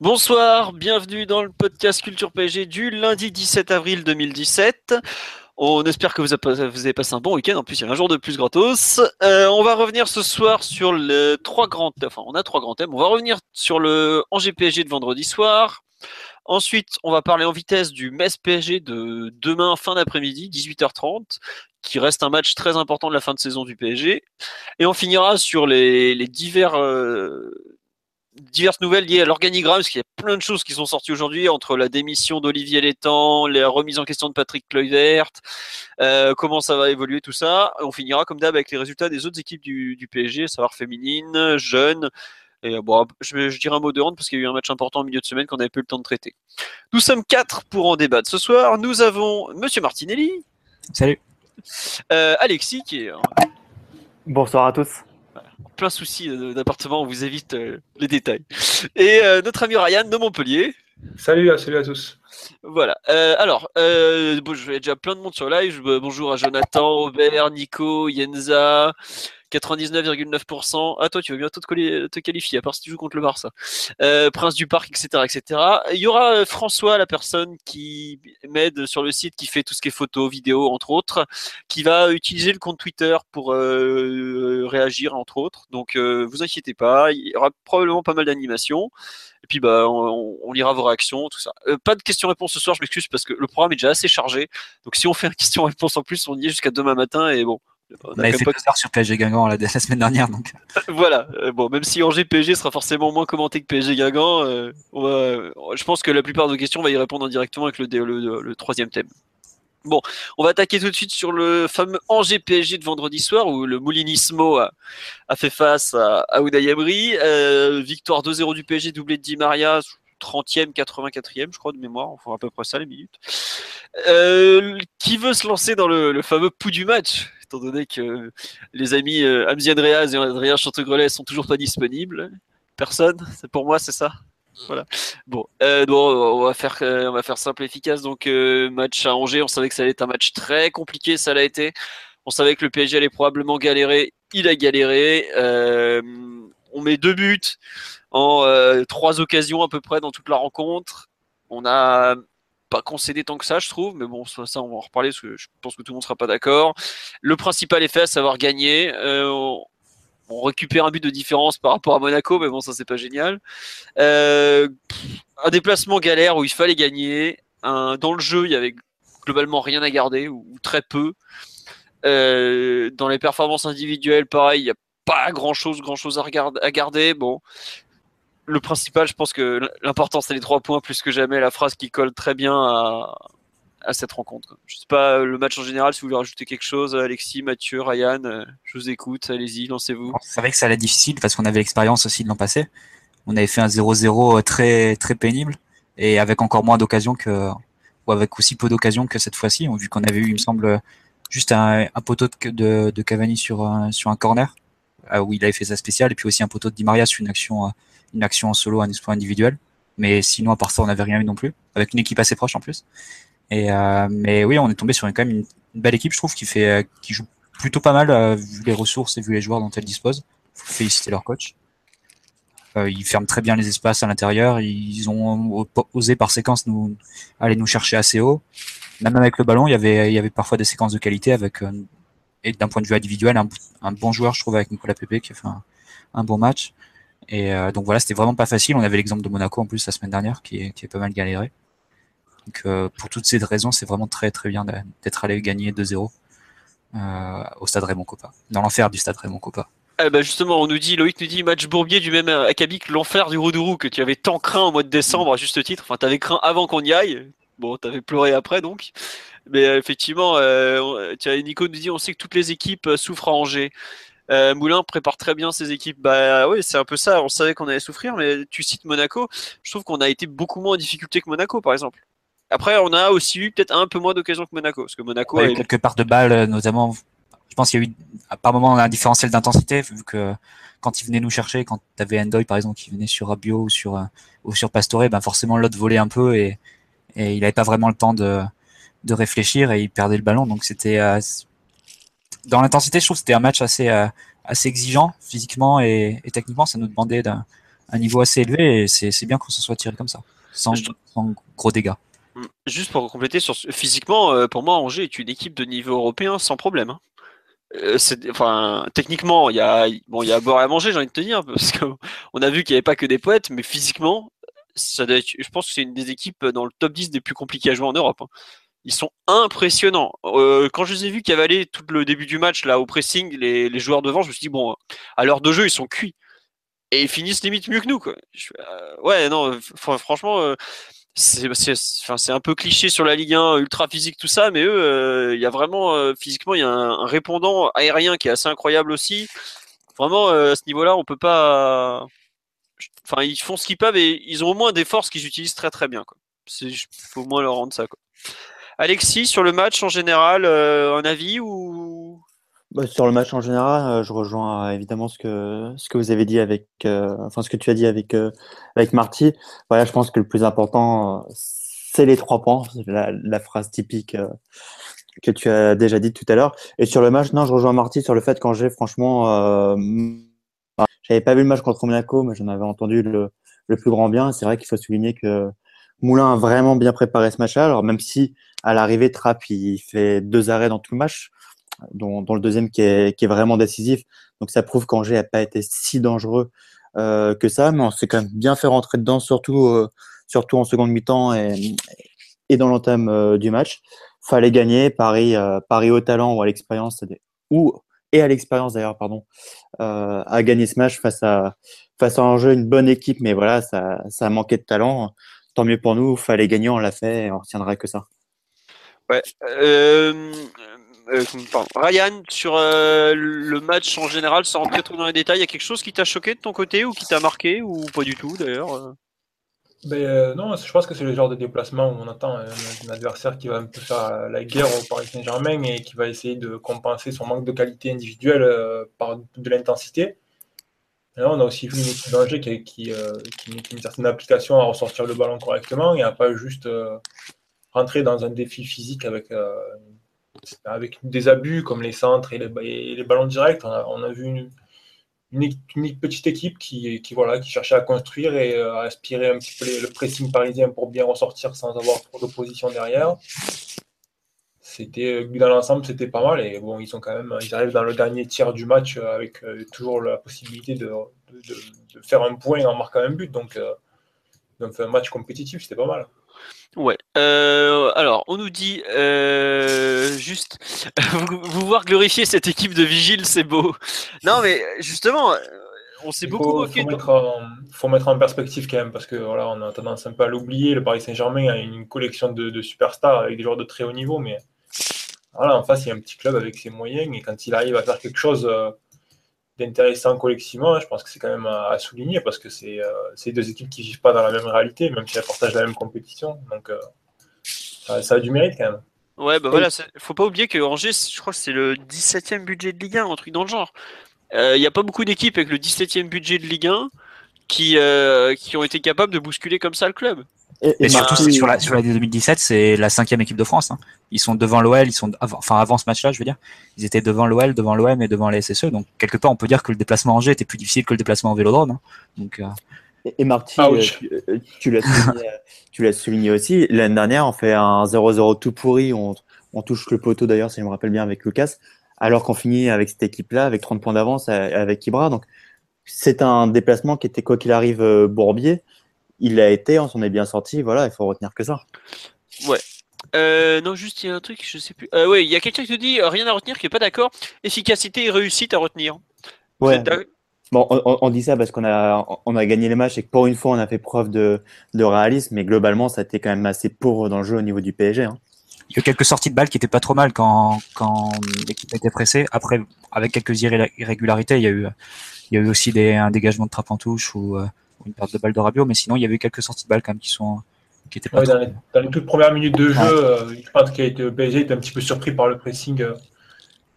Bonsoir, bienvenue dans le podcast Culture PSG du lundi 17 avril 2017. On espère que vous avez passé un bon week-end. En plus, il y a un jour de plus gratos. Euh, on va revenir ce soir sur les trois grands. Enfin, on a trois grands thèmes. On va revenir sur le Angers PSG de vendredi soir. Ensuite, on va parler en vitesse du Metz PSG de demain fin d'après-midi, 18h30, qui reste un match très important de la fin de saison du PSG. Et on finira sur les, divers euh, diverses nouvelles liées à l'organigramme, parce qu'il y a plein de choses qui sont sorties aujourd'hui entre la démission d'Olivier Létang, la remise en question de Patrick Kluivert, euh, comment ça va évoluer tout ça. On finira comme d'hab avec les résultats des autres équipes du, PSG, savoir féminine, jeune. Et bon, je, je dirais un mot de honte parce qu'il y a eu un match important au milieu de semaine qu'on n'avait plus le temps de traiter. Nous sommes quatre pour en débattre ce soir. Nous avons Monsieur Martinelli. Salut. Euh, Alexis qui est. Bonsoir à tous plein souci d'appartement, on vous évite euh, les détails. Et euh, notre ami Ryan de Montpellier. Salut, salut à tous. Voilà. Euh, alors, bon, je vais déjà plein de monde sur live. Bonjour à Jonathan, Robert, Nico, Yenza, 99,9%. Ah, toi, tu vas bientôt te, qualifier, à part si tu joues contre le Barça. Euh, Prince du Parc, etc., etc. Il y aura euh, François, la personne qui m'aide sur le site, qui fait tout ce qui est photo, vidéo, entre autres, qui va utiliser le compte Twitter pour euh, réagir, entre autres. Donc, vous inquiétez pas, il y aura probablement pas mal d'animations. Et puis, bah, on, lira vos réactions, tout ça. pas de questions-réponses ce soir, je m'excuse parce que le programme est déjà assez chargé. Donc, si on fait une question-réponse en plus, on y est jusqu'à demain matin et bon, on, avait fait pas... sur PSG Guingamp la, la, semaine dernière. Donc. voilà. Euh, bon, même si Angers PSG sera forcément moins commenté que PSG Guingamp, euh, je pense que la plupart de questions, on va y répondre indirectement avec le, le, troisième thème. Bon, on va attaquer tout de suite sur le fameux Angers PSG de vendredi soir où le Moulinismo a, fait face à, à euh, victoire 2-0 du PSG, doublé de Di Maria, 30e, 84e, je crois, de mémoire. On fera à peu près ça les minutes. qui veut se lancer dans le, le fameux pouls du match? Étant donné que les amis euh, Amzian Reaz et Adrien Chantegrelet sont toujours pas disponibles. Personne pour moi, c'est ça? Voilà. Bon, euh, on va faire, euh, on va faire simple et efficace. Donc, match à Angers, on savait que ça allait être un match très compliqué, ça l'a été. On savait que le PSG allait probablement galérer. Il a galéré. on met deux buts en trois occasions à peu près dans toute la rencontre. On a pas concédé tant que ça, je trouve, mais bon, ça, on va en reparler parce que je pense que tout le monde sera pas d'accord. Le principal effet, à savoir gagner. Euh, on, récupère un but de différence par rapport à Monaco, mais bon, ça c'est pas génial. Euh, un déplacement galère où il fallait gagner. Dans le jeu, il y avait globalement rien à garder ou, très peu. Euh, dans les performances individuelles, pareil, il n'y a pas grand chose, grand chose à, à garder. Bon, le principal, je pense que l'important c'est les trois points plus que jamais, la phrase qui colle très bien à, cette rencontre. Je sais pas le match en général, si vous voulez rajouter quelque chose, Alexis, Mathieu, Ryan, euh, je vous écoute, allez-y, lancez-vous. C'est vrai que ça allait difficile parce qu'on avait l'expérience aussi de l'an passé. On avait fait un 0-0 très très pénible et avec encore moins d'occasions que ou avec aussi peu d'occasions que cette fois-ci, vu qu'on avait eu, il me semble, juste un, poteau de, de, Cavani sur un, sur un corner euh, où il avait fait sa spéciale et puis aussi un poteau de Di Maria sur une action euh, une action en solo, un exploit individuel. Mais sinon, à part ça, on n'avait rien eu non plus, avec une équipe assez proche en plus. Et euh, mais oui, on est tombé sur une, quand même une, belle équipe, je trouve, qui fait, euh, qui joue plutôt pas mal euh, vu les ressources et vu les joueurs dont elle dispose. Faut féliciter leur coach. Ils ferment très bien les espaces à l'intérieur. Ils ont osé par séquence nous aller nous chercher assez haut. Même avec le ballon, il y avait, il y avait parfois des séquences de qualité avec et d'un point de vue individuel, un, bon joueur, je trouve, avec Nicolas Pepe qui a fait un bon match. Et euh, donc voilà, c'était vraiment pas facile. On avait l'exemple de Monaco en plus la semaine dernière qui est, pas mal galéré. Donc euh, pour toutes ces raisons, c'est vraiment très très bien d'être allé gagner 2-0 euh, au stade Raymond Coppa, dans l'enfer du stade Raymond Coppa. Eh ben justement, on nous dit, Loïc nous dit, match Bourbier du même acabit l'enfer du Roudourou que tu avais tant craint au mois de décembre à juste titre. Enfin, t'avais craint avant qu'on y aille. Bon, t'avais pleuré après donc. Mais effectivement, euh, Nico nous dit, on sait que toutes les équipes souffrent à Angers. Euh, Moulin prépare très bien ses équipes. Bah oui, c'est un peu ça. On savait qu'on allait souffrir, mais tu cites Monaco. Je trouve qu'on a été beaucoup moins en difficulté que Monaco, par exemple. Après, on a aussi eu peut-être un peu moins d'occasions que Monaco, parce que Monaco a eu- quelques parts de balles, notamment. Je pense qu'il y a eu par moment un différentiel d'intensité, vu que quand il venait nous chercher, quand tu avais Endoy par exemple qui venait sur Rabiot ou sur, euh, ou sur Pastore, ben forcément l'autre volait un peu et, et il n'avait pas vraiment le temps de, de réfléchir et il perdait le ballon. Donc c'était euh, dans l'intensité, je trouve que c'était un match assez, euh, assez exigeant physiquement et, et techniquement. Ça nous demandait d'un un niveau assez élevé et c'est bien qu'on se soit tiré comme ça, sans, gros dégâts. Mm. Juste pour compléter sur physiquement, euh, pour moi, Angers est une équipe de niveau européen sans problème. hein. Euh, enfin, techniquement, il y a bon, il y a à boire et à manger, j'ai envie de te dire, parce qu'on a vu qu'il n'y avait pas que des poètes, mais physiquement, ça doit être- je pense que c'est une des équipes dans le top 10 des plus compliquées à jouer en Europe. hein. Ils sont impressionnants. Euh, quand je les ai vus cavaler tout le début du match là au pressing, les, les joueurs devant, je me suis dit bon, à l'heure de jeu, ils sont cuits et ils finissent limite mieux que nous. Quoi. Euh, ouais, non, fr- franchement. euh, c'est un peu cliché sur la Ligue 1 ultra physique tout ça mais eux euh, il y a vraiment euh, physiquement il y a un, un répondant aérien qui est assez incroyable aussi vraiment à ce niveau-là on peut pas enfin ils font ce qu'ils peuvent et ils ont au moins des forces qu'ils utilisent très très bien c'est faut au moins leur rendre ça quoi Alexis sur le match en général euh, un avis ou? Bah, sur le match en général, euh, je rejoins euh, évidemment ce que, ce que vous avez dit avec, enfin ce que tu as dit avec, avec Marty. Voilà, je pense que le plus important, c'est les trois points, la, la phrase typique que tu as déjà dit tout à l'heure. Et sur le match, non, je rejoins Marty sur le fait qu'Angers, franchement, j'avais pas vu le match contre Monaco, mais j'en avais entendu le, le plus grand bien. C'est vrai qu'il faut souligner que Moulin a vraiment bien préparé ce match-là. Alors même si à l'arrivée, Trapp, il fait deux arrêts dans tout le match dont, dont le deuxième qui est, qui est vraiment décisif. Donc ça prouve qu'Angers n'a pas été si dangereux euh, que ça, mais on s'est quand même bien fait rentrer dedans, surtout, euh, surtout en seconde mi-temps et, et dans l'entame euh, du match. Fallait gagner, Paris, euh, Paris au talent ou à l'expérience, ou et à l'expérience d'ailleurs, pardon, euh, a gagné ce match face à face à Angers, une bonne équipe, mais voilà, ça, ça a manqué de talent. Tant mieux pour nous, fallait gagner, on l'a fait, et on retiendra que ça. Ouais. Euh, euh, pardon. Ryan, sur euh, le match en général, sans rentrer trop dans les détails, il y a quelque chose qui t'a choqué de ton côté ou qui t'a marqué ou pas du tout d'ailleurs euh? Ben, euh, non, je pense que c'est le genre de déplacement où on attend un, un adversaire qui va un peu faire la guerre au Paris Saint-Germain et qui va essayer de compenser son manque de qualité individuelle euh, par de l'intensité. On a aussi vu une équipe d'Angers qui, met une certaine application à ressortir le ballon correctement et à pas juste euh, rentrer dans un défi physique avec, euh, avec des abus comme les centres et les, ballons directs. On a, vu une, une, petite équipe qui, voilà, qui cherchait à construire et euh, à aspirer un petit peu le pressing parisien pour bien ressortir sans avoir trop d'opposition derrière. C'était dans l'ensemble, c'était pas mal. Et bon, ils sont quand même, ils arrivent dans le dernier tiers du match avec euh, toujours la possibilité de, de, faire un point en marquant un but. Donc, euh, donc un match compétitif, c'était pas mal. Ouais. Euh, alors, on nous dit euh, juste vous, vous, voir glorifier cette équipe de vigiles, c'est beau. Non, mais justement, on s'est beaucoup moqué. Faut, mettre en, faut mettre en perspective quand même parce que voilà, on a tendance un peu à l'oublier. Le Paris Saint-Germain a une collection de, de, superstars avec des joueurs de très haut niveau, mais voilà, en face, il y a un petit club avec ses moyens et quand il arrive à faire quelque chose euh, d'intéressant collectivement, je pense que c'est quand même à, à, souligner parce que c'est euh, deux équipes qui ne vivent pas dans la même réalité, même si elles partagent la même compétition. Donc, euh, ça, ça, a du mérite quand même. Ouais, bah voilà, faut pas oublier que Angers, je crois que c'est le 17e budget de Ligue 1, un truc dans le genre. Il euh, n'y a pas beaucoup d'équipes avec le 17e budget de Ligue 1 qui, euh, qui ont été capables de bousculer comme ça le club. Et, et, et surtout, c'est sur la, sur la 2017, c'est la cinquième équipe de France. Hein. Ils sont devant l'OL, ils sont avant, enfin avant ce match-là, je veux dire, ils étaient devant l'OL, devant l'OM et devant les SSE. Donc quelque part, on peut dire que le déplacement à Angers était plus difficile que le déplacement au Vélodrome. Hein. Donc. Euh... Et, et Marty, euh, tu, tu l'as souligné, tu l'as souligné aussi. L'année dernière, on fait un 0-0 tout pourri. On, on touche le poteau d'ailleurs, si je me rappelle bien, avec Lucas, alors qu'on finit avec cette équipe-là, avec 30 points d'avance, avec Ibra. Donc c'est un déplacement qui était quoi qu'il arrive euh, bourbier il l'a été, on s'en est bien sorti, voilà, il faut retenir que ça. Ouais. Euh, non, juste il y a un truc, je sais plus. Euh, ouais, il y a quelqu'un qui te dit euh, rien à retenir, qui est pas d'accord. Efficacité et réussite à retenir. Ouais. Bon, on, on, dit ça parce qu'on a, on a gagné les matchs et que pour une fois on a fait preuve de, de réalisme, mais globalement ça a été quand même assez pauvre dans le jeu au niveau du PSG. Hein. il y a eu quelques sorties de balles qui étaient pas trop mal quand, quand l'équipe était pressée. Après, avec quelques irrégularités, il y a eu, il y a eu aussi des, un dégagement de trappe en touche ou, euh, une perte de balle de Rabiot, mais sinon, il y avait eu quelques sorties de balles quand même qui sont, qui étaient pas dans, les, dans, les, toutes premières minutes de jeu, euh, je pense que le PSG était un petit peu surpris par le pressing. Euh,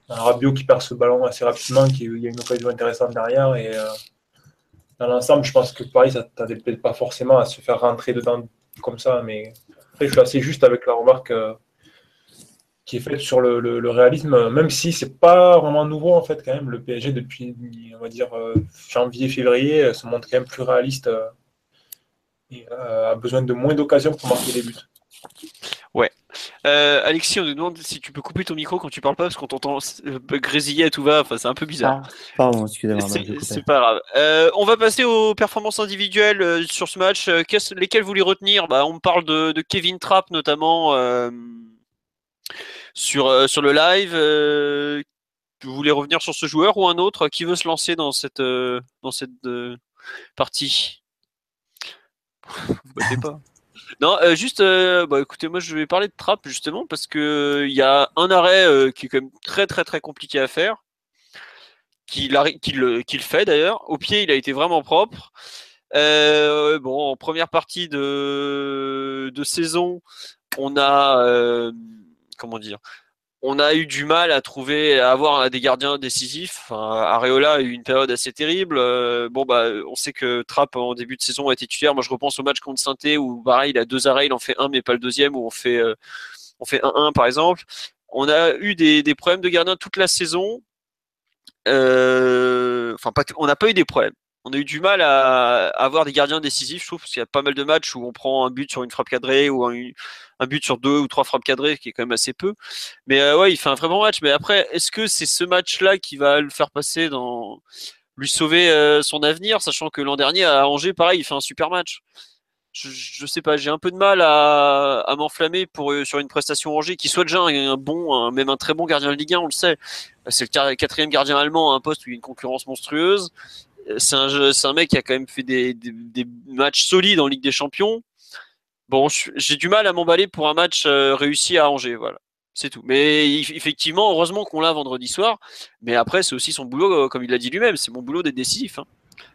un Rabiot qui perd ce ballon assez rapidement, qui, il y a une occasion intéressante derrière et dans l'ensemble, je pense que Paris, ça t'aidait peut-être pas forcément à se faire rentrer dedans comme ça, mais après, je suis assez juste avec la remarque euh, qui est faite sur le, réalisme, même si c'est pas vraiment nouveau en fait quand même. Le PSG depuis, on va dire euh, janvier, février, euh, se montre quand même plus réaliste et a besoin de moins d'occasions pour marquer des buts. Ouais. Euh, Alexis, on nous demande si tu peux couper ton micro quand tu parles pas parce qu'on t'entend euh, grésiller à tout va. Enfin, c'est un peu bizarre. Ah, pardon, excusez-moi. C'est pas grave. Euh, on va passer aux performances individuelles sur ce match. lesquelles vous voulez retenir? Bah, On me parle de, Kevin Trapp notamment sur, sur le live. vous voulez revenir sur ce joueur ou un autre Qui veut se lancer dans cette, dans cette partie? Vous pas non, euh, juste, euh, bah, écoutez, moi je vais parler de Trapp justement parce que euh, il y a un arrêt qui est quand même très très très compliqué à faire, qu'il le fait d'ailleurs. Au pied, il a été vraiment propre. bon, en première partie de, de saison, on a comment dire on a eu du mal à trouver, à avoir des gardiens décisifs. Areola a eu une période assez terrible. Euh, bon, bah, on sait que Trapp en début de saison a été titulaire. Moi, je repense au match contre saint où pareil, il a deux arrêts, il en fait un, mais pas le deuxième, où on fait, euh, on fait 1-1 par exemple. On a eu des, problèmes de gardiens toute la saison. Euh, enfin, on n'a pas eu des problèmes on a eu du mal à, avoir des gardiens décisifs, je trouve, parce qu'il y a pas mal de matchs où on prend un but sur une frappe cadrée ou un, but sur deux ou trois frappes cadrées, qui est quand même assez peu. Mais euh, ouais, il fait un très bon match. Mais après, est-ce que c'est ce match-là qui va le faire passer dans lui sauver euh, son avenir, sachant que l'an dernier à Angers, pareil, il fait un super match? Je, je sais pas, j'ai un peu de mal à, m'enflammer pour euh, sur une prestation Angers qui soit déjà un, bon, même un très bon gardien de Ligue 1, on le sait. C'est le quatrième gardien allemand à un poste où il y a une concurrence monstrueuse c'est un, un, mec qui a quand même fait des, matchs solides en Ligue des Champions. Bon, j'ai du mal à m'emballer pour un match euh, réussi à Angers, voilà. C'est tout. Mais effectivement, heureusement qu'on l'a vendredi soir. Mais après, c'est aussi son boulot, euh, comme il l'a dit lui-même, c'est mon boulot d'être décisif. Hein.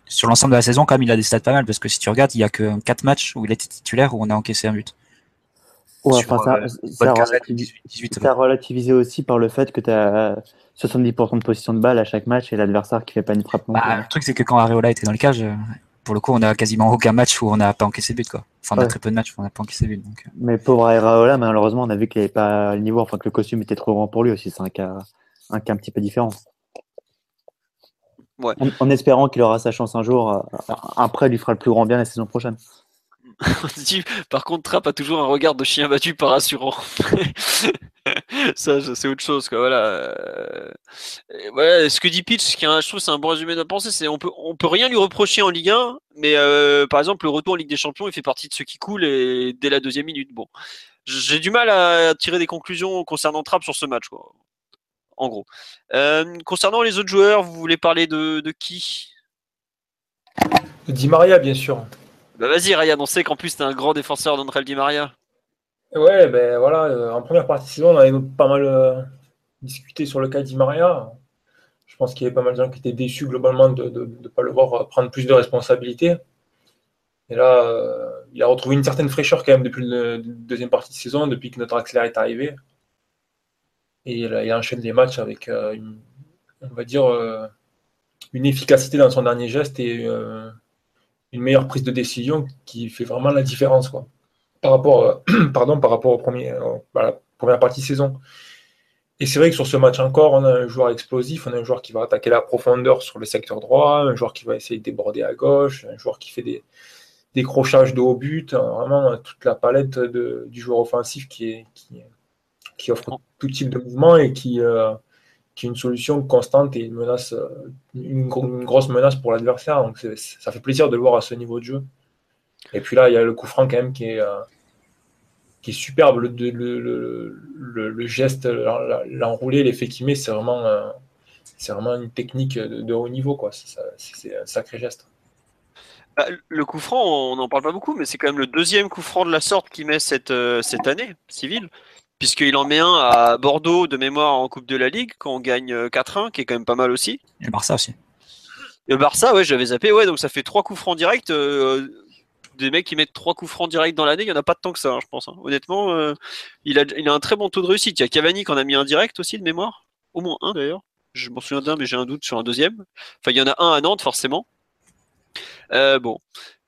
Sur l'ensemble de la saison, quand même, il a des stats pas mal, parce que si tu regardes, il y a que 4 matchs où il était titulaire où on a encaissé un but. Ouais, ça, euh, ça, relativisé aussi par le fait que tu as 70% de position de balle à chaque match et l'adversaire qui fait pas une frappe. Bah, le truc, c'est que quand Areola était dans le cage, pour le coup, on a quasiment aucun match où on n'a pas encaissé but, quoi. Enfin, on a très peu de matchs où on n'a pas encaissé but. Donc... Euh. Mais pauvre Areola, malheureusement, on a vu qu'il n'avait pas le niveau, enfin que le costume était trop grand pour lui aussi. C'est un cas, un cas un petit peu différent. Ouais. En, espérant qu'il aura sa chance un jour, euh, après, lui fera le plus grand bien la saison prochaine. Par contre, Trapp a toujours un regard de chien battu pas rassurant. ça, c'est autre chose. Quoi. Voilà. Euh, voilà. Ce que dit Pitch, qui je trouve c'est un bon résumé de la pensée, c'est on peut, on peut rien lui reprocher en Ligue 1, mais euh, par exemple, le retour en Ligue des Champions, il fait partie de ceux qui coulent dès la deuxième minute. Bon, j'ai du mal à tirer des conclusions concernant Trapp sur ce match. En gros. Euh, concernant les autres joueurs, vous voulez parler de, de qui? Di Maria, bien sûr. Bah vas-y Ryan, on sait qu'en plus t'es un grand défenseur d'André Di Maria. Ouais, ben voilà, euh, en première partie de saison, on avait pas mal euh, discuté sur le cas Di Maria. Je pense qu'il y avait pas mal de gens qui étaient déçus globalement de ne pas le voir prendre plus de responsabilités. Et là, il a retrouvé une certaine fraîcheur quand même depuis la deuxième partie de saison, depuis que notre accélère est arrivé. Et il, a, enchaîne les matchs avec euh, une, on va dire, une efficacité dans son dernier geste et une meilleure prise de décision qui fait vraiment la différence quoi, par, rapport, euh, pardon, par rapport au premier, euh, à la première partie de saison. Et c'est vrai que sur ce match encore, on a un joueur explosif, on a un joueur qui va attaquer la profondeur sur le secteur droit, un joueur qui va essayer de déborder à gauche, un joueur qui fait des décrochages de haut but, hein, vraiment toute la palette du joueur offensif qui, est, qui, offre tout type de mouvement et qui, euh, qui est une solution constante et une menace, euh, une, grosse menace pour l'adversaire. Donc ça fait plaisir de le voir à ce niveau de jeu. Et puis là, il y a le coup franc quand même qui est, euh, superbe. Le, geste, l'enroulé, l'effet qu'il met, c'est vraiment, euh, c'est une technique de, haut niveau. Quoi. C'est, un sacré geste. Bah, le coup franc, on n'en parle pas beaucoup, mais c'est quand même le deuxième coup franc de la sorte qu'il met cette, cette année, civile. Puisqu'il en met un à Bordeaux de mémoire en Coupe de la Ligue, quand on gagne 4-1, qui est quand même pas mal aussi. Et le Barça aussi. Et le Barça, ouais, j'avais zappé, ouais, donc ça fait trois coups francs directs. Euh, des mecs qui mettent trois coups francs directs dans l'année, il n'y en a pas tant que ça, hein, je pense. Hein. Honnêtement, euh, il, a, il a un très bon taux de réussite. Il y a Cavani qui en a mis un direct aussi de mémoire, au moins un d'ailleurs. Je m'en souviens d'un, mais j'ai un doute sur un deuxième. Enfin, il y en a un à Nantes, forcément. Euh, bon.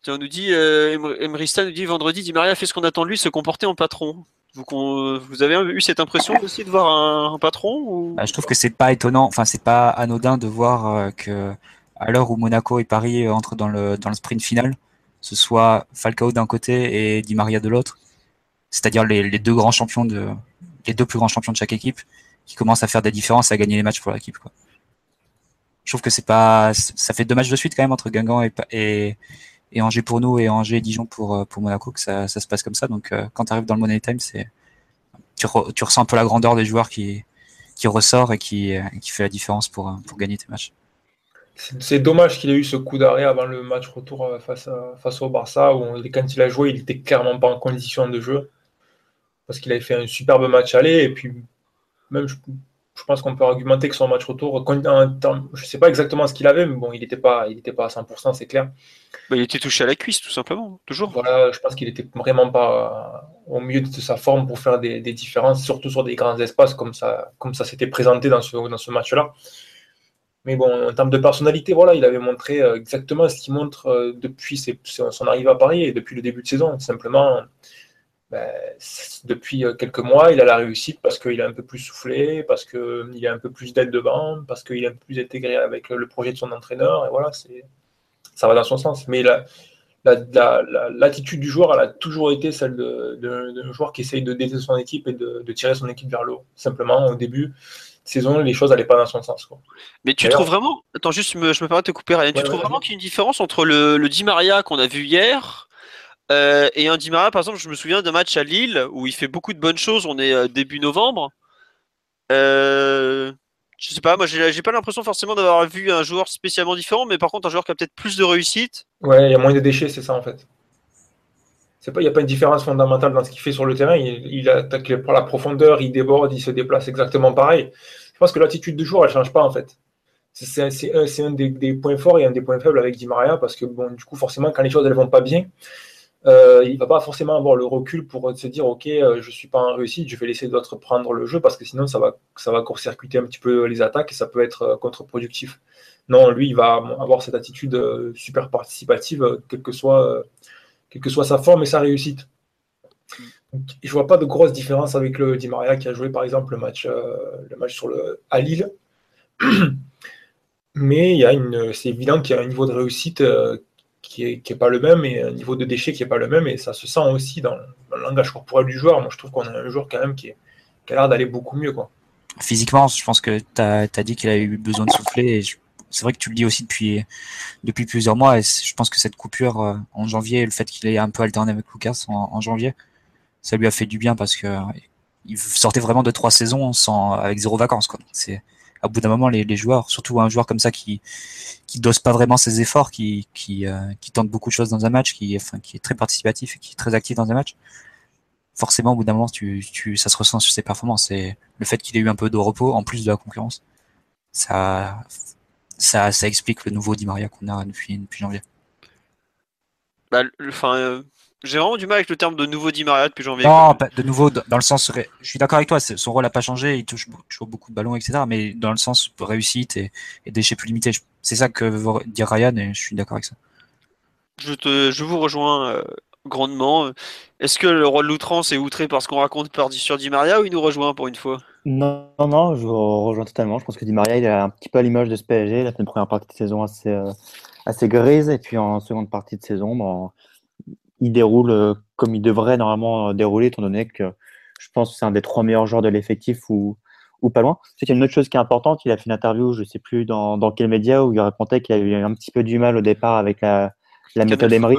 On nous dit, euh, Emrista nous dit vendredi, Di Maria fait ce qu'on attend de lui, se comporter en patron. Vous, avez eu cette impression aussi de voir un, patron bah, Je trouve que c'est pas étonnant, enfin c'est pas anodin de voir que à l'heure où Monaco et Paris entrent dans le, dans le sprint final, ce soit Falcao d'un côté et Di Maria de l'autre, c'est-à-dire les, deux grands champions de les deux plus grands champions de chaque équipe qui commencent à faire des différences à gagner les matchs pour l'équipe. Je trouve que c'est pas, ça fait deux matchs de suite quand même entre Guingamp et, Angers pour nous et Angers et Dijon pour, pour Monaco que ça, se passe comme ça. Donc euh, quand tu arrives dans le Money Time, c'est tu, ressens un peu la grandeur des joueurs qui, qui ressort et qui, qui fait la différence pour, pour gagner tes matchs. C'est dommage qu'il ait eu ce coup d'arrêt avant le match retour euh, face, face au Barça, où quand il a joué, il était clairement pas en condition de jeu. Parce qu'il avait fait un superbe match aller, et puis même pense qu'on peut argumenter que son match retour, je ne sais pas exactement ce qu'il avait, mais bon, il n'était pas, il pas à 100%, c'est clair. Bah, il était touché à la cuisse, tout simplement, toujours. Voilà, je pense qu'il n'était vraiment pas au mieux de sa forme pour faire des, différences, surtout sur des grands espaces, comme ça, comme ça s'était présenté dans ce, dans ce match-là. Mais bon, en termes de personnalité, voilà, il avait montré euh, exactement ce qu'il montre euh, depuis son arrivée à Paris et depuis le début de saison. Simplement, ben, depuis euh, quelques mois, il a la réussite parce qu'il est un peu plus soufflé, parce qu'il a un peu plus d'aide devant, parce qu'il est un peu plus intégré avec le projet de son entraîneur. Et voilà, ça va dans son sens. Mais l'attitude du joueur, elle a toujours été celle d'un joueur qui essaye de détester son équipe et de, de, tirer son équipe vers le haut. Simplement, au début, saison, les choses n'allaient pas dans son sens. Quoi. Mais tu trouves vraiment, attends, juste, je me, permets de te couper, rien. tu trouves vraiment qu'il y a une différence entre le, le Di Maria qu'on a vu hier euh, et un Di Maria, par exemple, je me souviens d'un match à Lille où il fait beaucoup de bonnes choses, on est euh, début novembre. Euh, je sais pas, moi j'ai pas l'impression forcément d'avoir vu un joueur spécialement différent, mais par contre un joueur qui a peut-être plus de réussite. Ouais, il y a moins de déchets, c'est ça en fait. Il n'y a pas une différence fondamentale dans ce qu'il fait sur le terrain. Il, attaque par la profondeur, il déborde, il se déplace exactement pareil. Je pense que l'attitude du joueur, elle ne change pas en fait. C'est un, des, points forts et un des points faibles avec Di Maria parce que bon, du coup, forcément, quand les choses ne vont pas bien, euh, il ne va pas forcément avoir le recul pour se dire Ok, euh, je ne suis pas en réussite, je vais laisser d'autres prendre le jeu parce que sinon, ça va, ça va court-circuiter un petit peu les attaques et ça peut être euh, contre-productif. Non, lui, il va avoir cette attitude super participative, quel que soit quelle que soit sa forme et sa réussite. je vois pas de grosse différence avec le Di Maria qui a joué par exemple le match, le match sur le, à Lille. Mais c'est évident qu'il y a un niveau de réussite qui n'est est pas le même et un niveau de déchet qui n'est pas le même. Et ça se sent aussi dans, le langage corporel du joueur. Moi, je trouve qu'on a un joueur quand même qui, a l'air d'aller beaucoup mieux. Quoi. Physiquement, je pense que tu as, dit qu'il a eu besoin de souffler. C'est vrai que tu le dis aussi depuis depuis plusieurs mois et je pense que cette coupure euh, en janvier, le fait qu'il ait un peu alterné avec Lucas en, janvier, ça lui a fait du bien parce que il sortait vraiment de trois saisons sans avec zéro vacances quoi. À bout d'un moment les, joueurs, surtout un joueur comme ça qui qui dose pas vraiment ses efforts, qui qui, euh, tente beaucoup de choses dans un match, qui enfin qui est très participatif et qui est très actif dans un match. Forcément, au bout d'un moment, ça se ressent sur ses performances. Et le fait qu'il ait eu un peu de repos en plus de la concurrence, ça ça, explique le nouveau Di Maria qu'on a depuis, depuis janvier. Bah, enfin, euh, j'ai vraiment du mal avec le terme de nouveau Di Maria depuis janvier. Non, de nouveau, dans le sens, je suis d'accord avec toi, son rôle n'a pas changé, il touche toujours beaucoup de ballons, etc. Mais dans le sens réussite et, et déchets plus limités, c'est ça que veut dire Ryan et je suis d'accord avec ça. Je, te, je vous rejoins euh, grandement. Est-ce que le roi de l'outrance est outré parce qu'on raconte par sur Di Maria ou il nous rejoint pour une fois? Non, non, je vous rejoins totalement. Je pense que Di Maria, il a un petit peu à l'image de ce PSG. Il a fait une première partie de saison assez, euh, assez grise. Et puis en seconde partie de saison, bon, il déroule euh, comme il devrait normalement dérouler, étant donné que je pense que c'est un des trois meilleurs joueurs de l'effectif ou, ou pas loin. C'est qu'il y a une autre chose qui est importante. Il a fait une interview, je ne sais plus dans, dans quel média, où il racontait qu'il a eu un petit peu du mal au départ avec la, la méthode Emery.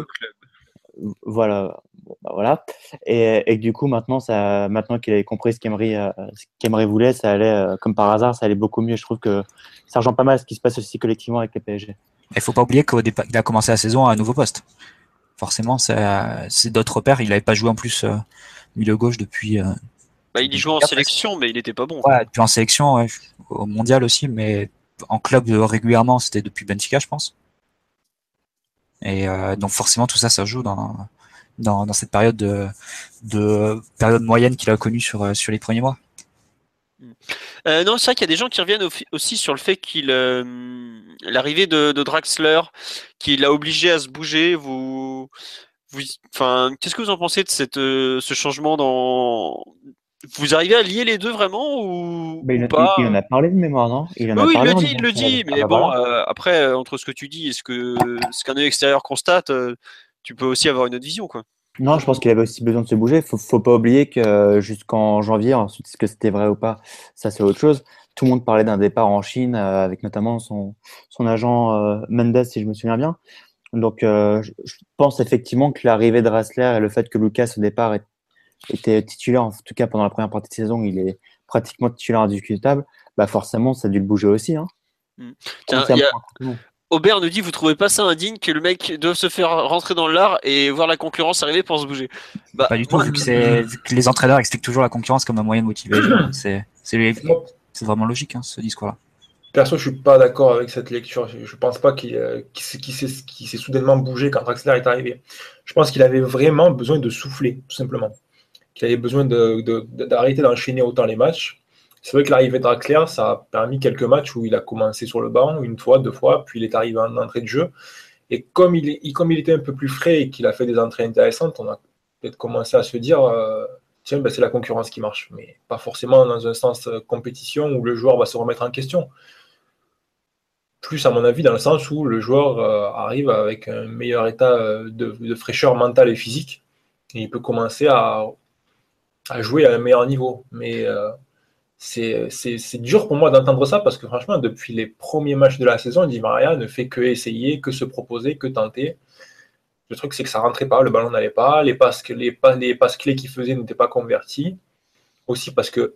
Voilà, bah voilà. Et, et, du coup, maintenant, ça, maintenant qu'il avait compris ce qu'Emery, euh, voulait, ça allait, euh, comme par hasard, ça allait beaucoup mieux. Je trouve que ça rejoint pas mal ce qui se passe aussi collectivement avec les PSG. Il faut pas oublier qu'au départ, il a commencé la saison à un nouveau poste. Forcément, c'est d'autres repères. Il n'avait pas joué en plus euh, milieu gauche depuis Bah, il y jouait en sélection, mais il était pas bon. Ouais, puis en sélection, ouais, au mondial aussi, mais en club euh, régulièrement, c'était depuis Benfica, je pense. Et euh, donc forcément, tout ça, ça joue dans, dans, dans cette période de, de période moyenne qu'il a connue sur, euh, sur les premiers mois. Euh, non, c'est vrai qu'il y a des gens qui reviennent aussi sur le fait qu'il euh, l'arrivée de, de, Draxler, qui l'a obligé à se bouger. Vous, vous enfin, qu'est-ce que vous en pensez de cette, euh, ce changement dans vous arrivez à lier les deux vraiment ou, il, pas il, en a parlé de mémoire, non? Il Oui, il le dit, il le dit, mais bon, après, entre ce que tu dis et ce que ce qu'un œil extérieur constate, tu peux aussi avoir une autre vision, quoi. Non, je pense qu'il avait aussi besoin de se bouger. Faut, faut pas oublier que jusqu'en janvier, ensuite, est-ce que c'était vrai ou pas, ça c'est autre chose. Tout le monde parlait d'un départ en Chine, euh, avec notamment son, son agent euh, Mendes, si je me souviens bien. Donc, euh, je, pense effectivement que l'arrivée de Rassler et le fait que Lucas au départ était titulaire, en tout cas pendant la première partie de saison, il est pratiquement titulaire indiscutable. Bah forcément, ça a dû le bouger aussi. Hein. Mmh. Tiens. Aubert nous dit vous trouvez pas ça indigne que le mec doive se faire rentrer dans l'art et voir la concurrence arriver pour se bouger? Bah, Pas du tout, vu, que les entraîneurs expliquent toujours la concurrence comme un moyen de motiver. c'est vraiment logique hein, ce discours-là. Perso, je suis pas d'accord avec cette lecture. Je pense pas qu'il euh, s'est soudainement bougé quand Draxler est arrivé. Je pense qu'il avait vraiment besoin de souffler, tout simplement. Qu'il avait besoin d'arrêter d'enchaîner autant les matchs c'est vrai que l'arrivée Draxler, ça a permis quelques matchs où il a commencé sur le banc, une fois, deux fois, puis il est arrivé en entrée de jeu. Et comme il, est, comme il était un peu plus frais et qu'il a fait des entrées intéressantes, on a peut-être commencé à se dire euh, tiens, ben, c'est la concurrence qui marche. Mais pas forcément dans un sens euh, compétition où le joueur va se remettre en question. Plus, à mon avis, dans le sens où le joueur euh, arrive avec un meilleur état de, fraîcheur mentale et physique. Et il peut commencer à, à jouer à un meilleur niveau. Mais c'est dur pour moi d'entendre ça parce que franchement, depuis les premiers matchs de la saison, Di Maria ne fait que essayer, que se proposer, que tenter. Le truc, c'est que ça rentrait pas, le ballon n'allait pas, les passes, les, les passes clés qu'il faisait n'étaient pas converties. Aussi parce que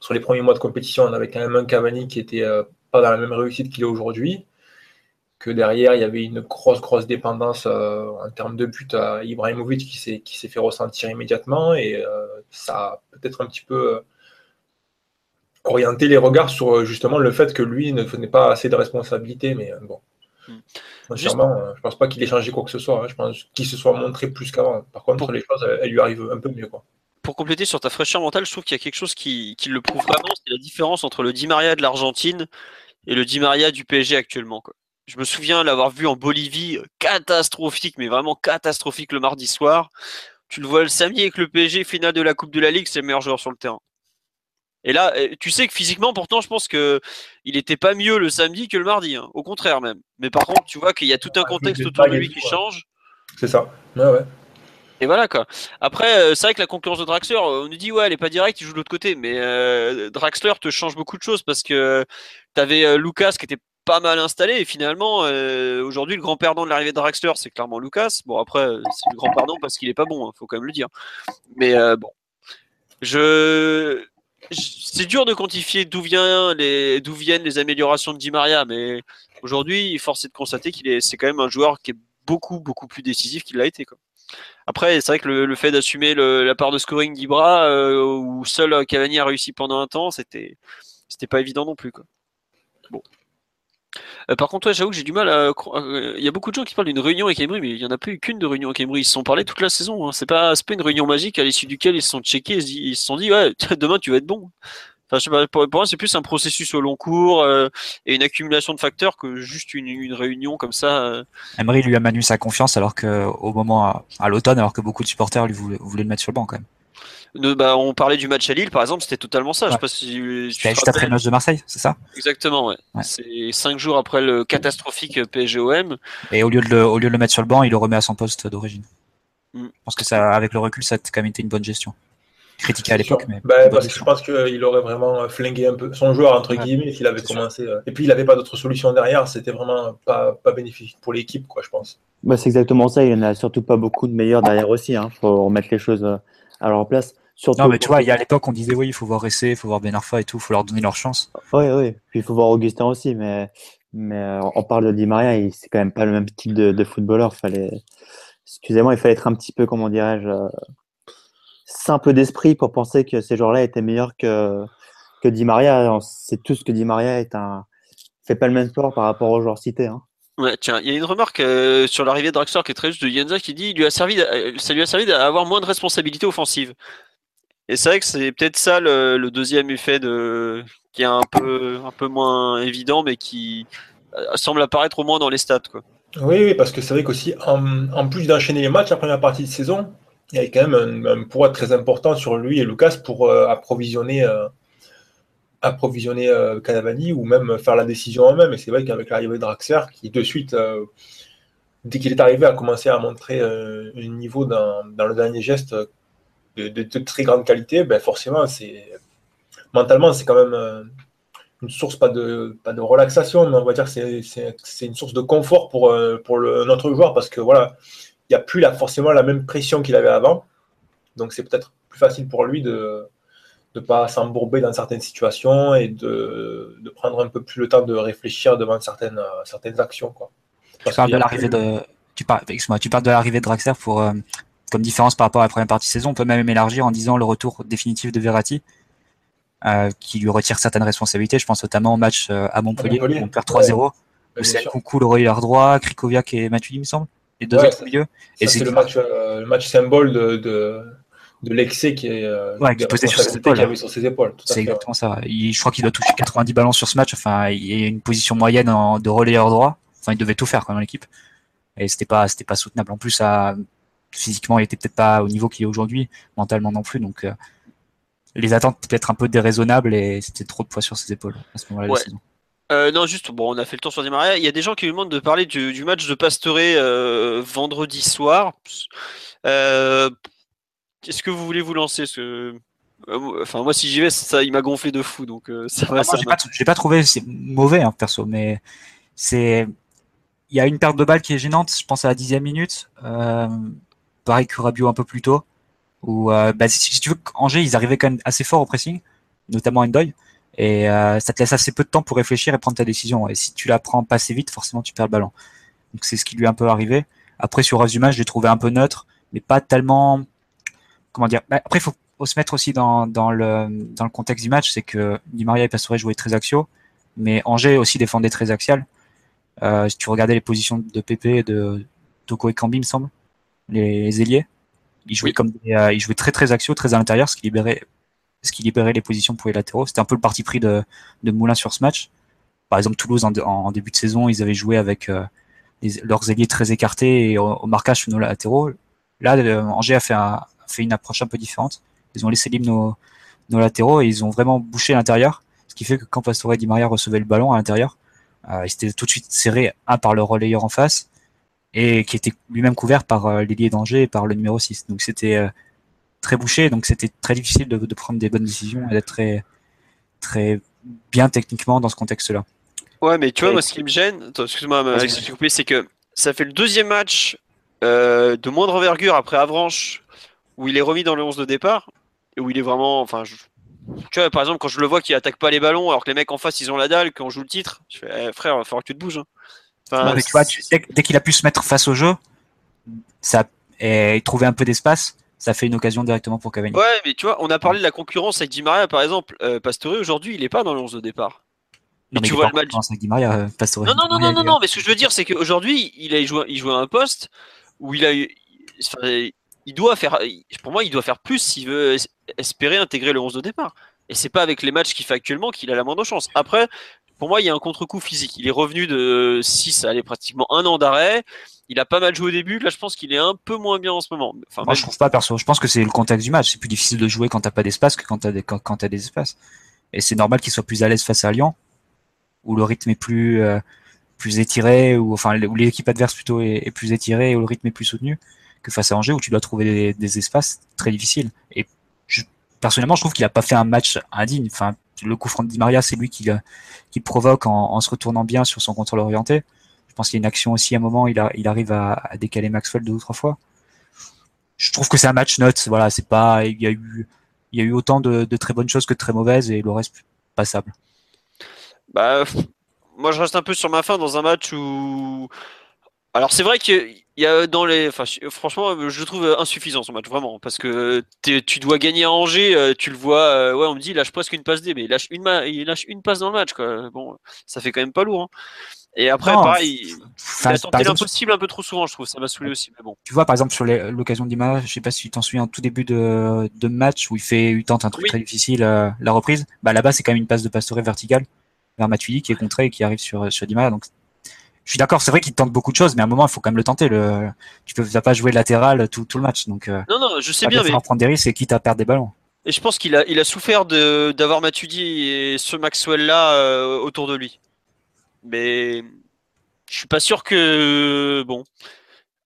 sur les premiers mois de compétition, on avait quand même un Cavani qui était euh, pas dans la même réussite qu'il est aujourd'hui. Que derrière, il y avait une grosse, grosse dépendance euh, en termes de but à Ibrahimovic qui s'est fait ressentir immédiatement. Et euh, ça a peut-être un petit peu orienter les regards sur euh, justement le fait que lui ne tenait pas assez de responsabilités. Mais euh, bon, hmm. sincèrement, euh, je pense pas qu'il ait changé quoi que ce soit. Hein. Je pense qu'il se soit montré plus qu'avant. Par contre, les choses, elles, lui arrivent un peu mieux. Quoi. Pour compléter sur ta fraîcheur mentale, je trouve qu'il y a quelque chose qui, qui le prouve vraiment, c'est la différence entre le Di Maria de l'Argentine et le Di Maria du PSG actuellement. Quoi. Je me souviens l'avoir vu en Bolivie, catastrophique, mais vraiment catastrophique le mardi soir. Tu le vois le samedi avec le PSG, finale de la Coupe de la Ligue, c'est le meilleur joueur sur le terrain. Et là, euh, tu sais que physiquement, pourtant, je pense que il était pas mieux le samedi que le mardi. Hein. Au contraire même. Mais par contre, tu vois qu'il y a tout un contexte autour de lui qui change. C'est ça. Ouais, ouais. Et voilà quoi. Après, euh, c'est vrai que la concurrence de Draxler, on nous dit ouais, elle est pas directe, il joue de l'autre côté. Mais euh, Draxler te change beaucoup de choses parce que tu avais Lucas qui était pas mal installé et finalement aujourd'hui le grand perdant de l'arrivée de Draxler c'est clairement Lucas. Bon après c'est le grand perdant parce qu'il est pas bon, hein, faut quand même le dire. Mais bon, je c'est dur de quantifier d'où viennent les améliorations de Di Maria, mais aujourd'hui, force est de constater qu'il est, c'est quand même un joueur qui est beaucoup, beaucoup plus décisif qu'il l'a été. Quoi. Après, c'est vrai que le, fait d'assumer la part de scoring d'Ibra, euh, où seul Cavani a réussi pendant un temps, c'était, c'était pas évident non plus. Quoi. Bon. Euh, par contre, j'avoue que j'ai du mal à. Euh, il y a beaucoup de gens qui parlent d'une réunion avec Emery, mais il n'y en a pas eu qu'une de réunion avec Emery. Ils se sont parlé toute la saison. Hein. C'est pas, une réunion magique à l'issue duquel ils se sont checkés. Ils se sont dit, ouais, demain tu vas être bon. Pour, moi, c'est plus un processus au long cours euh, et une accumulation de facteurs que juste une, réunion comme ça. Emery lui a manu sa confiance alors que au moment à, l'automne, alors que beaucoup de supporters lui voulaient, le mettre sur le banc quand même. Bah, on parlait du match à Lille, par exemple, c'était totalement ça. Je sais pas si, juste après le match de Marseille, c'est ça? Exactement, ouais. C'est cinq jours après le catastrophique PSG-OM. Et au lieu, de le, au lieu de le mettre sur le banc, il le remet à son poste d'origine. Mm. Je pense que ça, avec le recul, ça a quand même été une bonne gestion. Critiqué à l'époque, mais. Bah, parce que je pense qu'il aurait vraiment flingué un peu son joueur, entre guillemets, s'il avait commencé. Euh, et puis, il n'avait pas d'autre solution derrière. C'était vraiment pas, pas bénéfique pour l'équipe, quoi, je pense. Bah, c'est exactement ça. Il n'y en a surtout pas beaucoup de meilleurs derrière aussi. Il hein. faut remettre les choses euh, à leur place non, mais tu vois, il y a à l'époque, on disait oui, il faut voir Ressé, il faut voir Ben Arfa et tout, il faut leur donner leur chance. Oui, oui. Puis il faut voir Augustin aussi, mais, mais euh, on parle de Di Maria, c'est quand même pas le même type de, footballeur. Fallait, excusez-moi, il fallait être un petit peu, comment dirais-je, euh, simple d'esprit pour penser que ces joueurs-là étaient meilleurs que, que Di Maria. C'est tout ce que Di Maria est un, fait pas le même sport par rapport aux joueurs cités. Hein. Ouais, tiens, il y a une remarque euh, sur l'arrivée de Draxler qui est très juste de Yenza qui dit lui a servi, ça lui a servi d'avoir moins de responsabilités offensives. Et c'est vrai que c'est peut-être ça le, deuxième effet de, qui est un peu, un peu moins évident, mais qui euh, semble apparaître au moins dans les stats. Quoi. Oui, oui, parce que c'est vrai qu'aussi, en, en, plus d'enchaîner les matchs, la première partie de saison, il y avait quand même un, poids très important sur lui et Lucas pour approvisionner approvisionner euh, Canavani ou même faire la décision en même. Et c'est vrai qu'avec l'arrivée de Draxler, qui de suite, euh, dès qu'il est arrivé, a commencé à montrer euh, un niveau dans, le dernier geste de, très grande qualité, ben forcément, c'est mentalement, c'est quand même une source, pas de, pas de relaxation, mais on va dire que c'est une source de confort pour, pour le, notre joueur parce que voilà, il n'y a plus la, forcément la même pression qu'il avait avant. Donc c'est peut-être plus facile pour lui de, ne pas s'embourber dans certaines situations et de, de, prendre un peu plus le temps de réfléchir devant certaines, euh, certaines actions. Quoi. tu parles de l'arrivée de tu parles, tu parles de l'arrivée de Draxler pour euh, comme différence par rapport à la première partie de saison. On peut même élargir en disant le retour définitif de Verratti, euh, qui lui retire certaines responsabilités. Je pense notamment au match à Montpellier, où on perd 3-0. où c'est Coucou, le relayeur droit, Krikoviak et Matuidi, il me semble. Les deux autres milieux. Et c'est le match, le match symbole de, de de l'excès qui est euh, qui posait sur ses épaules. sur ses épaules. C'est exactement ça. je crois qu'il doit toucher 90 ballons sur ce match. Enfin, il y a une position moyenne en, de relayeur droit. Enfin, il devait tout faire quand même l'équipe. Et c'était pas, c'était pas soutenable. En plus, à, physiquement, il était peut-être pas au niveau qu'il est aujourd'hui, mentalement non plus. Donc, euh, les attentes peut-être un peu déraisonnables et c'était trop de poids sur ses épaules à ce moment-là euh, non, juste, bon, on a fait le tour sur Di Maria. Il y a des gens qui lui demandent de parler du, match de Pastore vendredi soir. Euh, est-ce que vous voulez vous lancer? Ce... Euh, enfin, moi, si j'y vais, ça, il m'a gonflé de fou, donc euh, ça va. j'ai, pas, pas, trouvé c'est mauvais, hein, perso, mais c'est. Il y a une perte de balle qui est gênante. Je pense à la dixième minute. Euh, pareil que Rabiot un peu plus tôt. Ou bah, si, tu veux, Angers, ils arrivaient quand même assez fort au pressing, notamment Endoy. Et ça te laisse assez peu de temps pour réfléchir et prendre ta décision. Et si tu la prends pas assez vite, forcément, tu perds le ballon. Donc c'est ce qui lui est un peu arrivé. Après, sur le je l'ai trouvé un peu neutre, mais pas tellement comment dire bah, Après, il faut, se mettre aussi dans, le, contexte du match, c'est que Di Maria et Pastore jouaient très axiaux, mais Angers aussi défendait très axial. Euh, si tu regardais les positions de Pépé, de Toko et Kambi, me semble, les, ailiers, ils jouaient comme euh, ils jouaient très très axiaux, très à l'intérieur, ce qui libérait ce qui libérait les positions pour les latéraux. C'était un peu le parti pris de, de Moulin sur ce match. Par exemple, Toulouse en, en début de saison, ils avaient joué avec euh, leurs ailiers très écartés et au, marquage sur nos latéraux. Là, euh, Angers a fait un, fait une approche un peu différente. Ils ont laissé libre nos, nos latéraux et ils ont vraiment bouché l'intérieur. Ce qui fait que quand Pastore et Di Maria recevaient le ballon à l'intérieur, euh, ils étaient tout de suite serrés, un par le relayeur en face, et qui était lui-même couvert par euh, l'ailier d'Angers et par le numéro 6. Donc c'était euh, très bouché, donc c'était très difficile de, de, prendre des bonnes décisions et d'être très, très bien techniquement dans ce contexte-là. Ouais, mais tu vois, moi, ce qui me gêne, excuse-moi, c'est que ça fait le deuxième match euh, de moindre envergure après Avranches où il est remis dans le 11 de départ, et où il est vraiment. Enfin, tu vois, par exemple, quand je le vois qu'il attaque pas les ballons, alors que les mecs en face ils ont la dalle, quand on joue le titre, je fais, eh, frère, il va falloir que tu te bouges. Hein. Dès, qu'il a pu se mettre face au jeu, ça, et trouver un peu d'espace, ça fait une occasion directement pour Cavani. Ouais, mais tu vois, on a parlé de la concurrence avec Di Maria, par exemple. Euh, Pastore, aujourd'hui, il est pas dans le 11 de départ. Mais tu vois le match. Avec Di Maria, euh, Pastore. Non, non, non, non, non, non, mais ce que je veux dire, c'est qu'aujourd'hui, il a joué, il jouait à un poste où il a eu il doit faire, pour moi, il doit faire plus s'il veut espérer intégrer le 11 de départ. Et c'est pas avec les matchs qu'il fait actuellement qu'il a la moindre chance. Après, pour moi, il y a un contre-coup physique. Il est revenu de 6 à pratiquement un an d'arrêt. Il a pas mal joué au début. Là, je pense qu'il est un peu moins bien en ce moment. Enfin, moi, je trouve pas perso. Je pense que c'est le contexte du match. C'est plus difficile de jouer quand t'as pas d'espace que quand t'as des, quand, des espaces. Et c'est normal qu'il soit plus à l'aise face à Lyon, où le rythme est plus, euh, plus étiré, ou enfin, où l'équipe adverse plutôt est, est, plus étirée, où le rythme est plus soutenu que face à Angers où tu dois trouver des, espaces très difficiles. Et personnellement, je trouve qu'il a pas fait un match indigne. Enfin, le coup franc de Di Maria, c'est lui qui, qui provoque en, se retournant bien sur son contrôle orienté. Je pense qu'il y a une action aussi à un moment, il, arrive à, décaler Maxwell deux ou trois fois. Je trouve que c'est un match note. Voilà, c'est pas, il y a eu, il y a eu autant de, très bonnes choses que de très mauvaises et le reste passable. Bah, moi je reste un peu sur ma fin dans un match où Alors c'est vrai qu'il y a dans les, enfin franchement, je trouve insuffisant son match vraiment parce que tu dois gagner à Angers, euh, tu le vois, euh, ouais, on me dit il lâche presque une passe D, mais il lâche une, il lâche une passe dans le match quoi. Bon, ça fait quand même pas lourd. Hein. Et après, pareil, il a tenté l'impossible un peu trop souvent, je trouve. Ça m'a saoulé aussi. Mais bon. Tu vois, par exemple, sur l'occasion d'Ima, je sais pas si tu t'en souviens, tout début de, de match où il fait, il tente un truc très difficile, euh, la reprise. Bah là-bas, c'est quand même une passe de Pastore verticale vers Matuidi qui est contré et qui arrive sur sur Dima. Donc je suis d'accord, c'est vrai qu'il tente beaucoup de choses, mais à un moment, il faut quand même le tenter. Le, tu peux pas jouer latéral tout, tout le match, donc. Euh, non, non, je sais bien, mais. prendre des risques et quitte à perdre des ballons. Et je pense qu'il a, il a souffert de, d'avoir Matuidi et ce Maxwell là euh, autour de lui. Mais je suis pas sûr que bon.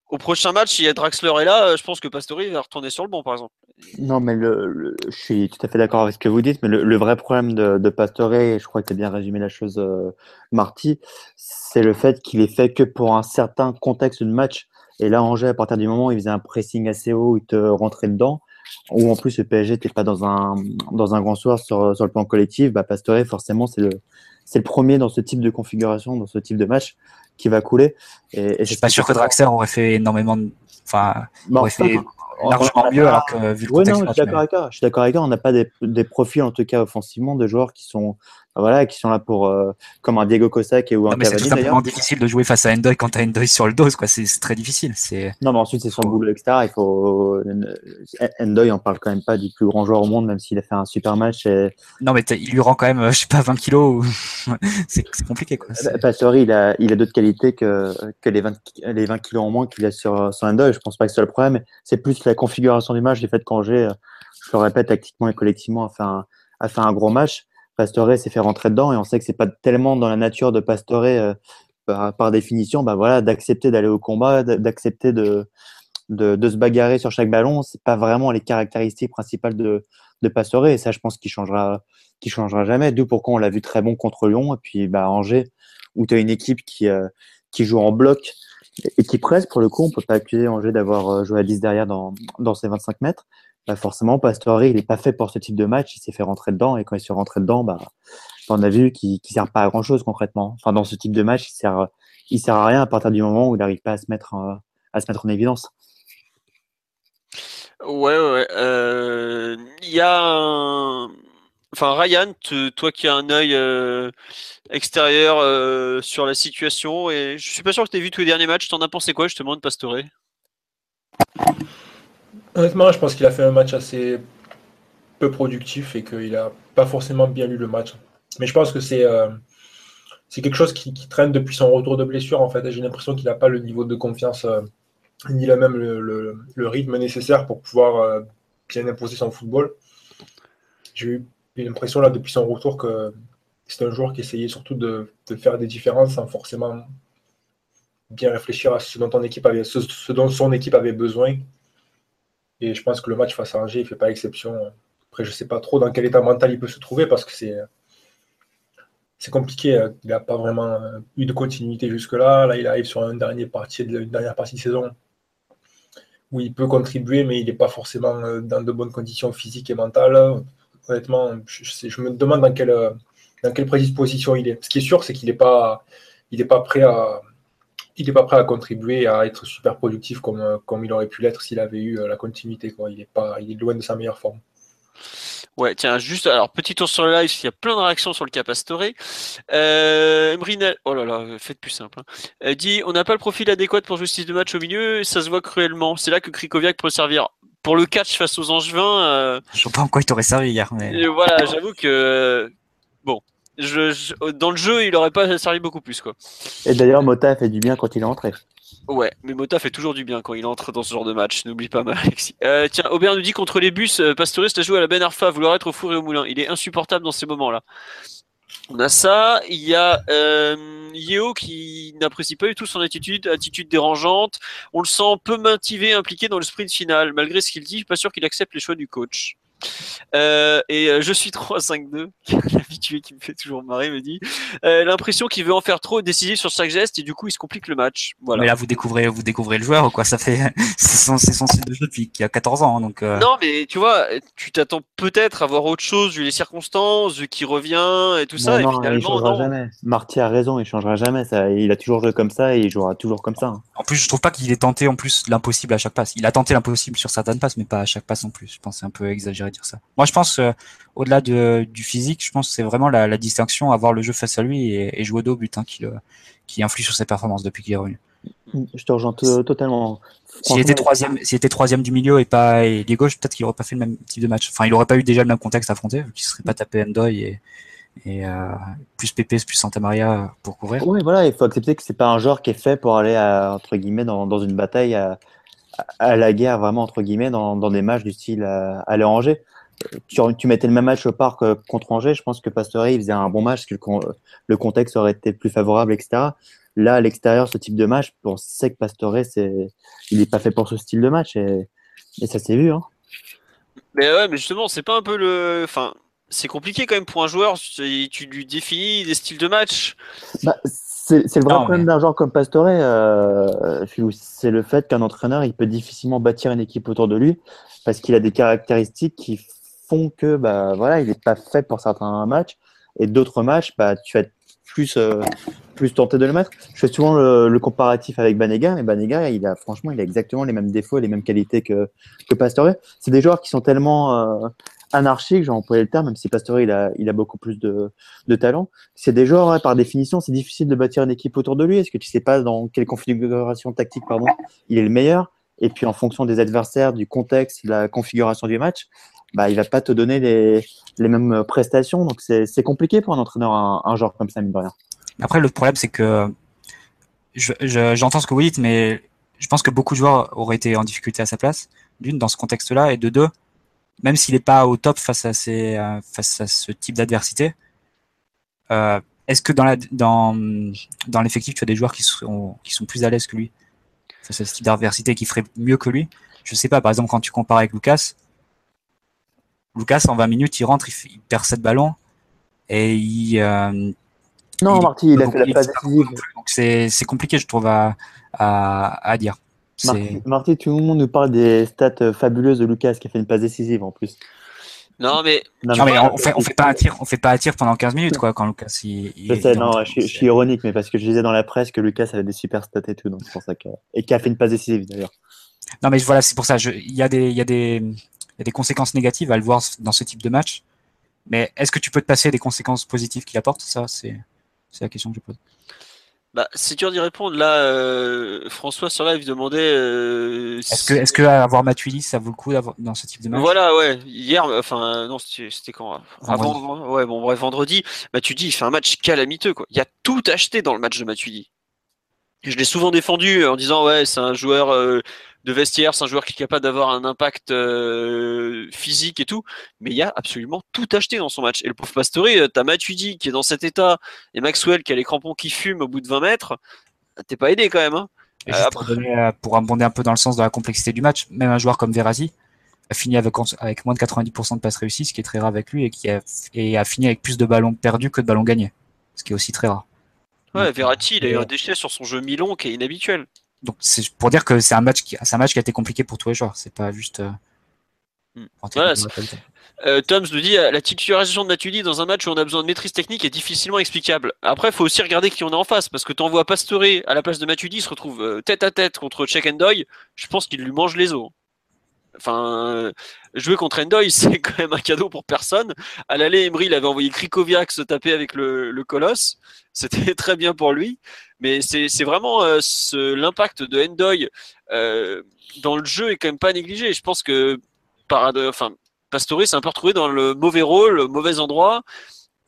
Au prochain match, a Draxler est là, je pense que Pastori va retourner sur le banc, par exemple. Non, mais je suis tout à fait d'accord avec ce que vous dites, mais le, vrai problème de, de Pastore, et je crois que tu as bien résumé la chose, euh, Marty, c'est le fait qu'il est fait que pour un certain contexte de match. Et là, Angers, à partir du moment où il faisait un pressing assez haut, il te rentrait dedans, ou en plus le PSG n'était pas dans un, dans un grand soir sur, sur le plan collectif, bah, Pastore, forcément, c'est le, c'est le premier dans ce type de configuration, dans ce type de match qui va couler. Et, je suis pas sûr que Draxler aurait fait énormément de, enfin, aurait fait largement mieux alors que vu le contexte. je suis d'accord avec toi. Je suis d'accord avec toi. On n'a pas des, des, profils en tout cas offensivement de joueurs qui sont voilà, qui sont là pour euh, comme un Diego Cossack ou un non, mais C'est simplement difficile de jouer face à Endoy quand tu as Endoy sur le dos, quoi. C'est très difficile. C'est. Non, mais ensuite c'est son boulot etc. Il faut Endoy, on parle quand même pas du plus grand joueur au monde, même s'il a fait un super match. Et... Non, mais il lui rend quand même, je sais pas, 20 kilos. c'est compliqué, quoi. Pastori, il a, il a d'autres qualités que, que les 20, les 20 kilos en moins qu'il a sur, sur Endoy. Je pense pas que c'est le problème. C'est plus la configuration du match, les fait qu'Angers, je le répète, tactiquement et collectivement, a fait un, a fait un gros match. Pastore s'est fait rentrer dedans et on sait que c'est pas tellement dans la nature de Pastore euh, par, définition, bah voilà, d'accepter d'aller au combat, d'accepter de, se bagarrer sur chaque ballon. C'est pas vraiment les caractéristiques principales de, de et ça, je pense qu'il changera, changera jamais. D'où pourquoi on l'a vu très bon contre Lyon et puis bah Angers où tu as une équipe qui euh, qui joue en bloc et qui presse pour le coup. On peut pas accuser Angers d'avoir euh, joué à 10 derrière dans, dans ses 25 mètres bah forcément, Pastore, il n'est pas fait pour ce type de match. Il s'est fait rentrer dedans. Et quand il s'est rentré dedans, bah, on a vu qu'il ne sert pas à grand chose concrètement. Enfin, dans ce type de match, il sert, il sert à rien à partir du moment où il n'arrive pas à se mettre, euh, à se mettre en évidence. Ouais, ouais. Euh, il y a. Enfin, Ryan, toi qui as un œil euh, extérieur sur la situation, et je suis pas sûr que tu aies vu tous les derniers matchs, t'en as pensé quoi justement de Pastore? Honnêtement, je pense qu'il a fait un match assez peu productif et qu'il n'a pas forcément bien lu le match. Mais je pense que c'est euh, quelque chose qui, traîne depuis son retour de blessure. En fait, j'ai l'impression qu'il n'a pas le niveau de confiance euh, ni la même le, rythme nécessaire pour pouvoir euh, bien imposer son football. J'ai eu l'impression là depuis son retour que c'est un joueur qui essayait surtout de, faire des différences sans forcément bien réfléchir à ce dont, son équipe avait besoin et je pense que le match face à Angers, il ne fait pas exception. Après, je ne sais pas trop dans quel état mental il peut se trouver parce que c'est, c'est compliqué. Il n'a pas vraiment eu de continuité jusque-là. Là, il arrive sur une dernière partie, une dernière partie de saison où il peut contribuer, mais il n'est pas forcément dans de bonnes conditions physiques et mentales. Honnêtement, je, me demande dans quelle, dans quelle prédisposition il est. Ce qui est sûr, c'est qu'il n'est pas, pas prêt à, il n'est pas prêt à contribuer à être super productif comme, euh, comme il aurait pu l'être s'il avait eu euh, la continuité. Quoi. Il, est pas, il est loin de sa meilleure forme. Ouais, tiens, juste, alors, petit tour sur le live, il y a plein de réactions sur le cas Pastore. Euh, oh là là, faites plus simple. Hein. dit, on n'a pas le profil adéquat pour justice de match au milieu, ça se voit cruellement. C'est là que Krikoviak peut servir. Pour le catch face aux Angevins. Euh... Je sais pas en quoi il t'aurait servi hier. Mais... Voilà, j'avoue que. Dans le jeu, il aurait pas servi beaucoup plus. Quoi. Et d'ailleurs, Mota fait du bien quand il est entré. Ouais, mais Mota fait toujours du bien quand il entre dans ce genre de match. N'oublie pas, Alexis. Euh, tiens, Aubert nous dit contre les bus, euh, Pastoriste a joué à la Ben Arfa, vouloir être au four et au moulin. Il est insupportable dans ces moments-là. On a ça. Il y a euh, Yeo qui n'apprécie pas du tout son attitude, attitude dérangeante. On le sent peu motivé, impliqué dans le sprint final. Malgré ce qu'il dit, je suis pas sûr qu'il accepte les choix du coach. Euh, et euh, je suis 3-5-2, l'habitué qui me fait toujours marrer me dit euh, l'impression qu'il veut en faire trop décisif sur chaque geste et du coup il se complique le match. Voilà. Mais là vous découvrez vous découvrez le joueur quoi, ça fait c'est son son style de jeu depuis qu'il a 14 ans hein, donc. euh, Non mais tu vois, tu t'attends peut-être à voir autre chose vu les circonstances, vu qu'il revient et tout ça. Non, et non, il finalement changera non. jamais. Marty a raison, il changera jamais. Ça, il a toujours joué comme ça et il jouera toujours comme ça. hein. En plus, je trouve pas qu'il ait tenté en plus l'impossible à chaque passe. Il a tenté l'impossible sur certaines passes, mais pas à chaque passe non plus. Je pense que c'est un peu exagéré dire ça. Moi, je pense, euh, au-delà de, du physique, je pense que c'est vraiment la, la distinction, avoir le jeu face à lui et, et jouer dos au but hein, qui, le- qui influe sur ses performances depuis qu'il est revenu. Je te rejoins to- totalement. S'il était troisième, s'il était troisième du milieu et pas les gauche, peut-être qu'il aurait pas fait le même type de match. Enfin, il aurait pas eu déjà le même contexte à affronter, vu qu'il serait pas tapé Endoy et, et euh, plus Pépé, plus Santa Maria pour couvrir. Oui, voilà, il faut accepter que c'est pas un joueur qui est fait pour aller à, entre guillemets dans, dans une bataille à, à la guerre vraiment entre guillemets dans, dans des matchs du style à, aller à Angers. Euh, Tu, tu mettais le même match au parc euh, contre Angers, je pense que Pastore il faisait un bon match, que le, con- le contexte aurait été plus favorable, etc. Là, à l'extérieur, ce type de match, on sait que Pastore, c'est, il n'est pas fait pour ce style de match et, et ça s'est vu. Hein. Mais ouais, mais justement, c'est pas un peu le. Enfin, c'est compliqué quand même pour un joueur. Tu tu lui définis des styles de match. Bah, c'est le vrai Non, problème mais- d'un joueur comme Pastore, euh, c'est le fait qu'un entraîneur, il peut difficilement bâtir une équipe autour de lui parce qu'il a des caractéristiques qui font que bah voilà, il n'est pas fait pour certains matchs et d'autres matchs, bah tu vas être plus euh, plus tenté de le mettre. Je fais souvent le, le comparatif avec Banega, mais Banega, il a franchement, il a exactement les mêmes défauts et les mêmes qualités que que Pastore. C'est des joueurs qui sont tellement euh, anarchiques, j'ai employé le terme, même si Pastore il a beaucoup plus de de talent c'est des joueurs, par définition, c'est difficile de bâtir une équipe autour de lui. Est-ce que tu sais pas dans quelle configuration tactique pardon, il est le meilleur? Et puis en fonction des adversaires, du contexte, de la configuration du match, bah, il va pas te donner les, mêmes prestations. Donc c'est compliqué pour un entraîneur, un, un joueur comme ça, mine de rien. Après, le problème, c'est que je- je- j'entends ce que vous dites, mais je pense que beaucoup de joueurs auraient été en difficulté à sa place, d'une, dans ce contexte-là, et de deux, même s'il n'est pas au top face à, ces, euh, face à ce type d'adversité, euh, est-ce que dans la dans, dans l'effectif, tu as des joueurs qui sont, qui sont plus à l'aise que lui face à ce type d'adversité, qui feraient mieux que lui? Je sais pas, par exemple, quand tu compares avec Lucas, Lucas, en 20 minutes, il rentre, il, perd 7 ballons, et il, euh, Non, Il- Marty, il a fait la passe décisive. Donc c'est c'est compliqué, je trouve, à, à, à dire. Marty, Marty, tout le monde nous parle des stats euh, fabuleuses de Lucas qui a fait une passe décisive en plus. Non, mais Non, mais on fait, on fait pas un tir, on fait pas un tir pendant 15 minutes, quoi, quand Lucas, il, il Je sais, non, je, suis- je suis ironique, mais parce que je disais dans la presse que Lucas avait des super stats et tout, donc c'est pour ça que et qui a fait une passe décisive d'ailleurs. Non, mais voilà, c'est pour ça, il y a des, il y a des, il y a des conséquences négatives à le voir dans ce type de match. Mais est-ce que tu peux te passer des conséquences positives qu'il apporte? Ça, c'est, c'est la question que je pose. Bah, c'est dur d'y répondre. Là, euh, François sur live demandait. euh, Est-ce que, si- est-ce que avoir Matuidi, ça vaut le coup d'avoir, dans ce type de match? Voilà, ouais. Hier, enfin, non, c'était c'était quand? Vendredi. Avant, ouais, bon, bref, vendredi. Matuidi, il fait un match calamiteux, quoi. Il y a tout acheté dans le match de Matuidi. Je l'ai souvent défendu en disant, ouais, c'est un joueur euh, de vestiaire, c'est un joueur qui est capable d'avoir un impact euh, physique et tout. Mais il y a absolument tout acheté dans son match. Et le pauvre Pastore, euh, t'as Matuidi qui est dans cet état et Maxwell qui a les crampons qui fument au bout de 20 mètres. T'es pas aidé quand même, hein. Et juste Euh, pour, donner, euh, pour abonder un peu dans le sens de la complexité du match, même un joueur comme Verratti a fini avec, avec moins de 90% de passes réussies, ce qui est très rare avec lui, et qui a, et a fini avec plus de ballons perdus que de ballons gagnés, ce qui est aussi très rare. Ouais, Verratti, il a eu euh, un déchet sur son jeu mi-long qui est inhabituel. Donc c'est pour dire que c'est un match qui, un match qui a été compliqué pour tous les joueurs. C'est pas juste. Euh, Hmm. Voilà. Euh, Toms nous dit euh, la titularisation de Matuidi dans un match où on a besoin de maîtrise technique est difficilement explicable. Après, il faut aussi regarder qui on a en face parce que t'envoies Pastore à la place de Matuidi, il se retrouve euh, tête à tête contre Check Endoy. Je pense qu'il lui mange les os. Enfin, euh, jouer contre Endoy, c'est quand même un cadeau pour personne. À l'aller, Emery, il avait envoyé Krikoviak se taper avec le, le colosse. C'était très bien pour lui. Mais c'est vraiment euh, l'impact de Endoy euh, dans le jeu est quand même pas négligé. Je pense que parade, enfin, Pastore s'est un peu retrouvé dans le mauvais rôle, le mauvais endroit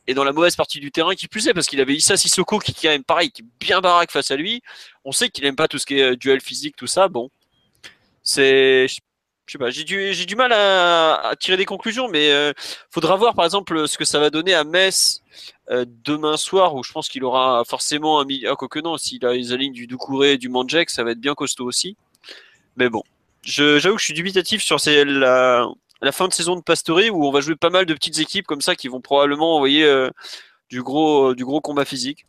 et dans la mauvaise partie du terrain qui plus est parce qu'il avait Issa Sissoko qui, qui est quand même pareil, qui est bien baraque face à lui. On sait qu'il aime pas tout ce qui est euh, duel physique, tout ça. Bon, c'est, je sais pas, j'ai du, du mal à, à tirer des conclusions, mais euh, faudra voir par exemple ce que ça va donner à Metz euh, demain soir où je pense qu'il aura forcément un milieu, ah, non, s'il a les alignes du Doucouré et du Mandjek, ça va être bien costaud aussi. Mais bon, j'avoue que je suis dubitatif sur la, fin de saison de Pastore où on va jouer pas mal de petites équipes comme ça qui vont probablement envoyer du, gros, du gros combat physique.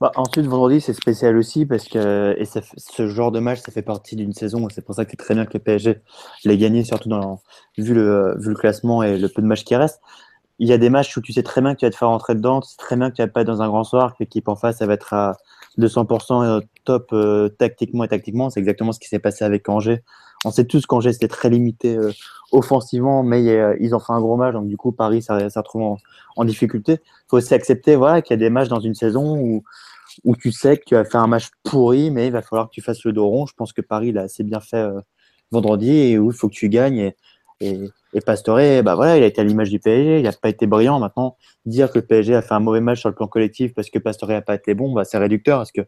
Bah, ensuite, vendredi, c'est spécial aussi parce que et ce genre de match, ça fait partie d'une saison. C'est pour ça que c'est très bien que le PSG l'ait gagné, surtout dans, vu, le, vu le classement et le peu de matchs qui restent. Il y a des matchs où tu sais très bien que tu vas te faire rentrer dedans, tu sais très bien que tu vas pas être dans un grand soir, que l'équipe en face, ça va être à 200% euh, top euh, tactiquement et tactiquement. C'est exactement ce qui s'est passé avec Angers. On sait tous qu'Angers, c'était très limité euh, offensivement, mais ils ont fait un gros match. Donc, du coup, Paris, ça, ça retrouve en, difficulté. Il faut aussi accepter voilà, qu'il y a des matchs dans une saison où, où tu sais que tu as fait un match pourri, mais il va falloir que tu fasses le dos rond. Je pense que Paris l'a assez bien fait vendredi et où il faut que tu gagnes. Et, et Pastore, bah voilà, il a été à l'image du PSG, il n'a pas été brillant. Maintenant, dire que le PSG a fait un mauvais match sur le plan collectif parce que Pastore n'a pas été bon, bah, c'est réducteur. Parce que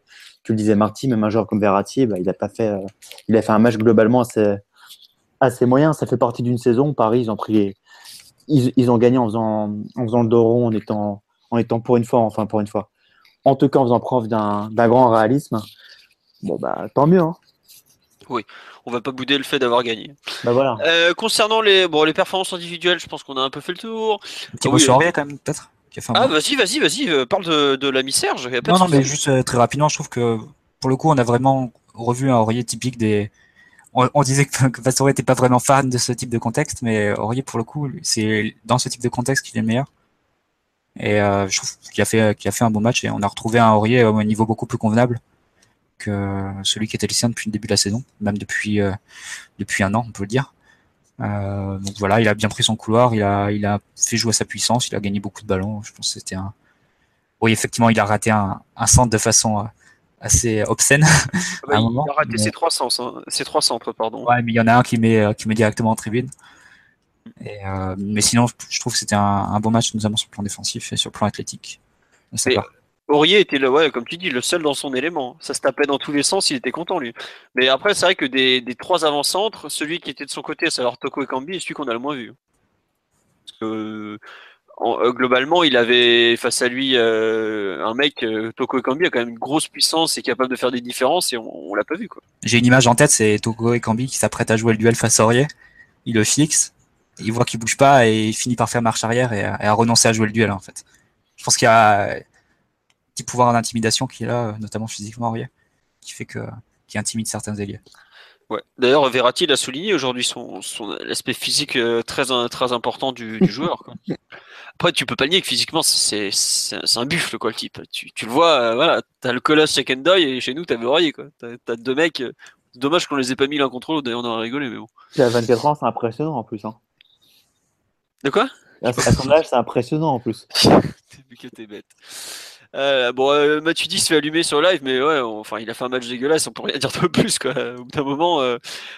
tu le disais, Marty, même un joueur comme Verratti, bah, il a pas fait, euh, il a fait un match globalement assez, assez moyen. Ça fait partie d'une saison. Paris, ils ont pris, ils, ils, ont gagné en faisant, en faisant le dos rond, en étant, en étant pour une fois, enfin pour une fois. En tout cas, en faisant preuve d'un grand réalisme. Bon bah tant mieux. Hein. Oui, on va pas bouder le fait d'avoir gagné. Bah voilà. Euh, concernant les, bon, les performances individuelles, je pense qu'on a un peu fait le tour. Un petit mot sur Aurier quand même, peut-être Ah, vas-y, vas-y, vas-y, euh, parle de, de l'ami Serge. Non, non, mais juste euh, très rapidement, je trouve que pour le coup, on a vraiment revu un Aurier typique des. On, disait que, que Pastore n'était pas vraiment fan de ce type de contexte, mais Aurier, pour le coup, c'est dans ce type de contexte qu'il est le meilleur. Et je trouve qu'il a, fait, qu'il a fait un bon match et on a retrouvé un Aurier au niveau beaucoup plus convenable celui qui était le sien depuis le début de la saison, même depuis euh, depuis un an, on peut le dire. Euh, donc voilà, il a bien pris son couloir, il a il a fait jouer à sa puissance, il a gagné beaucoup de ballons. Je pense que c'était un. Oui, effectivement, il a raté un, un centre de façon euh, assez obscène. Ah bah, il a raté ses trois centres, hein, ses trois centres, pardon. Ouais, mais il y en a un qui met qui met directement en tribune. Et, euh, mais sinon, je trouve que c'était un, un, bon match, notamment sur le plan défensif et sur le plan athlétique. Aurier était le, ouais, comme tu dis, le seul dans son élément. Ça se tapait dans tous les sens, il était content lui. Mais après, c'est vrai que des, des trois avant-centres, celui qui était de son côté, c'est alors Toko Ekambi, est celui qu'on a le moins vu. Euh, globalement, il avait face à lui euh, un mec, euh, Toko Ekambi a quand même une grosse puissance et capable de faire des différences et on, on l'a pas vu quoi. J'ai une image en tête, c'est Toko Ekambi qui s'apprête à jouer le duel face à Aurier. Il le fixe, il voit qu'il bouge pas et il finit par faire marche arrière et, et à renoncer à jouer le duel en fait. Je pense qu'il y a petit pouvoir d'intimidation qui est là, notamment physiquement, qui fait que qui intimide certains ailiers. Ouais. D'ailleurs, Verratti il a souligné aujourd'hui son, son l'aspect physique euh, très très important du, du joueur. Quoi. Après, tu peux pas nier que physiquement c'est c'est un buffle quoi le type. Tu, tu le vois, euh, voilà, t'as le colosse second et chez nous t'as Verratti quoi. T'as as deux mecs. Euh, dommage qu'on les ait pas mis l'un contre l'autre. D'ailleurs, on aurait rigolé, mais bon. A 24 ans, c'est impressionnant en plus. Hein. De quoi? À, son âge, c'est impressionnant en plus. T'es que t'es bête. Euh, bon, euh, se fait allumer sur live, mais ouais, enfin, il a fait un match dégueulasse, on peut rien dire de plus, quoi. Au bout d'un moment, euh,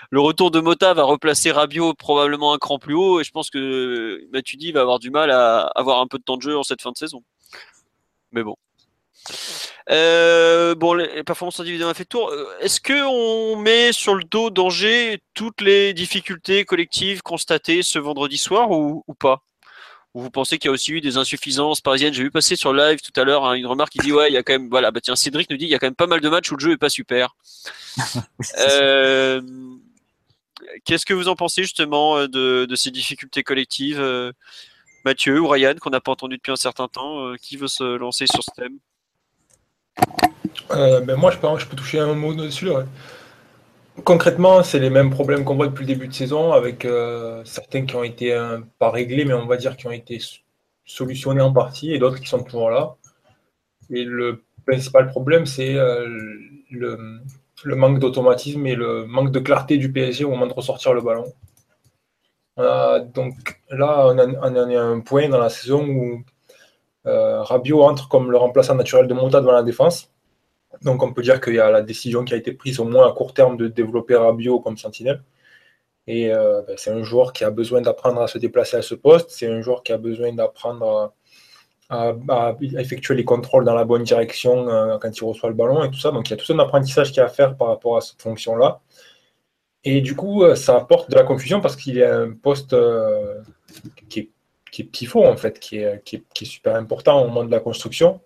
le retour de Mota va replacer Rabiot probablement un cran plus haut, et je pense que Matuidi va avoir du mal à avoir un peu de temps de jeu en cette fin de saison. Mais bon. Euh, bon, les performances individuelles ont fait tour. Est-ce que on met sur le dos d'Angers toutes les difficultés collectives constatées ce vendredi soir ou pas? Ou vous pensez qu'il y a aussi eu des insuffisances parisiennes J'ai vu passer sur live tout à l'heure hein, une remarque qui dit ouais, il y a quand même voilà, bah tiens Cédric nous dit il y a quand même pas mal de matchs où le jeu est pas super. euh, Qu'est-ce que vous en pensez justement euh, de, de ces difficultés collectives, euh, Mathieu ou Ryan qu'on n'a pas entendu depuis un certain temps euh, Qui veut se lancer sur ce thème? Ben moi, je peux, je peux toucher un mot dessus. Ouais. Concrètement, c'est les mêmes problèmes qu'on voit depuis le début de saison, avec euh, certains qui ont été euh, pas réglés, mais on va dire qui ont été solutionnés en partie, et d'autres qui sont toujours là. Et le principal problème, c'est euh, le, manque d'automatisme et le manque de clarté du PSG au moment de ressortir le ballon. donc là, on, en est à un point dans la saison où Rabiot entre comme le remplaçant naturel de Mota devant la défense. Donc on peut dire qu'il y a la décision qui a été prise au moins à court terme de développer Rabiot comme sentinelle. Et euh, ben, c'est un joueur qui a besoin d'apprendre à se déplacer à ce poste. C'est un joueur qui a besoin d'apprendre à, effectuer les contrôles dans la bonne direction euh, quand il reçoit le ballon et tout ça. Donc il y a tout un apprentissage qu'il y a à faire par rapport à cette fonction-là. Et du coup, euh, ça apporte de la confusion parce qu'il y a un poste qui est, qui, est, en fait, qui est, qui est super important au moment de la construction.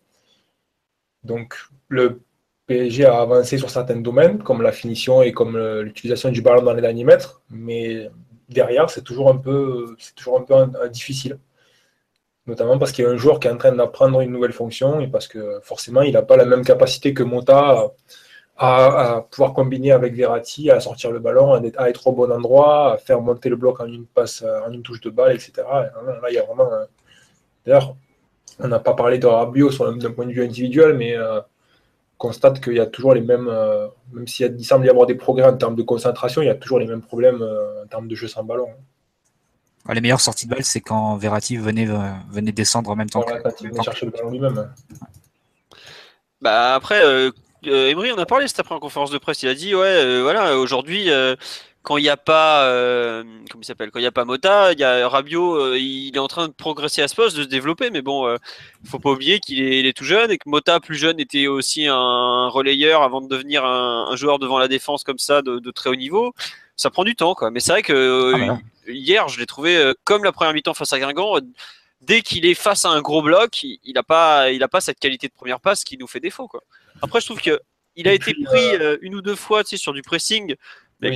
Donc le PSG a avancé sur certains domaines, comme la finition et comme l'utilisation du ballon dans les derniers mètres, mais derrière, c'est toujours un peu, c'est toujours un peu difficile. Notamment parce qu'il y a un joueur qui est en train d'apprendre une nouvelle fonction et parce que forcément, il n'a pas la même capacité que Mota à, pouvoir combiner avec Verratti, à sortir le ballon, à être, au bon endroit, à faire monter le bloc en une passe, en une touche de balle, etc. là, il y a vraiment. D'ailleurs, on n'a pas parlé de Rabiot d'un point de vue individuel, mais euh, constate qu'il y a toujours les mêmes, euh, même s'il semble y avoir des progrès en termes de concentration, il y a toujours les mêmes problèmes euh, en termes de jeu sans ballon. Les meilleures sorties de balle, c'est quand Verratti venait, venait descendre en même temps. que, quand il venait chercher le ballon lui-même. Bah après, Emery, on a parlé cet après en conférence de presse. Il a dit ouais, voilà, aujourd'hui, quand il n'y a pas euh, comment il s'appelle quand il y a pas Mota il y a Rabiot euh, il est en train de progresser à ce poste de se développer mais bon euh, faut pas oublier qu'il est, tout jeune et que Mota plus jeune était aussi un relayeur avant de devenir un, joueur devant la défense comme ça de, très haut niveau. Ça prend du temps quoi. Mais c'est vrai que ah, hier je l'ai trouvé comme la première mi-temps face à Guingamp dès qu'il est face à un gros bloc il n'a pas il a pas cette qualité de première passe qui nous fait défaut quoi. Après je trouve que il a été pris une ou deux fois tu sais, sur du pressing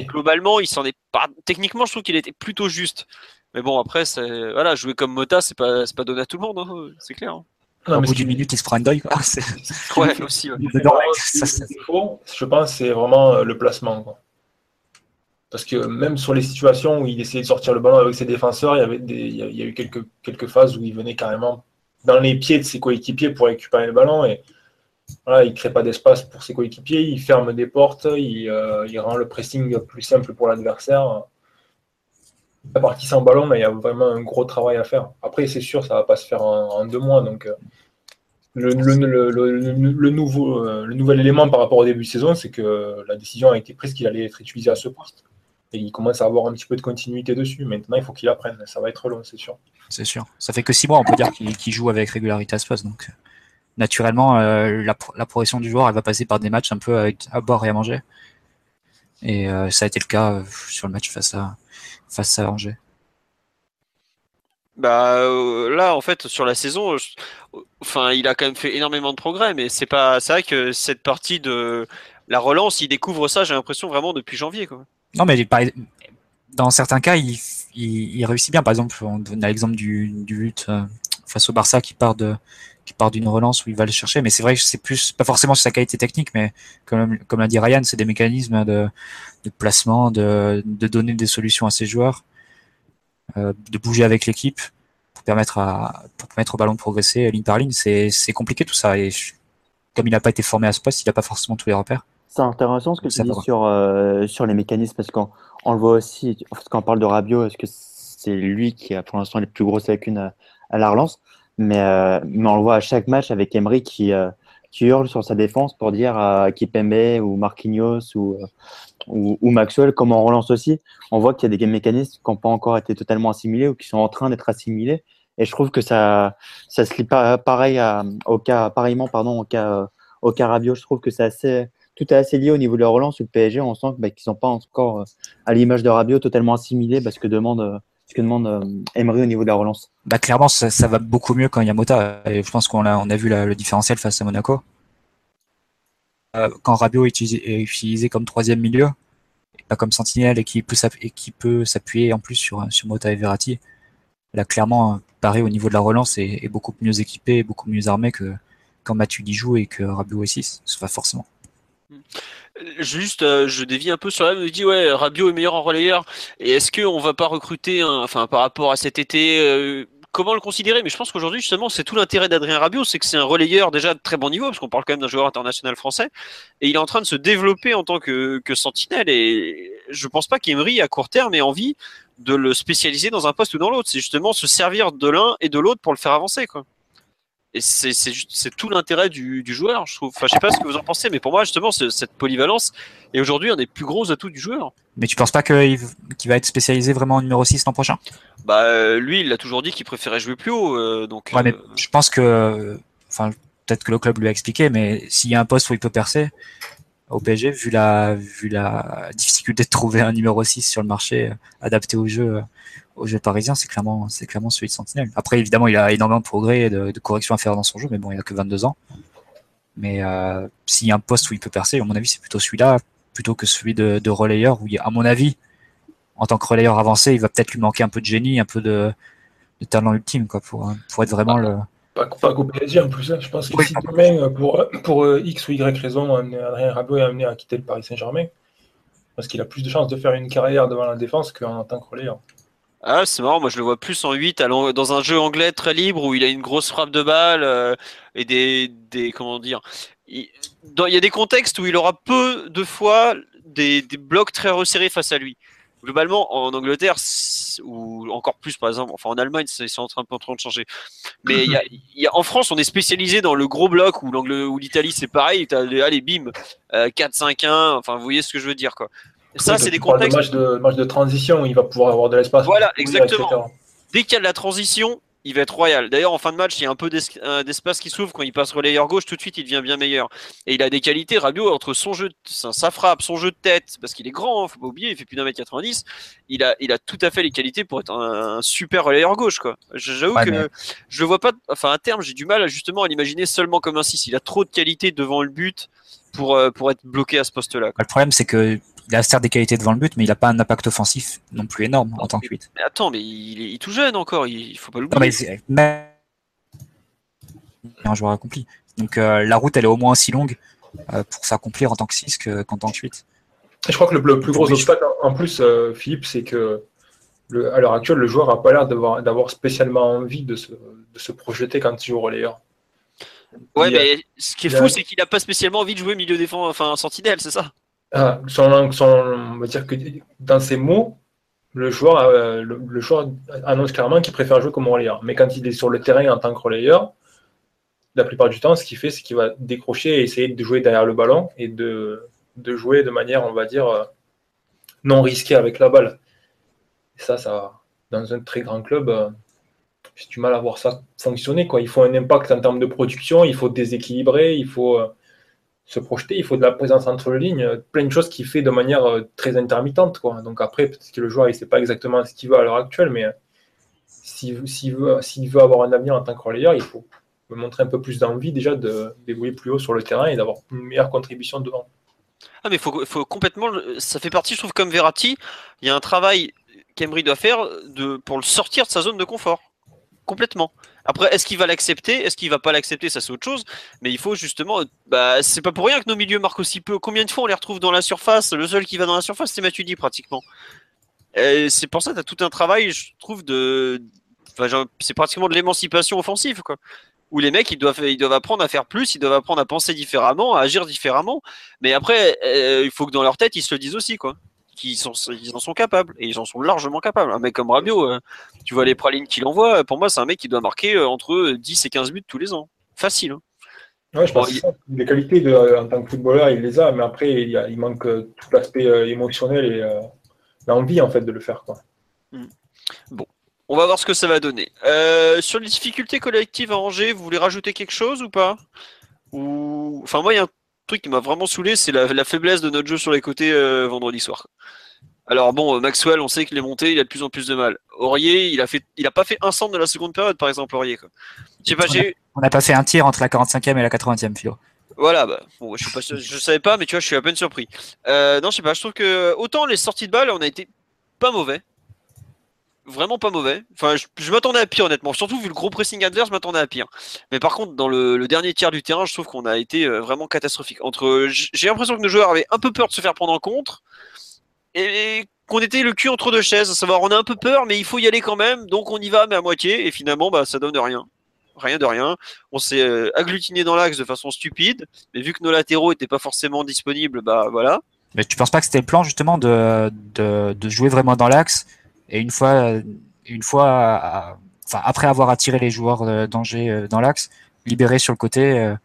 globalement, il s'en est pas. Techniquement, je trouve qu'il était plutôt juste. Mais bon, après, voilà, jouer comme Mota, c'est pas, pas donné à tout le monde, hein, c'est clair. Hein. Au bout d'une minute, il se prend un deuil. ouais, aussi. je pense c'est vraiment euh, le placement. Parce que même sur les situations où il essayait de sortir le ballon avec ses défenseurs, il y, avait des, il y a eu quelques, quelques phases où il venait carrément dans les pieds de ses coéquipiers pour récupérer le ballon. Et voilà, il ne crée pas d'espace pour ses coéquipiers, il ferme des portes, il, euh, rend le pressing plus simple pour l'adversaire. La partie sans ballon, mais il y a vraiment un gros travail à faire. Après, c'est sûr, ça ne va pas se faire en, deux mois. Donc, euh, le, nouveau, euh, le nouvel élément par rapport au début de saison, c'est que la décision a été prise qu'il allait être utilisé à ce poste. Et il commence à avoir un petit peu de continuité dessus. Maintenant, il faut qu'il apprenne. Ça va être long, c'est sûr. C'est sûr. Ça fait que six mois, on peut dire qu'il joue avec régularité à ce poste. Donc naturellement, euh, la, la, progression du joueur, elle va passer par des matchs un peu avec, à boire et à manger. Et euh, ça a été le cas euh, sur le match face à, face à Angers. Bah là, en fait, sur la saison, enfin, il a quand même fait énormément de progrès, mais c'est pas, c'est vrai que cette partie de la relance, il découvre ça, j'ai l'impression vraiment depuis janvier, quoi. Non, mais dans certains cas, il, il, réussit bien. Par exemple, on a l'exemple du, du but face au Barça qui part de qui part d'une relance où il va le chercher. Mais c'est vrai que c'est plus, pas forcément sur sa qualité technique, mais comme, comme l'a dit Ryan, c'est des mécanismes de, de placement, de, de, donner des solutions à ses joueurs, euh, de bouger avec l'équipe pour permettre à, pour permettre au ballon de progresser ligne par ligne. C'est, c'est compliqué tout ça. Et comme il n'a pas été formé à ce poste, il n'a pas forcément tous les repères. C'est intéressant ce que tu dis sur, euh, sur les mécanismes parce qu'on on le voit aussi, quand on parle de Rabiot, est-ce que c'est lui qui a pour l'instant les plus grosses lacunes à, à la relance? Mais, euh, mais on le voit à chaque match avec Emery qui, euh, qui hurle sur sa défense pour dire à Kipembe ou Marquinhos ou, euh, ou, ou, Maxwell comment on relance aussi. On voit qu'il y a des mécanismes qui n'ont pas encore été totalement assimilés ou qui sont en train d'être assimilés. Et je trouve que ça, ça se lit pareil au cas, pareillement, pardon, au cas, au cas Rabiot. Je trouve que c'est assez, tout est assez lié au niveau de la relance. Le PSG, on sent bah, qu'ils sont pas encore, à l'image de Rabiot, totalement assimilés parce que demande ce que demande euh, Emery au niveau de la relance bah, Clairement, ça, va beaucoup mieux quand il y a Mota. Et je pense qu'on a, on a vu le différentiel face à Monaco. Euh, quand Rabiot est utilisé, comme troisième milieu, pas comme sentinelle et qui peut, qui peut s'appuyer en plus sur, sur Mota et Verratti, là clairement, Paris au niveau de la relance est, beaucoup mieux équipé, beaucoup mieux armé que quand Matuidi joue et que Rabiot est 6, pas forcément. Hmm. Juste, euh, je dévie un peu sur la me dit ouais, Rabiot est meilleur en relayeur. Et est-ce qu'on va pas recruter, enfin par rapport à cet été, euh, comment le considérer? Mais je pense qu'aujourd'hui justement, c'est tout l'intérêt d'Adrien Rabiot, c'est que c'est un relayeur déjà de très bon niveau, parce qu'on parle quand même d'un joueur international français, et il est en train de se développer en tant que, que sentinelle. Et je pense pas qu'Emery à court terme ait envie de le spécialiser dans un poste ou dans l'autre. C'est justement se servir de l'un et de l'autre pour le faire avancer, quoi. Et c'est tout l'intérêt du, joueur, je trouve. Enfin, je sais pas ce que vous en pensez, mais pour moi, justement, cette polyvalence est aujourd'hui un des plus gros atouts du joueur. Mais tu penses pas qu'il va être spécialisé vraiment en numéro 6 l'an prochain? Bah, euh, lui, il a toujours dit qu'il préférait jouer plus haut. Euh, donc, ouais, mais euh, je pense que. Enfin, peut-être que le club lui a expliqué, mais s'il y a un poste où il peut percer, au PSG, vu la, vu la difficulté de trouver un numéro 6 sur le marché adapté au jeu au jeu parisien, c'est clairement, c'est clairement celui de Sentinelle. Après, évidemment, il a énormément de progrès et de, corrections à faire dans son jeu, mais bon, il a que 22 ans. Mais euh, s'il y a un poste où il peut percer, à mon avis, c'est plutôt celui-là, plutôt que celui de, relayeur, où, à mon avis, en tant que relayeur avancé, il va peut-être lui manquer un peu de génie, un peu de, de talent ultime, quoi, pour, pour être vraiment le. Pas, pas PSG en plus. hein. Je pense que si demain, pour, pour euh, X ou Y raison, Adrien Rabiot est amené à quitter le Paris Saint-Germain, parce qu'il a plus de chances de faire une carrière devant la défense qu'en tant que relayeur. Ah, c'est marrant, moi je le vois plus en 8 allant dans un jeu anglais très libre où il a une grosse frappe de balle euh, et des, des. Comment dire il, y a des contextes où il aura peu de fois des, des blocs très resserrés face à lui. Globalement, en Angleterre, ou encore plus par exemple, enfin en Allemagne, c'est en train, en train de changer. Mais en France, on est spécialisé dans le gros bloc où l'Italie c'est pareil, les, allez, bim, euh, 4-5-1, enfin vous voyez ce que je veux dire quoi. Ça, c'est des contextes. match de, match de transition, il va pouvoir avoir de l'espace. Voilà, courir, exactement. etc. dès qu'il y a de la transition, il va être royal. D'ailleurs, en fin de match, il y a un peu d'es- d'espace qui s'ouvre quand il passe relayeur gauche. Tout de suite, il devient bien meilleur. Et il a des qualités, Rabiot, entre son jeu, de- sa, sa frappe, son jeu de tête, parce qu'il est grand, hein, faut pas oublier, il fait plus d'un mètre 90. Il a, il a tout à fait les qualités pour être un, un super relayeur gauche, quoi. J'avoue Ouais, que mais- je le vois pas, enfin, à terme, j'ai du mal à, justement à l'imaginer seulement comme un 6. Il a trop de qualités devant le but pour, euh, pour être bloqué à ce poste-là. Le problème, c'est que il a certes des qualités devant le but, mais il n'a pas un impact offensif non plus énorme en tant que 8. Mais attends, mais il est, il est tout jeune encore, il, il faut pas Non, l'oublier. mais mais- un joueur accompli. Donc euh, la route, elle est au moins aussi longue euh, pour s'accomplir en tant que 6 que- qu'en tant que 8. Et je crois que le, le plus gros obstacle, en plus, euh, Philippe, c'est que le- à l'heure actuelle, le joueur n'a pas l'air d'avoir spécialement envie de se, de se projeter quand il joue relayeur. Ouais, a- mais ce qui est a- fou, c'est qu'il a pas spécialement envie de jouer milieu défense, enfin sentinelle, c'est ça. Ah, son- son- on va dire que dans ses mots, le joueur, euh, le, le joueur annonce clairement qu'il préfère jouer comme relayeur. Mais quand il est sur le terrain en tant que relayeur, la plupart du temps, ce qu'il fait, c'est qu'il va décrocher et essayer de jouer derrière le ballon et de, de jouer de manière, on va dire, euh, non risquée avec la balle. Et ça, ça, dans un très grand club, euh, j'ai du mal à voir ça fonctionner. Quoi. Il faut un impact en termes de production, il faut déséquilibrer, il faut euh, se projeter, il faut de la présence entre les lignes, plein de choses qu'il fait de manière euh, très intermittente. Donc après, peut-être que le joueur, il ne sait pas exactement ce qu'il veut à l'heure actuelle, mais euh, s'il s'il veut, s'il veut avoir un avenir en tant que relayeur, il faut montrer un peu plus d'envie déjà de- d'évoluer plus haut sur le terrain et d'avoir une meilleure contribution devant. Ah, mais faut, faut complètement. Ça fait partie, je trouve, comme Verratti, il y a un travail qu'Emery doit faire de, pour le sortir de sa zone de confort. Complètement. Après, est-ce qu'il va l'accepter? Est-ce qu'il va pas l'accepter? Ça, c'est autre chose. Mais il faut justement. Bah, c'est pas pour rien que nos milieux marquent aussi peu. Combien de fois on les retrouve dans la surface? Le seul qui va dans la surface, c'est Matuidi, pratiquement. C'est pour ça que tu as tout un travail, je trouve, de. C'est pratiquement de l'émancipation offensive, quoi. Où les mecs, ils doivent, ils doivent apprendre à faire plus, ils doivent apprendre à penser différemment, à agir différemment. Mais après, euh, il faut que dans leur tête, ils se le disent aussi, quoi. Qu'ils sont, ils en sont capables. Et ils en sont largement capables. Un mec comme Rabiot, euh, tu vois les pralines qu'il envoie, pour moi, c'est un mec qui doit marquer euh, entre 10 et 15 buts tous les ans. Facile. hein. Ouais, je Bon, pense que ça. les qualités de, euh, en tant que footballeur, il les a, mais après, il, y a- il manque euh, tout l'aspect euh, émotionnel et euh, l'envie en fait de le faire. Quoi. On va voir ce que ça va donner. Euh, sur les difficultés collectives à Angers, vous voulez rajouter quelque chose ou pas? Ou enfin moi il y a un truc qui m'a vraiment saoulé, c'est la, la faiblesse de notre jeu sur les côtés euh, vendredi soir. Alors bon, euh, Maxwell, on sait qu'il est monté, il a de plus en plus de mal. Aurier, il a fait, il a pas fait un centre de la seconde période par exemple Aurier. Quoi. Pas, j'ai On n'a pas fait un tir entre la 45e et la 80e, Philo. voilà, bah, bon, je, pas, je savais pas, mais tu vois, je suis à peine surpris. Euh, non, je sais pas, je trouve que autant les sorties de balles, on a été pas mauvais. Vraiment pas mauvais. Enfin, je, m'attendais à pire, honnêtement. Surtout vu le gros pressing adverse, je m'attendais à pire. Mais par contre, dans le, dernier tiers du terrain, je trouve qu'on a été euh, vraiment catastrophique. Entre, j'ai l'impression que nos joueurs avaient un peu peur de se faire prendre en contre et, qu'on était le cul entre deux chaises. À savoir, on a un peu peur, mais il faut y aller quand même. Donc on y va, mais à moitié. Et finalement, bah, ça donne rien. Rien de rien. On s'est euh, agglutiné dans l'axe de façon stupide. Mais vu que nos latéraux étaient pas forcément disponibles, bah voilà. Mais tu penses pas que c'était le plan justement de, de jouer vraiment dans l'axe et une fois, une fois, enfin après avoir attiré les joueurs euh, d'Angers euh, dans l'axe, libérer sur le côté euh,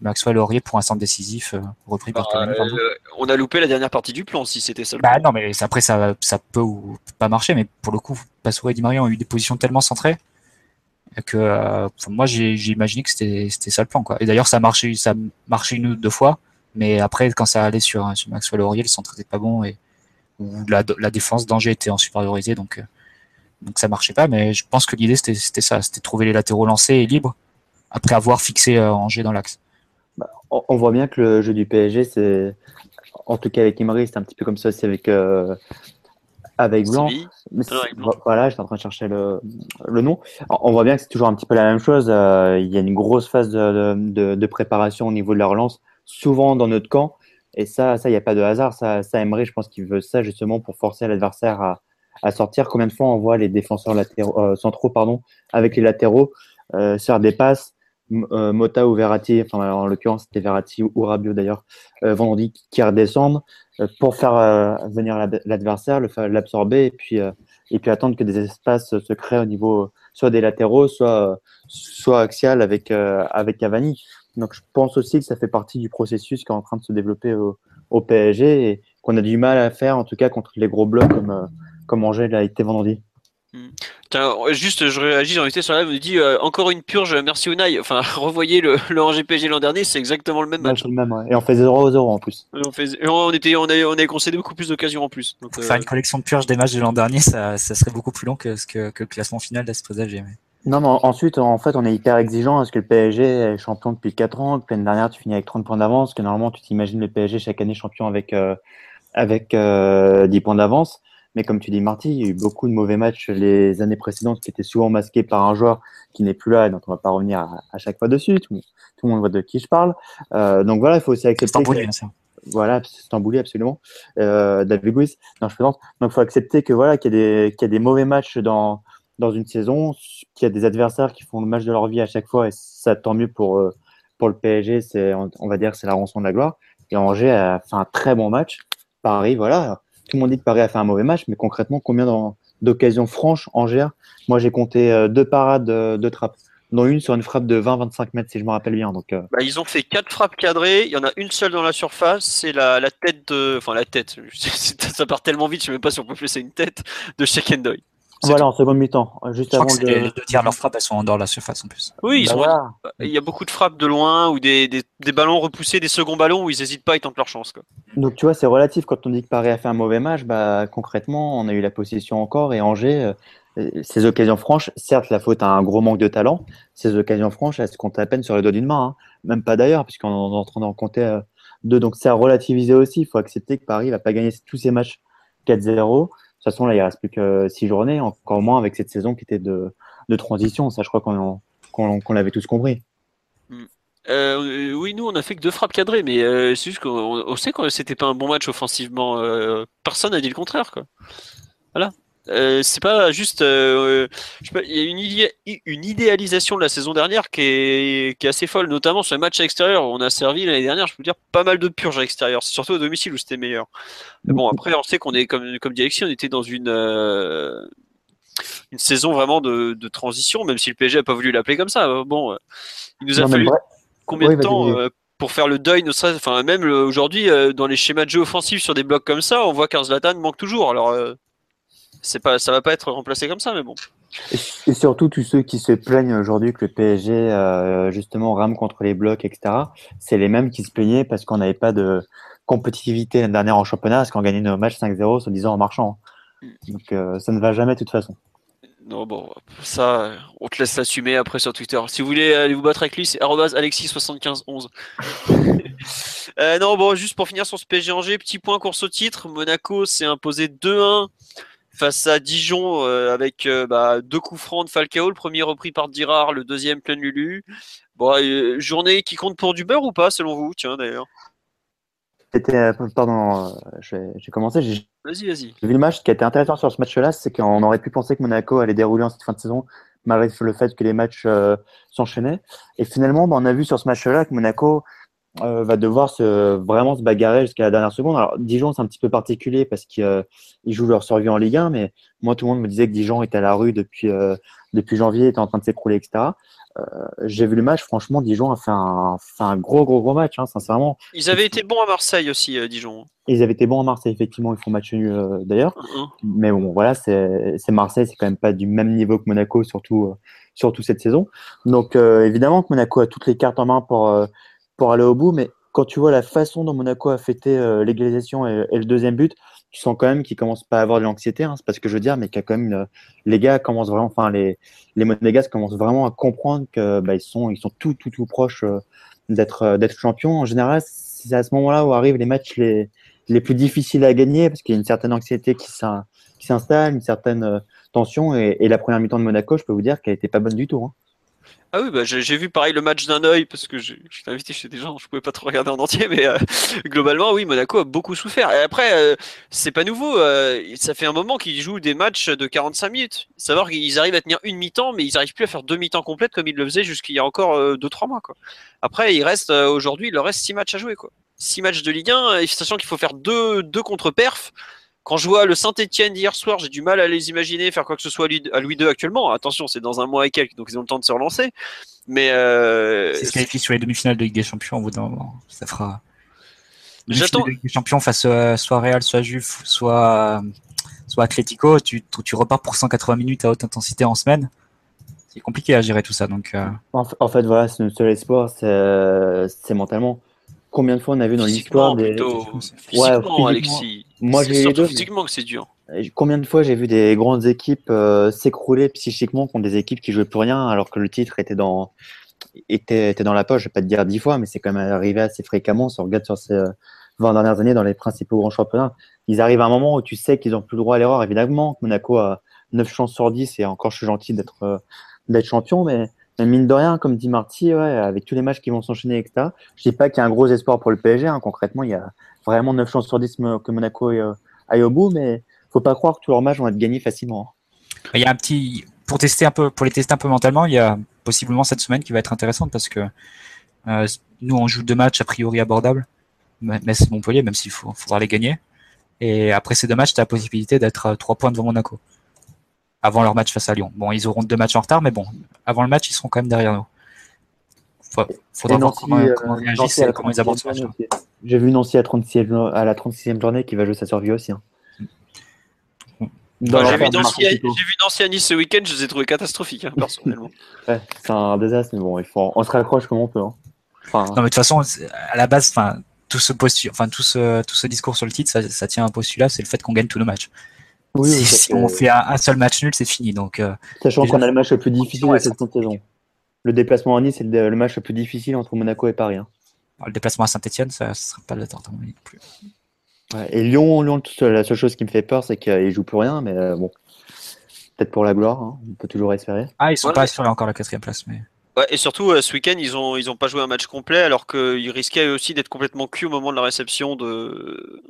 Maxwell Laurier pour un centre décisif repris par Bah, euh, on a loupé la dernière partie du plan, si c'était ça. le Bah plan. non, mais après ça, ça peut ou pas marcher, mais pour le coup, Passour et Di Maria ont eu des positions tellement centrées que euh, moi j'ai imaginé que c'était c'était ça le plan quoi. Et d'ailleurs ça a marché, ça a marché une ou deux fois, mais après quand ça allait sur, sur Maxwell Laurier, le centre était pas bon et ou la, la défense d'Angers était en supériorité, donc euh, donc ça marchait pas. Mais je pense que l'idée c'était c'était ça, c'était de trouver les latéraux lancés et libres après avoir fixé euh, Angers dans l'axe. On, on voit bien que le jeu du PSG, c'est en tout cas avec Emery, c'est un petit peu comme ça aussi avec euh, avec blanc. Mais Ah, avec c'est- blanc. voilà, j'étais en train de chercher le, le nom. Alors, On voit bien que c'est toujours un petit peu la même chose. Euh, il y a une grosse phase de, de- de préparation au niveau de la relance, souvent dans notre camp. Et ça, ça, il n'y a pas de hasard. Ça, ça Emery, je pense qu'il veut ça justement pour forcer l'adversaire à, sortir. Combien de fois on voit les défenseurs latéraux, euh, centraux pardon, avec les latéraux euh, faire des passes? Euh, Mota ou Verratti, enfin en l'occurrence c'était Verratti ou Rabiot d'ailleurs, euh, vendredi qui redescendent pour faire venir l'ad- l'adversaire, l'absorber et puis et puis attendre que des espaces se créent au niveau soit des latéraux, soit soit axial avec avec Cavani. Donc je pense aussi que ça fait partie du processus qui est en train de se développer au, au PSG et qu'on a du mal à faire en tout cas contre les gros blocs comme euh, comme Angers l'a été vendredi. Tiens, juste, je réagis, j'en étais sur la live, on nous dit euh, encore une purge, merci Unai. Enfin, revoyez le, le Angers PSG l'an dernier, c'est exactement le même match. le même, ouais. Et on fait 0-0 en plus. On, fait, et on, était, on, avait, on avait concédé beaucoup plus d'occasions en plus. Donc, Pour euh, faire une collection de purges des matchs de l'an dernier, ça, ça serait beaucoup plus long que que, que le classement final laisse présager. Mais... Non, mais ensuite, en fait, on est hyper exigeant parce que le PSG est champion depuis 4 ans, que l'année dernière, tu finis avec 30 points d'avance, que normalement, tu t'imagines le PSG chaque année champion avec, euh, avec euh, 10 points d'avance. Mais comme tu dis, Marty, il y a eu beaucoup de mauvais matchs les années précédentes qui étaient souvent masqués par un joueur qui n'est plus là, et donc on va pas revenir à, à chaque fois dessus. Tout, tout le monde voit de qui je parle. Euh, donc voilà, il faut aussi accepter. C'est que- bien sûr. voilà, c'est Stambouli absolument. Euh, David Luiz, non, je plaisante. Donc, il faut accepter que voilà, qu'il y, qu'il y a des mauvais matchs dans, dans une saison, qu'il y a des adversaires qui font le match de leur vie à chaque fois, et ça, tant mieux pour, euh, pour le PSG. C'est, on, va dire, que c'est la rançon de la gloire. Et Angers a fait un très bon match. Paris, voilà. Tout le monde dit que Paris a fait un mauvais match, mais concrètement, combien d'occasions franches Angers Moi, j'ai compté euh, deux parades euh, de trappe, dont une sur une frappe de 20-25 mètres, si je me rappelle bien. Donc, bah, ils ont fait quatre frappes cadrées, il y en a une seule dans la surface, c'est la, tête de. Enfin, la tête, ça part tellement vite, je sais même pas si on peut appeler ça une tête, de Shekendoy. Voilà, en seconde mi-temps, juste Je crois avant que le. les deux tiers de leurs frappes, elles sont en dehors de la surface en plus. Oui, ils Bah sont- voilà. il y a beaucoup de frappes de loin ou des, des, des ballons repoussés, des seconds ballons où ils hésitent pas, ils tentent leur chance. Quoi. Donc tu vois, c'est relatif quand on dit que Paris a fait un mauvais match. Bah, concrètement, on a eu la possession encore et Angers, euh, ces occasions franches, certes, la faute à un gros manque de talent. Ces occasions franches, elles se comptent à peine sur les doigts d'une main, hein. même pas d'ailleurs, puisqu'on est en train d'en compter euh, deux. Donc c'est à relativiser aussi. Il faut accepter que Paris va pas gagner tous ces matchs 4-0. De toute façon, là, il reste plus que six journées, encore moins avec cette saison qui était de, de transition. Ça, je crois qu'on qu'on qu'on l'avait tous compris. Euh, oui, nous on a fait que deux frappes cadrées, mais euh, c'est juste qu'on on sait que c'était pas un bon match offensivement. euh, personne n'a dit le contraire, quoi. Voilà. Euh, c'est pas juste. euh, je sais pas, il y a une, idé- une idéalisation de la saison dernière qui est, qui est assez folle, notamment sur les matchs à l'extérieur. On a servi l'année dernière, je peux dire, pas mal de purges à l'extérieur. C'est surtout au domicile où c'était meilleur. Mais bon, après, on sait qu'on est comme, comme dit Alexis, on était dans une. euh, une saison vraiment de, de transition, même si le PSG a pas voulu l'appeler comme ça. Bon, il nous a Non, fallu combien Oui, de temps pour faire le deuil, enfin même aujourd'hui dans les schémas de jeu offensifs sur des blocs comme ça, on voit qu'un Zlatan manque toujours. Alors euh, c'est pas, ça va pas être remplacé comme ça, mais bon. Et- surtout, tous ceux qui se plaignent aujourd'hui que le PSG, euh, justement, rame contre les blocs, etc., c'est les mêmes qui se plaignaient parce qu'on n'avait pas de compétitivité l'année dernière en championnat, parce qu'on gagnait nos matchs 5-0, se disant en marchant. Donc, euh, ça ne va jamais de toute façon. Non bon, ça, on te laisse l'assumer après sur Twitter. Si vous voulez aller vous battre avec lui, c'est arobase @alexis7511. euh, non bon, juste pour finir sur ce PSG Angers, petit point course au titre. Monaco s'est imposé 2-1 face à Dijon euh, avec euh, bah, deux coups francs de Falcao, le premier repris par Dirard, le deuxième plein Lulu. Bon, euh, journée qui compte pour du beurre ou pas selon vous? Tiens d'ailleurs. C'était, pardon, j'ai commencé, j'ai Vas-y, vas-y. j'ai vu le match. Ce qui a été intéressant sur ce match-là, c'est qu'on aurait pu penser que Monaco allait dérouler en cette fin de saison, malgré le fait que les matchs s'enchaînaient. Et finalement, bah, on a vu sur ce match-là que Monaco euh, va devoir se, vraiment se bagarrer jusqu'à la dernière seconde. Alors, Dijon, c'est un petit peu particulier parce qu'ils euh, jouent leur survie en Ligue 1, mais moi, tout le monde me disait que Dijon était à la rue depuis, euh, depuis janvier, était en train de s'écrouler, etc. J'ai vu le match, franchement, Dijon a fait un, fait un gros, gros, gros match, hein, sincèrement. Ils avaient été bons à Marseille aussi, Dijon. Ils avaient été bons à Marseille, effectivement, ils font match nul d'ailleurs. 1-1. Mais bon, voilà, c'est Marseille, c'est quand même pas du même niveau que Monaco, surtout, surtout cette saison. Donc, évidemment que Monaco a toutes les cartes en main pour, pour aller au bout, mais quand tu vois la façon dont Monaco a fêté euh, l'égalisation et, le deuxième but, tu sens quand même qu'ils commencent pas à avoir de l'anxiété, hein, c'est pas ce que je veux dire, mais qu'il quand même les gars commencent vraiment, enfin les les Monégasques commencent vraiment à comprendre que bah, ils sont ils sont tout tout tout proches euh, d'être euh, d'être champions. En général, c'est à ce moment-là où arrivent les matchs les les plus difficiles à gagner parce qu'il y a une certaine anxiété qui s'installe, une certaine tension. Et, la première mi-temps de Monaco, je peux vous dire qu'elle n'était pas bonne du tout. Hein. Ah oui, bah, j'ai vu pareil le match d'un œil parce que je invité chez des gens, je pouvais pas trop regarder en entier, mais euh, globalement, oui, Monaco a beaucoup souffert. Et après, euh, c'est pas nouveau. Euh, ça fait un moment qu'ils jouent des matchs de 45 minutes. Savoir qu'ils arrivent à tenir une mi-temps, mais ils arrivent plus à faire deux mi-temps complètes comme ils le faisaient jusqu'il y a encore 2-3 mois. Après, il reste aujourd'hui, il leur reste 6 matchs à jouer. Quoi. 6 matchs de Ligue 1, sachant qu'il faut faire deux, deux contre-perfs. Quand je vois le Saint-Etienne d'hier soir, j'ai du mal à les imaginer faire quoi que ce soit à Louis II actuellement. Attention, c'est dans un mois et quelques, donc ils ont le temps de se relancer. Mais euh, c'est qualifier sur les demi-finales de Ligue des Champions au bout d'un moment. Ça fera. J'attends. Ligue des Champions face à soit Real, soit Juve, soit soit Atlético. Tu, tu repars pour 180 minutes à haute intensité en semaine. C'est compliqué à gérer tout ça. Donc. Euh. En, fait, voilà, c'est notre seul espoir, c'est mentalement. Combien de fois on a vu dans l'histoire des. Physiquement, Alexis. Moi, j'ai surtout physiquement que c'est dur. Combien de fois j'ai vu des grandes équipes euh, s'écrouler psychiquement contre des équipes qui jouaient plus rien alors que le titre était dans était, était dans la poche. Je vais pas te dire dix fois, mais c'est quand même arrivé assez fréquemment. Si on regarde sur ces 20 euh, dernières années dans les principaux grands championnats, ils arrivent à un moment où tu sais qu'ils ont plus le droit à l'erreur. Évidemment, Monaco a 9 chances sur 10 et encore je suis gentil d'être euh, d'être champion, mais mine de rien, comme dit Marty, ouais, avec tous les matchs qui vont s'enchaîner, etc. Je dis pas qu'il y a un gros espoir pour le PSG. Hein. Concrètement, il y a vraiment 9 chances sur 10 que Monaco aille au bout, mais faut pas croire que tous leurs matchs vont être gagnés facilement. Hein. Il y a un petit pour tester un peu, pour les tester un peu mentalement, il y a possiblement cette semaine qui va être intéressante parce que euh, nous on joue deux matchs a priori abordables, Metz Montpellier, même s'il faudra les gagner. Et après ces deux matchs, tu as la possibilité d'être à trois points devant Monaco. Avant leur match face à Lyon. Bon, ils auront deux matchs en retard, mais bon, avant le match, ils seront quand même derrière nous. faudra voir comment, euh, comment, ils réagissent et comment ils abordent ce match. J'ai vu Nancy à, 36 à la 36e journée qui va jouer sa survie aussi. Hein. J'ai vu, Nancy à Nice ce week-end, je les ai trouvés catastrophiques, hein, personnellement. ouais, c'est un désastre, mais bon, il faut, on se raccroche comme on peut. Hein. non, mais de toute façon, à la base, enfin, tout ce enfin, tout ce, tout ce discours sur le titre, ça, tient à un postulat, c'est le fait qu'on gagne tous nos matchs. Oui, si, on fait un, seul match nul, c'est fini. Donc, euh, Sachant qu'on a le match le plus difficile de cette saison. Le déplacement à Nice, c'est le, match le plus difficile entre Monaco et Paris. Hein. Le déplacement à Saint-Etienne, ça ne sera pas le temps non plus et Lyon, Lyon, la seule chose qui me fait peur, c'est qu'ils jouent plus rien, mais euh, bon, peut-être pour la gloire, hein, on peut toujours espérer. Ah, ils sont pas assurés encore la quatrième place, mais. Ouais, et surtout euh, ce week-end, ils ont ils ont pas joué un match complet, alors qu'ils risquaient aussi d'être complètement cuits au moment de la réception de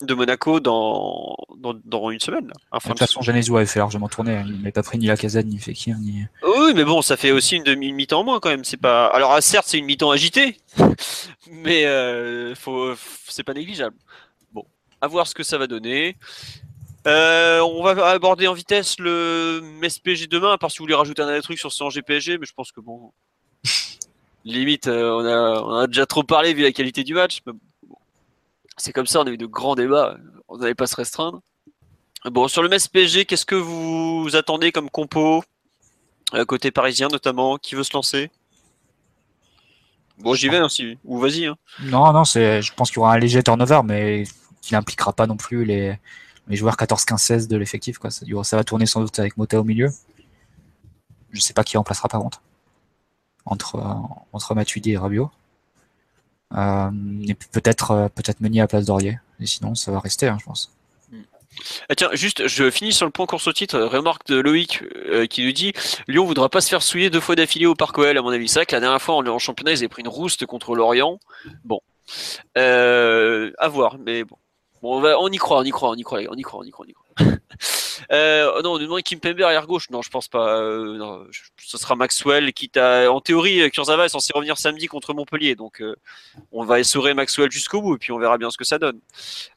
de Monaco dans, dans, une semaine. de toute façon, Genesio avait fait largement tourner. Hein. Il n'avait pas pris ni la casette, ni Fekir, ni. Oui, mais bon, ça fait aussi une demi mi-temps moins quand même. C'est pas. Alors, ah, certes, c'est une mi-temps agitée, mais euh, faut... c'est pas négligeable à voir ce que ça va donner. Euh, on va aborder en vitesse le SPG demain, à part si vous voulez rajouter un dernier truc sur ce Angers PSG, mais je pense que bon, limite, euh, on, a, on, a, déjà trop parlé vu la qualité du match. C'est comme ça, on a eu de grands débats, on n'allait pas se restreindre. Bon, sur le Metz qu'est-ce que vous attendez comme compo euh, côté parisien notamment Qui veut se lancer? Bon, j'y vais, hein, ou vas-y. Hein. Non, non, c'est, je pense qu'il y aura un léger turnover, mais qui n'impliquera pas non plus les, joueurs 14, 15, 16 de l'effectif. Ça, va tourner sans doute avec Mota au milieu. Je sais pas qui remplacera par contre. Entre, euh, entre et Rabiot. Euh, et peut-être euh, peut-être Meunier à place d'Orier. Et sinon, ça va rester, hein, je pense. Ah tiens, juste, je finis sur le point course au titre. Remarque de Loïc qui nous dit Lyon voudra pas se faire souiller deux fois d'affilée au Parc OL, à mon avis. C'est vrai que la dernière fois en, championnat, ils avaient pris une rouste contre l'Orient. Bon, euh, à voir, mais bon. Bon, on y croit, on y croit, on y croit, on y croit, on y croit. euh, non, on nous demande Kimpembe arrière gauche. Non, je pense pas. Euh, non, ce sera Maxwell, qui t'a. En théorie, Kurzawa est censé revenir samedi contre Montpellier, donc euh, on va essorer Maxwell jusqu'au bout et puis on verra bien ce que ça donne.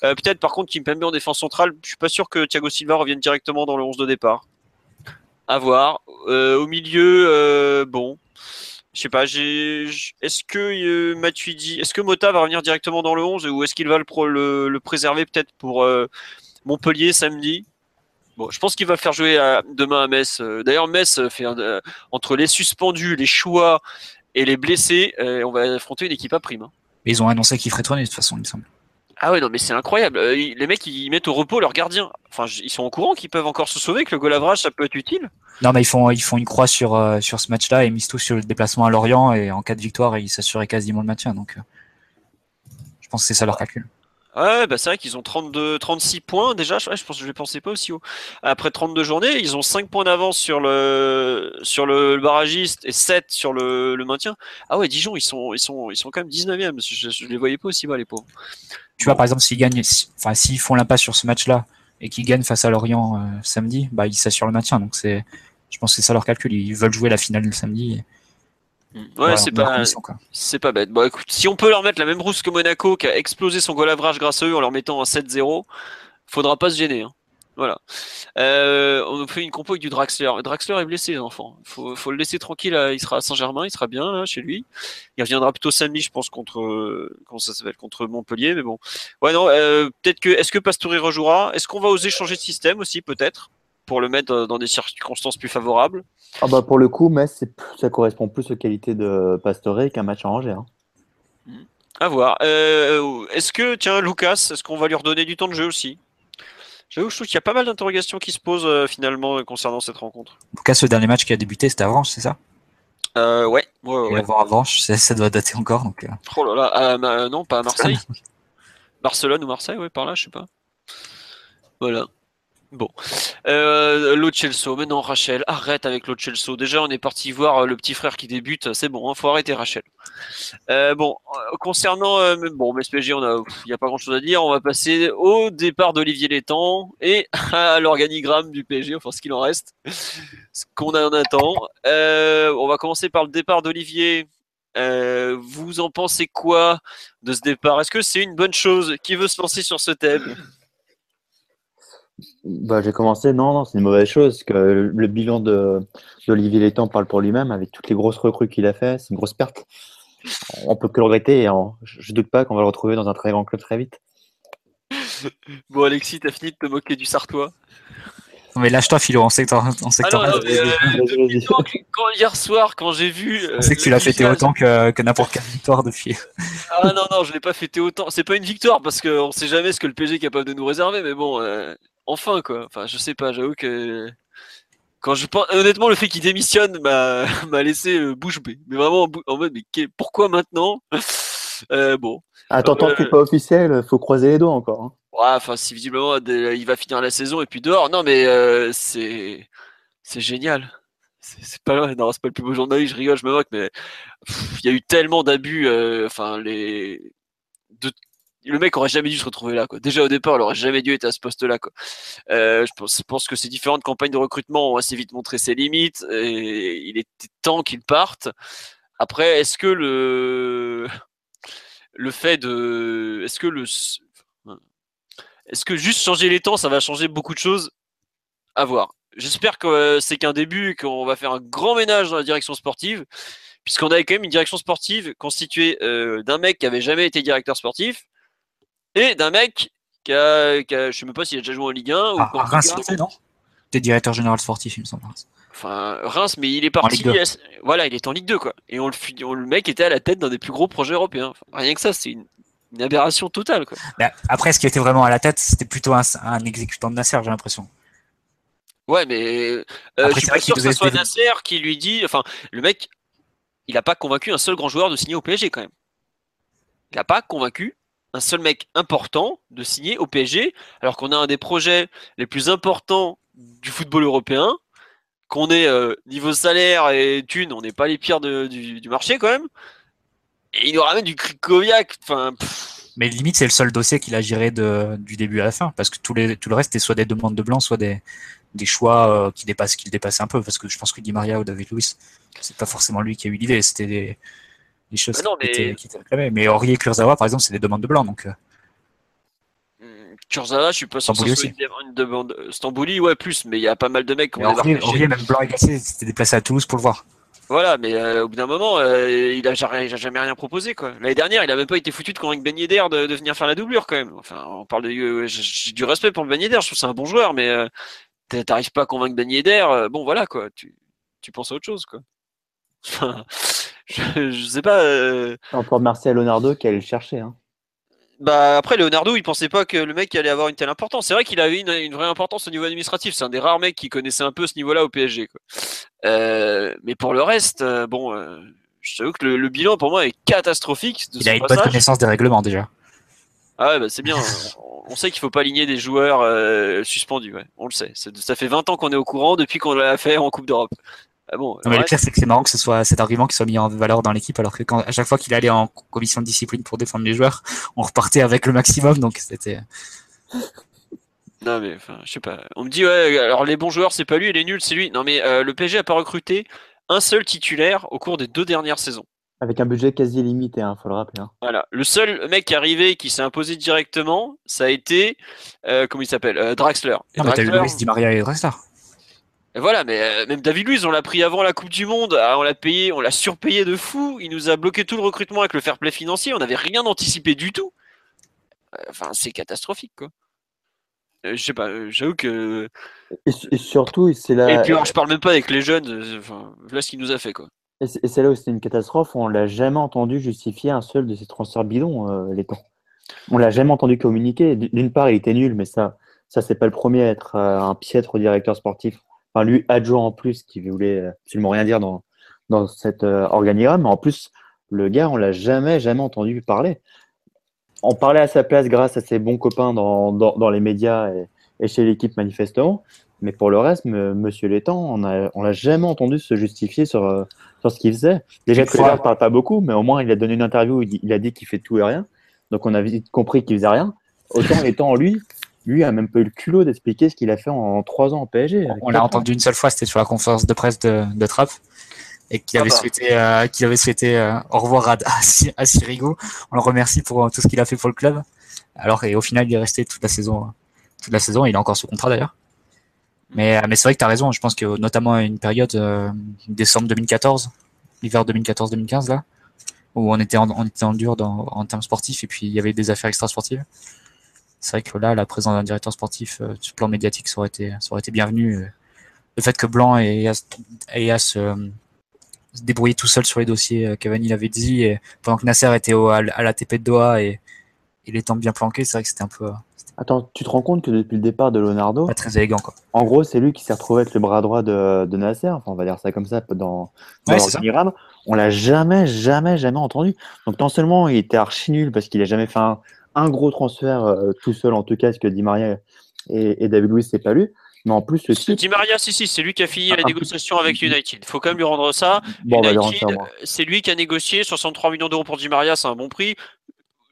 Euh, peut-être par contre Kimpembe en défense centrale. Je suis pas sûr que Thiago Silva revienne directement dans le 11 de départ. À voir. au milieu, bon. Je sais pas. Est-ce que euh, Matuidi, est-ce que Mota va revenir directement dans le 11 ou est-ce qu'il va le, préserver peut-être pour euh, Montpellier samedi? Bon, je pense qu'il va faire jouer demain à Metz. Euh, d'ailleurs, Metz fait entre les suspendus, les choix et les blessés, on va affronter une équipe à prime. Hein. ils ont annoncé qu'il ferait tourner de toute façon, il me semble. Ah ouais, non, mais c'est incroyable. Euh, les mecs, ils mettent au repos leurs gardiens. Enfin, ils sont au courant qu'ils peuvent encore se sauver, que le goal ça peut être utile. Non, mais ils font, ils font une croix sur, euh, sur ce match-là et misent tout sur le déplacement à Lorient et en cas de victoire, ils s'assuraient quasiment le maintien. Donc, euh, je pense que c'est ça leur calcul. Ouais, bah c'est vrai qu'ils ont 32, 36 points déjà. Je, je pense je pensais pas aussi haut. Après 32 journées, ils ont 5 points d'avance sur le sur le, barragiste et 7 sur le, le, maintien. Ah ouais, Dijon, ils sont ils sont ils sont quand même 19e. Je, ne les voyais pas aussi bas les pauvres. Tu vois par exemple s'ils gagnent, enfin s'ils font l'impasse sur ce match-là et qu'ils gagnent face à Lorient euh, samedi, bah ils s'assurent le maintien. Donc c'est, je pense que c'est ça leur calcul. Ils veulent jouer la finale le samedi. Ouais, c'est pas, c'est pas bête. Bon, écoute, si on peut leur mettre la même rousse que Monaco, qui a explosé son goal average grâce à eux en leur mettant un 7-0, faudra pas se gêner. Hein. Voilà. Euh, on fait une compo avec du Draxler. Draxler est blessé, les enfants. Faut, faut le laisser tranquille. Il sera à Saint-Germain, il sera bien là, chez lui. Il reviendra plutôt samedi, je pense, contre comment ça s'appelle, contre Montpellier. Mais bon, ouais, non. Euh, peut-être que est-ce que Pastore rejouera? Est-ce qu'on va oser changer de système aussi, peut-être, pour le mettre dans des circonstances plus favorables ah bah pour le coup, Metz, ça correspond plus aux qualités de Pastore qu'un match en Angers. Hein. À voir. Euh, est-ce que, tiens, Lucas, est-ce qu'on va lui redonner du temps de jeu aussi? J'avoue, je trouve qu'il y a pas mal d'interrogations qui se posent euh, finalement concernant cette rencontre. Lucas, le dernier match qui a débuté, c'était à Avranches, c'est ça? Euh, Ouais. ouais, ouais. Avant Avranches, ça, doit dater encore. Donc, Oh là là, non, pas à Marseille. Barcelone ou Marseille, ouais, par là, je sais pas. Voilà. Bon. Euh, L'Ochelso, mais Rachel, arrête avec l'Ochelso. Déjà, on est parti voir euh, le petit frère qui débute. C'est bon, hein, faut arrêter Rachel. Euh, bon, euh, concernant bon, MSPG, il n'y a pas grand chose à dire. On va passer au départ d'Olivier Létang et à l'organigramme du PSG, enfin ce qu'il en reste, ce qu'on en attend. on va commencer par le départ d'Olivier. vous en pensez quoi de ce départ? Est-ce que c'est une bonne chose? Qui veut se lancer sur ce thème? Bah, j'ai commencé, non, non, c'est une mauvaise chose. que le bilan d'Olivier Létang parle pour lui-même, avec toutes les grosses recrues qu'il a fait, c'est une grosse perte. On peut que le regretter et je ne doute pas qu'on va le retrouver dans un très grand club très vite. Bon, Alexis, t'as fini de te moquer du Sartois non, mais lâche-toi, Philo, on sait que hier soir, quand j'ai vu. on sait que tu l'as fêté autant que, que n'importe quelle victoire depuis. ah non, non, je l'ai pas fêté autant. C'est pas une victoire parce qu'on sait jamais ce que le PG est capable de nous réserver, mais bon, euh, enfin quoi. Enfin, je sais pas, j'avoue que quand je pense, honnêtement, le fait qu'il démissionne m'a m'a laissé euh, bouche bée. Mais vraiment en mode, mais pourquoi maintenant? Euh, Bon. Attends, tant que c'est pas officiel, faut croiser les doigts encore. Hein. Ouais, enfin, si visiblement il va finir la saison et puis dehors. Non, mais euh, c'est c'est génial. C'est pas non, c'est pas le plus beau journaliste. Je rigole, je me moque, mais il y a eu tellement d'abus. Enfin, les de le mec aurait jamais dû se retrouver là. Quoi. Déjà au départ, il aurait jamais dû être à ce poste-là. Euh, je, pense, que ces différentes campagnes de recrutement ont assez vite montré ses limites. Et il était temps qu'il parte. Après, est-ce que le le fait de, est-ce que le, est-ce que juste changer les temps, ça va changer beaucoup de choses? À voir. J'espère que euh, c'est qu'un début qu'on va faire un grand ménage dans la direction sportive, puisqu'on avait quand même une direction sportive constituée euh, d'un mec qui avait jamais été directeur sportif, et d'un mec qui a, qui a, je sais même pas s'il a déjà joué en Ligue 1 ou ah, Reims, non? T'es directeur général sportif, il me semble. Enfin, Reims, mais il est parti. Voilà, il est en Ligue 2, quoi. Et on le, le mec était à la tête d'un des plus gros projets européens. rien que ça, c'est une, aberration totale, quoi. après, ce qui était vraiment à la tête, c'était plutôt un, un, exécutant de Nasser, j'ai l'impression. Ouais, mais euh, je suis pas sûr que ce soit Nasser qui lui dit. Enfin, le mec, il n'a pas convaincu un seul grand joueur de signer au PSG, quand même. Il n'a pas convaincu un seul mec important de signer au PSG, alors qu'on a un des projets les plus importants du football européen, qu'on est euh, niveau salaire et thunes, on n'est pas les pires du, marché quand même. Et il nous ramène du Krikoviak. Enfin. Mais limite, c'est le seul dossier qu'il a géré du début à la fin, parce que tout, le reste est soit des demandes de blanc, soit des, choix euh, qui dépassent, qu'il dépassait un peu, parce que je pense que Di Maria ou David Luiz, c'est pas forcément lui qui a eu l'idée, c'était des, choses bah qui, étaient, réclamées. Mais Aurier et Kurzawa, par exemple, c'est des demandes de blanc. Donc, euh. hmm, Kurzawa, je suis pas sûr que une, demande. Stambouli, ouais, plus, mais il y a pas mal de mecs qui ont Aurier, Aurier, même blanc et cassé, c'était déplacé à Toulouse pour le voir. Voilà, mais euh, au bout d'un moment, euh, il, a, jamais rien proposé. quoi. L'année dernière, il a même pas été foutu de convaincre Ben Yedder de, de, venir faire la doublure quand même. Enfin, on parle de, j'ai du respect pour Ben Yedder, je trouve c'est un bon joueur, mais t'arrives pas à convaincre Ben Yedder. bon, voilà quoi. Tu, tu penses à autre chose quoi. je, je, sais pas. Euh... Pour Marcel Leonardo qui allait le chercher. Hein. Bah après Leonardo, il pensait pas que le mec allait avoir une telle importance. C'est vrai qu'il avait une, une, vraie importance au niveau administratif. C'est un des rares mecs qui connaissait un peu ce niveau-là au PSG. Quoi. Euh, mais pour le reste, euh, bon, euh, je t'avoue que le, le, bilan pour moi est catastrophique. il a une bonne connaissance des règlements déjà. Ah ouais, bah c'est bien. on sait qu'il faut pas aligner des joueurs euh, suspendus. Ouais. On le sait. Ça fait 20 ans qu'on est au courant depuis qu'on l'a fait en Coupe d'Europe. Ah bon, mais le pire, c'est que c'est marrant que ce soit cet argument qui soit mis en valeur dans l'équipe, alors que quand, à chaque fois qu'il allait en commission de discipline pour défendre les joueurs, on repartait avec le maximum, donc c'était. Non mais enfin, je sais pas. On me dit ouais, alors les bons joueurs c'est pas lui et les nuls c'est lui. Non mais euh, le PSG a pas recruté un seul titulaire au cours des deux dernières saisons. Avec un budget quasi limité, il hein, faut le rappeler. Hein. Voilà. Le seul mec qui est arrivé qui s'est imposé directement, ça a été euh, comment il s'appelle euh, Draxler. non, mais t'as eu Luis Di Maria et Draxler. Et voilà, mais même David Luiz, on l'a pris avant la Coupe du Monde, ah, on l'a payé, on l'a surpayé de fou. Il nous a bloqué tout le recrutement avec le fair play financier. On n'avait rien anticipé du tout. Enfin, c'est catastrophique, quoi. Euh, je sais pas, euh, j'avoue que. Et, surtout, c'est là. Et puis, je parle même pas avec les jeunes. Euh, enfin, là, ce qu'il nous a fait, quoi. Et c'est là où c'était une catastrophe. On l'a jamais entendu justifier un seul de ces transferts bidons, les temps. On l'a jamais entendu communiquer. D'une part, il était nul, mais ça, ça c'est pas le premier à être un piètre directeur sportif. Enfin, lui, adjoint en plus, qui voulait absolument rien dire dans, dans cet organigramme. Mais en plus, le gars, on l'a jamais, jamais entendu parler on parlait à sa place grâce à ses bons copains dans, dans, les médias et, chez l'équipe manifestement. Mais pour le reste, Monsieur Létang, on a, on l'a jamais entendu se justifier sur, euh, sur ce qu'il faisait. Déjà, il ne parle pas beaucoup, mais au moins il a donné une interview où il, a dit qu'il fait tout et rien. Donc on a vite compris qu'il faisait rien. Autant Létang, lui, lui a même pas eu le culot d'expliquer ce qu'il a fait en, trois ans au PSG. On l'a entendu une seule fois, c'était sur la conférence de presse de, de Trapp et qui avait, ah bah. souhaité, euh, avait souhaité euh, au revoir à, à, Sirigo. On le remercie pour euh, tout ce qu'il a fait pour le club. Alors et au final, il est resté toute la saison, toute la saison. Il a encore ce contrat d'ailleurs. Mais, mais c'est vrai que tu as raison. Je pense que notamment une période décembre 2014, l'hiver 2014-2015 là, où on était en, on était en dur dans, en termes sportifs et puis il y avait des affaires extra-sportives. C'est vrai que là, la présence d'un directeur sportif sur plan médiatique, ça aurait été, ça aurait été bienvenu. Le fait que Blanc ait à, se se débrouiller tout seul sur les dossiers. Euh, Cavani l'avait dit, et pendant que Nasser était au, à, la TP de Doha et, il temps bien planqué, c'est vrai que c'était un peu. Euh, Attends, tu te rends compte que depuis le départ de Leonardo, pas très élégant quoi. En gros, c'est lui qui s'est retrouvé avec le bras droit de, de Nasser. Enfin, on va dire ça comme ça dans, dans ouais, On l'a jamais, jamais, jamais entendu. Donc non seulement il était archi nul parce qu'il a jamais fait un, gros transfert euh, tout seul en tout cas, ce que Di Maria et, et David Luiz c'est pas lu. Mais en plus, le Di Maria, si, si, c'est lui qui a fini la négociation avec United. Il faut quand même lui rendre ça. United, c'est lui qui a négocié 63 millions d'euros pour Di Maria, c'est un bon prix.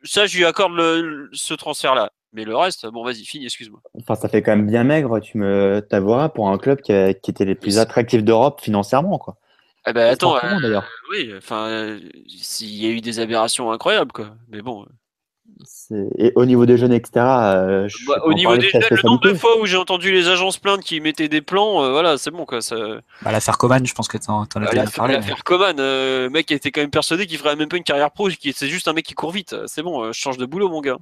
Ça, je lui accorde le, ce transfert-là. Mais le reste, bon, vas-y, finis, excuse-moi. Enfin, ça fait quand même bien maigre, tu me t'avoueras, pour un club qui, qui était les plus attractifs d'Europe financièrement, quoi. Eh ben, attends, euh, oui, enfin, euh, il y a eu des aberrations incroyables, quoi. Mais bon. Et au niveau des jeunes, etc. Euh, bah, au niveau des jeunes, le nombre de fois où j'ai entendu les agences plaintes qui mettaient des plans, euh, voilà, c'est bon quoi. Ça... Bah, l'affaire Coman, je pense que t'en, en as bah, parlé. L'affaire Coman, euh, mec était quand même persuadé qu'il ferait même pas une carrière pro, c'est juste un mec qui court vite. C'est bon, je change de boulot, mon gars.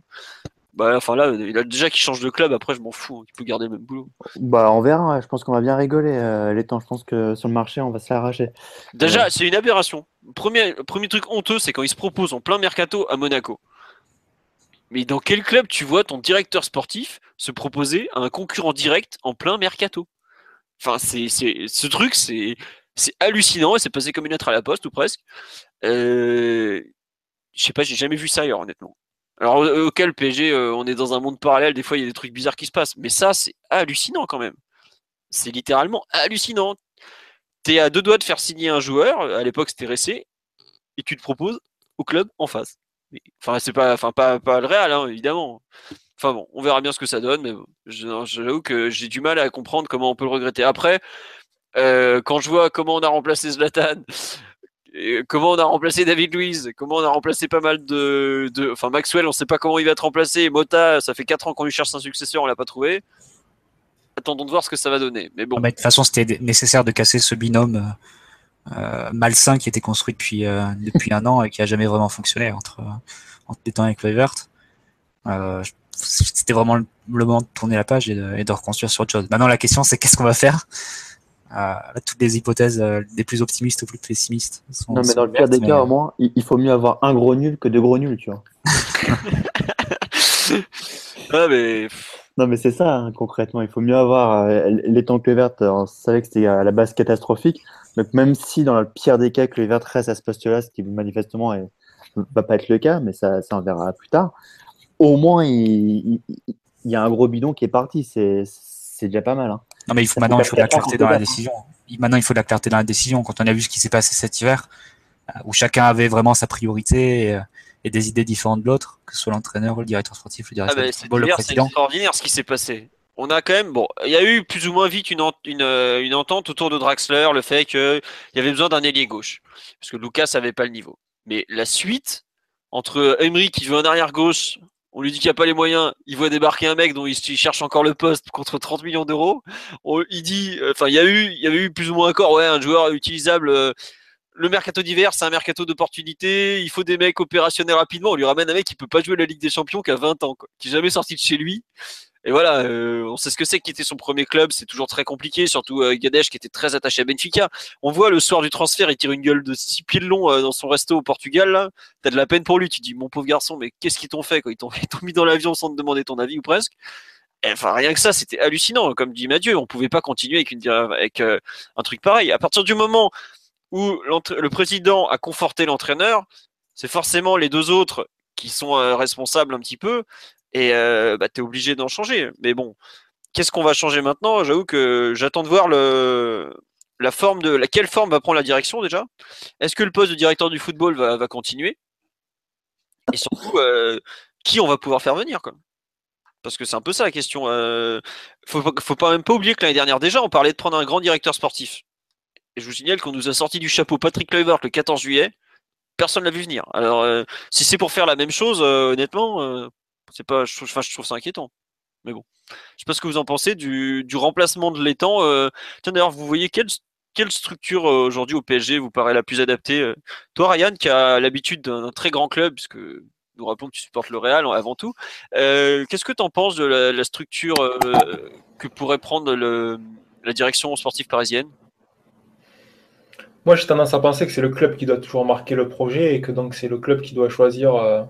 Bah, enfin là, il a déjà qu'il change de club, après je m'en fous, hein, il peut garder le même boulot. Bah, on verra, je pense qu'on va bien rigoler les temps. Je pense que sur le marché, on va se l'arracher. Déjà, c'est une aberration. Premier, premier truc honteux, c'est quand il se propose en plein mercato à Monaco. Mais dans quel club tu vois ton directeur sportif se proposer à un concurrent direct en plein mercato? Enfin, c'est, ce truc, c'est, c'est hallucinant et c'est passé comme une lettre à la poste ou presque. Euh, je sais pas, j'ai jamais vu ça ailleurs, honnêtement. Alors, auquel PSG, euh, on est dans un monde parallèle, des fois il y a des trucs bizarres qui se passent, mais ça, c'est hallucinant quand même. C'est littéralement hallucinant. T'es à deux doigts de faire signer un joueur, à l'époque c'était Ressé, et tu te proposes au club en face. Enfin, c'est pas, enfin, pas, pas le Real, hein, évidemment. Enfin bon, on verra bien ce que ça donne, mais j'avoue que j'ai du mal à comprendre comment on peut le regretter. Après, euh, quand je vois comment on a remplacé Zlatan, comment on a remplacé David Luiz, comment on a remplacé pas mal de, enfin Maxwell, on sait pas comment il va être remplacé. Mota, ça fait 4 ans qu'on lui cherche un successeur, on l'a pas trouvé. Attendons de voir ce que ça va donner. Mais bon. Ah, de toute façon, c'était nécessaire de casser ce binôme. Euh, malsain qui était construit depuis euh, depuis un an et qui a jamais vraiment fonctionné entre entre les temps avec Kluivert. Euh, c'était vraiment le, moment de tourner la page et de, reconstruire sur autre chose. Maintenant, la question, c'est qu'est-ce qu'on va faire? Euh, Toutes les hypothèses, des plus optimistes aux plus pessimistes. Sont, non, mais dans le pire des cas, au moins, il, faut mieux avoir un gros nul que deux gros nuls, tu vois. ah, mais... Non, mais c'est ça, hein, concrètement. Il faut mieux avoir les temps Kluivert. On savait que c'était à la base catastrophique. Donc même si dans le pire des cas, que les Verts restent à ce poste-là, ce qui manifestement ne va pas être le cas, mais ça, ça on verra plus tard. au moins, il, y a un gros bidon qui est parti. C'est déjà pas mal. Hein. Non, mais il faut, maintenant, il faut de la clarté dans la décision. Maintenant, il faut de la clarté dans la décision. Quand on a vu ce qui s'est passé cet hiver, euh, où chacun avait vraiment sa priorité et, et des idées différentes de l'autre, que ce soit l'entraîneur, le directeur sportif, le directeur ah bah, football, le président. C'est extraordinaire ce qui s'est passé on a quand même, bon, il y a eu plus ou moins vite une, euh, entente autour de Draxler, le fait qu'il y avait besoin d'un ailier gauche, parce que Lucas n'avait pas le niveau. Mais la suite, entre Emery qui veut un arrière gauche, on lui dit qu'il n'y a pas les moyens, il voit débarquer un mec dont il, cherche encore le poste contre 30 millions d'euros. Il dit, enfin, il y a eu, il y avait eu plus ou moins encore, ouais, un joueur utilisable. Euh, le mercato d'hiver, c'est un mercato d'opportunité. Il faut des mecs opérationnels rapidement. On lui ramène un mec qui peut pas jouer la Ligue des Champions qui a 20 ans, qui n'est jamais sorti de chez lui. Et voilà, euh, on sait ce que c'est quitter son premier club, c'est toujours très compliqué, surtout euh, Gadesh qui était très attaché à Benfica. On voit le soir du transfert, il tire une gueule de six pieds de long euh, dans son resto au Portugal. Là. T'as de la peine pour lui, tu dis mon pauvre garçon, mais qu'est-ce qu'ils t'ont fait quoi? Ils t'ont mis dans l'avion sans te demander ton avis ou presque. enfin, rien que ça, c'était hallucinant. Comme dit Mathieu, on pouvait pas continuer avec, une, avec un truc pareil. À partir du moment où le président a conforté l'entraîneur, c'est forcément les deux autres qui sont responsables un petit peu et euh, bah, tu es obligé d'en changer. Mais bon, qu'est-ce qu'on va changer maintenant? J'avoue que j'attends de voir le, la forme de quelle forme va prendre la direction déjà. Est-ce que le poste de directeur du football va, va continuer? Et surtout, euh, qui on va pouvoir faire venir quoi? Parce que c'est un peu ça la question. Euh, faut, faut pas même pas oublier que l'année dernière déjà, on parlait de prendre un grand directeur sportif. Et je vous signale qu'on nous a sorti du chapeau Patrick Kluivert le 14 juillet. Personne l'a vu venir. Alors, euh, si c'est pour faire la même chose, honnêtement, c'est pas, je, trouve, je trouve ça inquiétant. Mais bon, je sais pas ce que vous en pensez du, remplacement de l'étang. Euh, tiens d'ailleurs, vous voyez quelle, structure euh, aujourd'hui au PSG vous paraît la plus adaptée euh? Toi, Ryan, qui a l'habitude d'un très grand club, puisque nous rappelons que tu supportes le Real avant tout, qu'est-ce que tu en penses de la, structure que pourrait prendre la direction sportive parisienne? Moi, j'ai tendance à penser que c'est le club qui doit toujours marquer le projet et que donc c'est le club qui doit choisir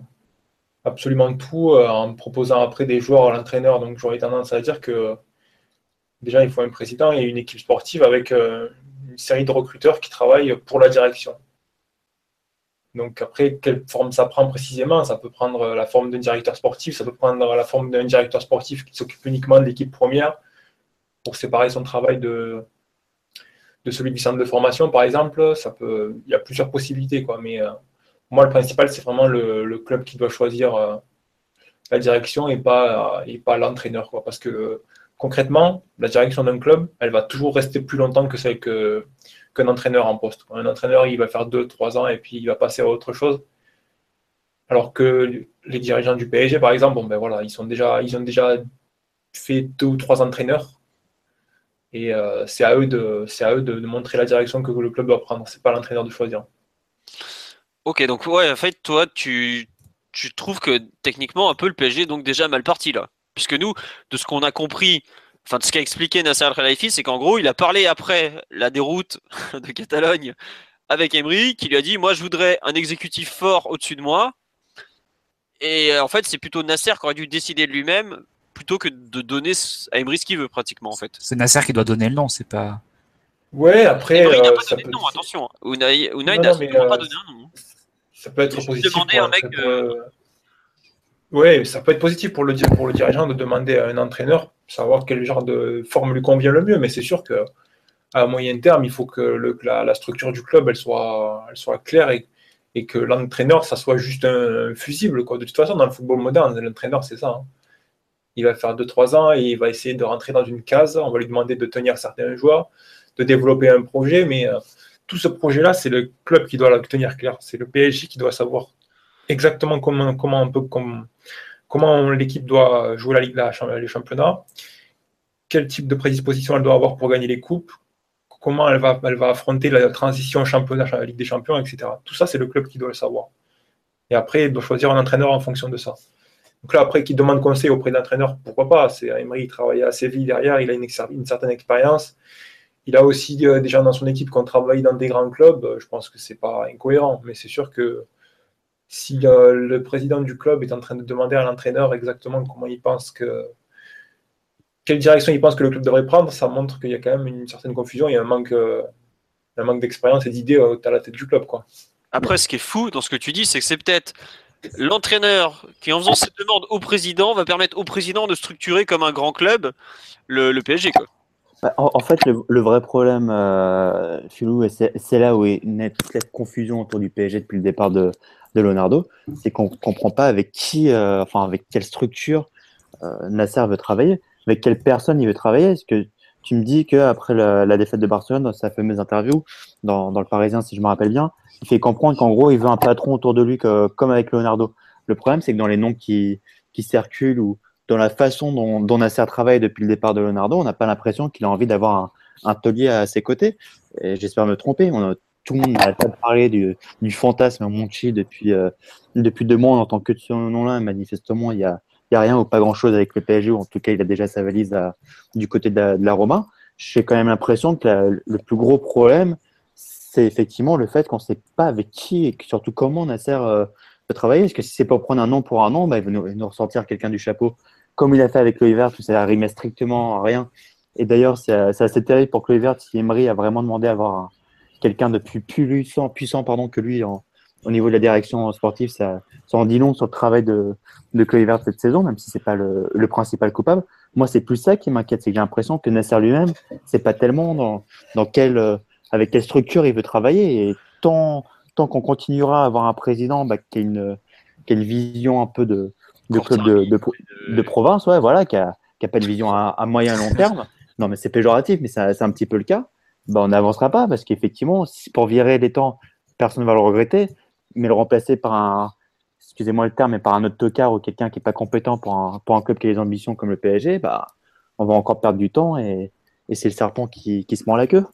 absolument tout euh, en proposant après des joueurs à l'entraîneur. Donc j'aurais tendance à dire que déjà il faut un président et une équipe sportive avec euh, une série de recruteurs qui travaillent pour la direction. Donc après, quelle forme ça prend précisément? Ça peut prendre la forme d'un directeur sportif, ça peut prendre la forme d'un directeur sportif qui s'occupe uniquement de l'équipe première pour séparer son travail de, de celui du centre de formation, par exemple. Ça peut, il y a plusieurs possibilités, quoi. Mais euh, moi, le principal, c'est vraiment le, club qui doit choisir euh, la direction et pas, et pas l'entraîneur. Parce que concrètement, la direction d'un club, elle va toujours rester plus longtemps que celle que, qu'un entraîneur en poste. Un entraîneur, il va faire 2-3 ans et puis il va passer à autre chose. Alors que les dirigeants du PSG, par exemple, ben voilà, ils, déjà, ils ont déjà fait deux ou trois entraîneurs. Et euh, c'est à eux, de, c'est à eux de, montrer la direction que le club doit prendre. C'est pas l'entraîneur de choisir. Ok, donc ouais, en fait, toi, tu, tu trouves que techniquement, un peu le PSG est donc déjà mal parti là. Puisque nous, de ce qu'on a compris, enfin de ce qu'a expliqué Nasser Al-Khelaifi, c'est qu'en gros, il a parlé après la déroute de Catalogne avec Emery, qui lui a dit Moi, je voudrais un exécutif fort au-dessus de moi. Et euh, en fait, c'est plutôt Nasser qui aurait dû décider de lui-même plutôt que de donner à Emery ce qu'il veut, pratiquement, en fait. C'est Nasser qui doit donner le nom, c'est pas. Ouais, après. Emery n'a euh, pas donné le nom, attention. Unai, n'a euh, pas donné un nom ça peut être positif. Pour un mec Oui, ça peut être positif pour le, pour le dirigeant de demander à un entraîneur, savoir quel genre de forme lui convient le mieux, mais c'est sûr que à moyen terme, il faut que le, la, structure du club elle soit, elle soit claire et, et que l'entraîneur, ça soit juste un fusible. Quoi. De toute façon, dans le football moderne, l'entraîneur, c'est ça. Hein. Il va faire 2-3 ans et il va essayer de rentrer dans une case. On va lui demander de tenir certains joueurs, de développer un projet, mais euh, tout ce projet-là, c'est le club qui doit la tenir clair. C'est le PSG qui doit savoir exactement comment, comment, l'équipe doit jouer la Ligue, la, les championnats, quel type de prédisposition elle doit avoir pour gagner les coupes, comment elle va, affronter la transition championnat la Ligue des Champions, etc. Tout ça, c'est le club qui doit le savoir. Et après, il doit choisir un entraîneur en fonction de ça. Donc là, après, qui demande conseil auprès d'entraîneur, pourquoi pas? C'est Emery, il travaille à Séville derrière, il a une certaine expérience. Il a aussi euh, des gens dans son équipe qui ont travaillé dans des grands clubs. Euh, je pense que c'est pas incohérent, mais c'est sûr que si euh, le président du club est en train de demander à l'entraîneur exactement comment il pense que quelle direction il pense que le club devrait prendre, ça montre qu'il y a quand même une certaine confusion, a un manque, un manque d'expérience et d'idées à la tête du club. Quoi. Après, ce qui est fou dans ce que tu dis, c'est que c'est peut-être l'entraîneur qui, en faisant cette demande au président, va permettre au président de structurer comme un grand club le, le PSG. Bah, en, fait, le, le vrai problème, euh, Philou, et c'est là où est naît toute cette confusion autour du PSG depuis le départ de, de Leonardo, c'est qu'on ne comprend pas avec qui, euh, enfin avec quelle structure euh, Nasser veut travailler, avec quelle personne il veut travailler. Est-ce que tu me dis qu'après la, la défaite de Barcelone, dans sa fameuse interview, dans, dans le Parisien, si je me rappelle bien, il fait comprendre qu'en gros, il veut un patron autour de lui que, comme avec Leonardo. Le problème, c'est que dans les noms qui, qui circulent ou dans la façon dont, dont Nasser travaille depuis le départ de Leonardo, on n'a pas l'impression qu'il a envie d'avoir un, un taulier à ses côtés. J'espère me tromper. A, tout le monde de parler du, fantasme Monchi depuis, euh, depuis deux mois. On n'entend que de ce nom-là. Manifestement, il y a, a rien ou pas grand-chose avec le PSG. En tout cas, il a déjà sa valise du côté de la, de Roma. J'ai quand même l'impression que le plus gros problème, c'est effectivement le fait qu'on ne sait pas avec qui et surtout comment Nasser euh, peut travailler. Parce que si c'est pour prendre un nom pour un nom, bah, il va nous, nous ressortir quelqu'un du chapeau, comme il a fait avec Chloé Vert, où ça rimait strictement à rien. Et d'ailleurs, c'est assez terrible pour Chloé si Emery a vraiment demandé à avoir un- quelqu'un de plus puissant, puissant pardon, que lui au niveau de la direction sportive. Ça, ça en dit long sur le travail de, de Chloé cette saison, même si c'est pas le, le principal coupable. Moi, c'est plus ça qui m'inquiète, c'est que j'ai l'impression que Nasser lui-même, c'est pas tellement dans, dans quelle, euh, avec quelle structure il veut travailler. Et tant, tant qu'on continuera à avoir un président bah, qui, a une, qui a une vision un peu de, de club de, de, pro- de province, ouais, voilà, qui a, qui a pas de vision à, à moyen long terme. Non, mais c'est péjoratif, mais c'est un petit peu le cas. Bah, on n'avancera pas parce qu'effectivement, si pour virer les temps, personne ne va le regretter, mais le remplacer par un, excusez-moi le terme, mais par un autre tocard ou quelqu'un qui est pas compétent pour un, pour un club qui a des ambitions comme le PSG, bah, on va encore perdre du temps et, et c'est le serpent qui, qui se mord la queue.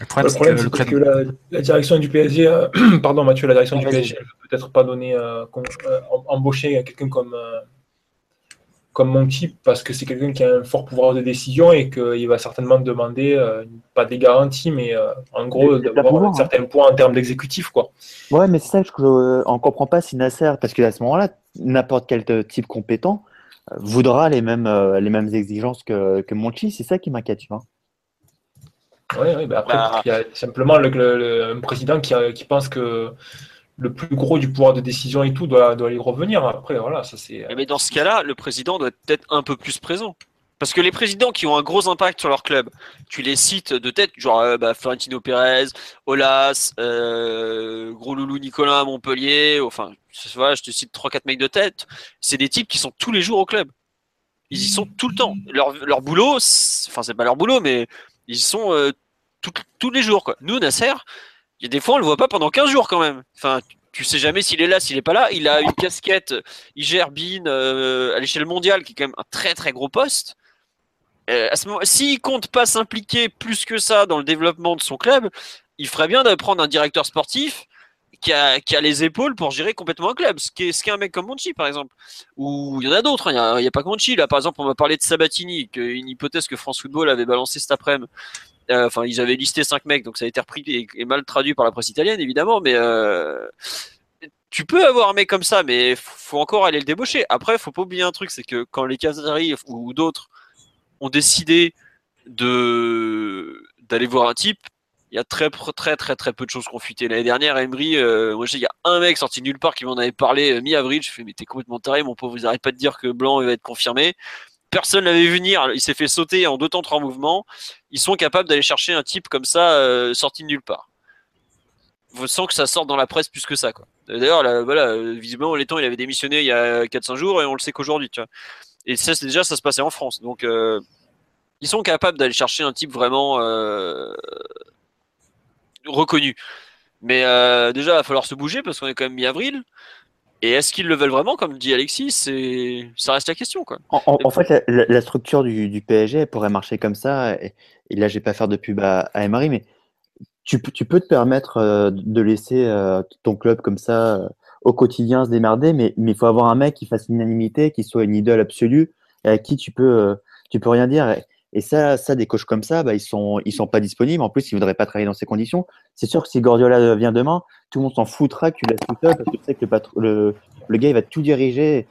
Le problème, Le c'est que le club. que la, la direction du PSG, euh, pardon Mathieu, la direction du Vas-y. PSG, peut-être pas donner, euh, euh, em- embaucher quelqu'un comme, euh, comme Monchi parce que c'est quelqu'un qui a un fort pouvoir de décision et qu'il va certainement demander, euh, pas des garanties, mais euh, en gros, d'avoir hein. certain poids en termes d'exécutif. quoi. Ouais, mais c'est ça que je ne comprends pas si Nasser, parce qu'à ce moment-là, n'importe quel type compétent voudra les mêmes, euh, les mêmes exigences que, que Monchi. C'est ça qui m'inquiète, tu Ouais, ouais, bah après, Bah. il y a simplement le, un président qui, a- qui pense que le plus gros du pouvoir de décision et tout doit, doit y revenir. Après, voilà, ça c'est. Mais dans ce cas-là, le président doit être un peu plus présent. Parce que les présidents qui ont un gros impact sur leur club, tu les cites de tête, genre euh, bah, Florentino Pérez, Olas, euh, Gros Loulou Nicolas à Montpellier, enfin, je- voilà, je te cite 3-4 mecs de tête, c'est des types qui sont tous les jours au club. Ils y sont tout le temps. Leur, leur boulot, enfin, c'est pas leur boulot, mais ils sont euh, tous les jours. Quoi. Nous, Nasser, il y a des fois, on le voit pas pendant 15 jours quand même. Enfin, tu- sais jamais s'il est là, s'il est pas là. Il a une casquette, il gère Bean euh, à l'échelle mondiale, qui est quand même un très très gros poste. Euh, à compte pas s'impliquer plus que ça dans le développement de son club, il ferait bien de prendre un directeur sportif qui a, qui a les épaules pour gérer complètement un club. Ce qui est, ce qui est un mec comme Monchi, par exemple. Ou il y en a d'autres, hein. il n'y a, il pas que Monchi. Là, par exemple, on va parler de Sabatini, une hypothèse que France Football avait balancée cet après-midi. Euh, Enfin, ils avaient listé cinq mecs, donc ça a été repris et, mal traduit par la presse italienne, évidemment. Mais euh, tu peux avoir un mec comme ça, mais f- faut encore aller le débaucher. Après, faut pas oublier un truc, c'est que quand les Qataris ou d'autres ont décidé de d'aller voir un type, il y a très très très très peu de choses qui ont fuité. L'année dernière, Emery, euh, moi il y a un mec sorti nulle part qui m'en avait parlé euh, mi-avril. Je fais mais t'es complètement taré, mon pauvre, vous arrêtez pas de dire que Blanc va être confirmé. Personne l'avait vu venir. Il s'est fait sauter en deux temps trois mouvements. Ils sont capables d'aller chercher un type comme ça euh, sorti de nulle part. Je sens que ça sort dans la presse plus que ça. Quoi. D'ailleurs, là, voilà, euh, visiblement, Letton, il avait démissionné il y a 4-5 jours et on le sait qu'aujourd'hui. tu vois. Et ça, déjà, ça se passait en France. Donc, euh, ils sont capables d'aller chercher un type vraiment reconnu. Mais euh, déjà, il va falloir se bouger parce qu'on est quand même mi-avril. Et est-ce qu'ils le veulent vraiment, comme dit Alexis C'est, ça reste la question, quoi. En, en- en fait, la, structure du, du PSG pourrait marcher comme ça. Et, et là, je vais pas faire de pub à, à Emery, mais tu, peux- tu peux te permettre euh, de laisser euh, ton club comme ça au quotidien se démerder, mais mais il faut avoir un mec qui fasse l'unanimité, qui soit une idole absolue, et à qui tu peux tu peux rien dire. Et, et ça, ça des coachs comme ça, bah, ils sont ils sont pas disponibles. En plus, ils voudraient pas travailler dans ces conditions. C'est sûr que si Guardiola vient demain, tout le monde s'en foutra que tu laisses tout seul parce que tu sais que le, le, gars il va tout diriger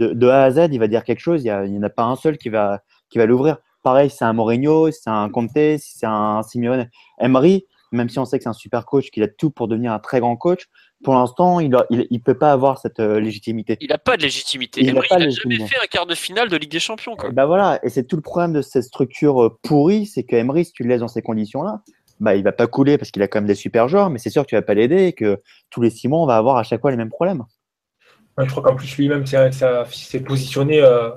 de, de A à Z, il va dire quelque chose, il n'y en a pas un seul qui va, qui va l'ouvrir. Pareil, c'est un Mourinho, c'est un Conte, c'est un Simeone. Emery, même si on sait que c'est un super coach, qu'il a tout pour devenir un très grand coach, pour l'instant, il ne il, peut pas avoir cette euh, légitimité. Il n'a pas de légitimité. Il n'a jamais fait un quart de finale de Ligue des Champions. Quoi. Bah voilà, et c'est tout le problème de cette structure euh, pourrie, c'est que Emery, si tu le laisses dans ces conditions-là, bah, il va pas couler parce qu'il a quand même des super joueurs, mais c'est sûr que tu vas pas l'aider et que tous les six mois, on va avoir à chaque fois les mêmes problèmes. je crois qu'en plus, lui-même s'est positionné euh,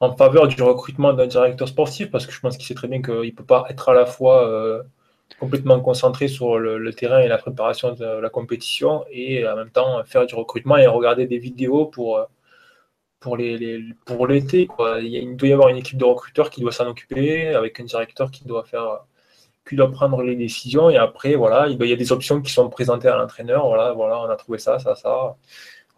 en faveur du recrutement d'un directeur sportif parce que je pense qu'il sait très bien qu'il ne peut pas être à la fois complètement concentré sur le, terrain et la préparation de la compétition et en même temps faire du recrutement et regarder des vidéos pour, pour l'été. Il, doit y avoir une équipe de recruteurs qui doit s'en occuper avec un directeur qui doit faire prendre les décisions et après voilà il, y a des options qui sont présentées à l'entraîneur voilà voilà on a trouvé ça ça ça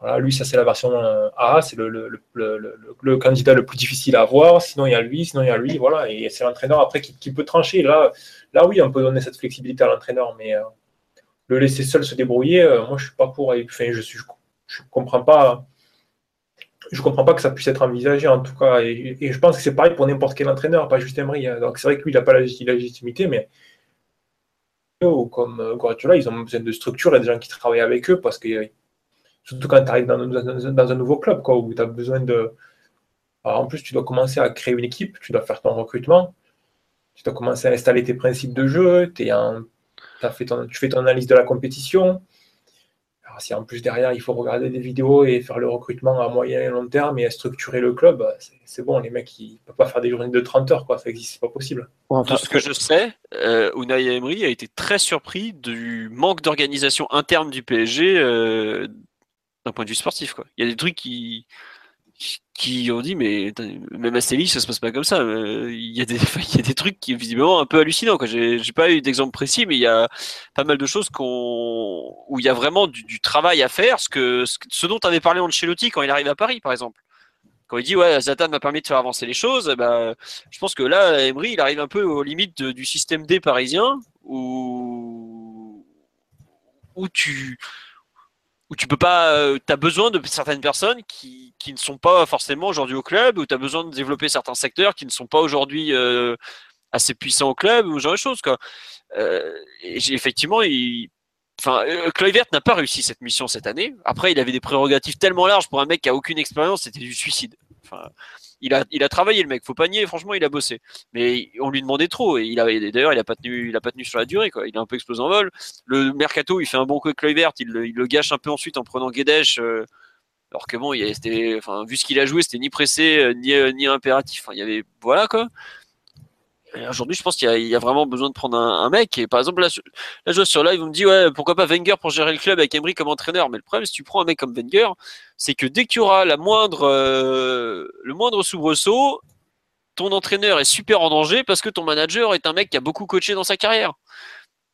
voilà, lui, ça c'est la version A, c'est le, candidat le plus difficile à avoir. Sinon, il y a lui, sinon il y a lui, voilà. Et c'est l'entraîneur après qui, peut trancher. Là, Là, oui, on peut donner cette flexibilité à l'entraîneur, mais euh, le laisser seul se débrouiller, euh, moi, je suis pas pour. Je suis, comprends pas. Je comprends pas que ça puisse être envisagé en tout cas. Et, je pense que c'est pareil pour n'importe quel entraîneur, pas juste Emery. Hein. Donc c'est vrai que lui, il n'a pas la, légitimité, mais comme euh, Guardiola, ils ont besoin de structure et des gens qui travaillent avec eux parce que surtout quand tu arrives dans, un nouveau club, quoi, où tu as besoin de. en plus, tu dois commencer à créer une équipe, tu dois faire ton recrutement tu dois commencer à installer tes principes de jeu, as fait tu fais ton analyse de la compétition. Alors, si en plus derrière il faut regarder des vidéos et faire le recrutement à moyen et long terme et structurer le club, bah, c'est bon, les mecs ils ne peuvent pas faire des journées de 30 heures, quoi. ça n'existe, c'est pas possible. de ce que je sais, euh, Unai Emery a été très surpris du manque d'organisation interne du PSG euh, d'un point de vue sportif. Quoi. Il y a des trucs qui qui ont dit mais même à Céline ça se passe pas comme ça. Euh, il y a des il y a des trucs qui visiblement un peu hallucinants quoi. J'ai j'ai pas eu d'exemple précis mais il y a pas mal de choses qu'on où il y a vraiment du, travail à faire ce que ce, dont avait parlé Ancelotti quand il arrive à Paris par exemple. Quand il dit ouais Zatan m'a permis de faire avancer les choses ben je pense que là Emery il arrive un peu aux limites du système D parisien où où tu où tu peux pas, euh, tu as besoin de certaines personnes qui, qui ne sont pas forcément aujourd'hui au club, où tu as besoin de développer certains secteurs qui ne sont pas aujourd'hui euh, assez puissants au club, ou ce genre de choses. Quoi. Euh, effectivement, il, enfin, Kluivert n'a pas réussi cette mission cette année. Après, il avait des prérogatives tellement larges pour un mec qui a aucune expérience, c'était du suicide. Il a, il a travaillé le mec, faut pas nier, franchement, il a bossé. Mais on lui demandait trop et il a, d'ailleurs, il a pas tenu, il a pas tenu sur la durée. Il a un peu explosé en vol. Le mercato, il fait un bon coup avec Kluivert, il, il, le gâche un peu ensuite en prenant Guedes. Euh, alors que bon, il enfin, vu ce qu'il a joué, c'était ni pressé, euh, ni, euh, ni impératif. Il y avait, voilà, quoi. Aujourd'hui, je pense qu'il y, a vraiment besoin de prendre un, mec. Et par exemple, là, je vois sur live, on me dit, ouais, pourquoi pas Wenger pour gérer le club avec Emery comme entraîneur. Mais le problème, si tu prends un mec comme Wenger, c'est que dès qu'il y aura la moindre, euh, le moindre soubresaut, ton entraîneur est super en danger parce que ton manager est un mec qui a beaucoup coaché dans sa carrière.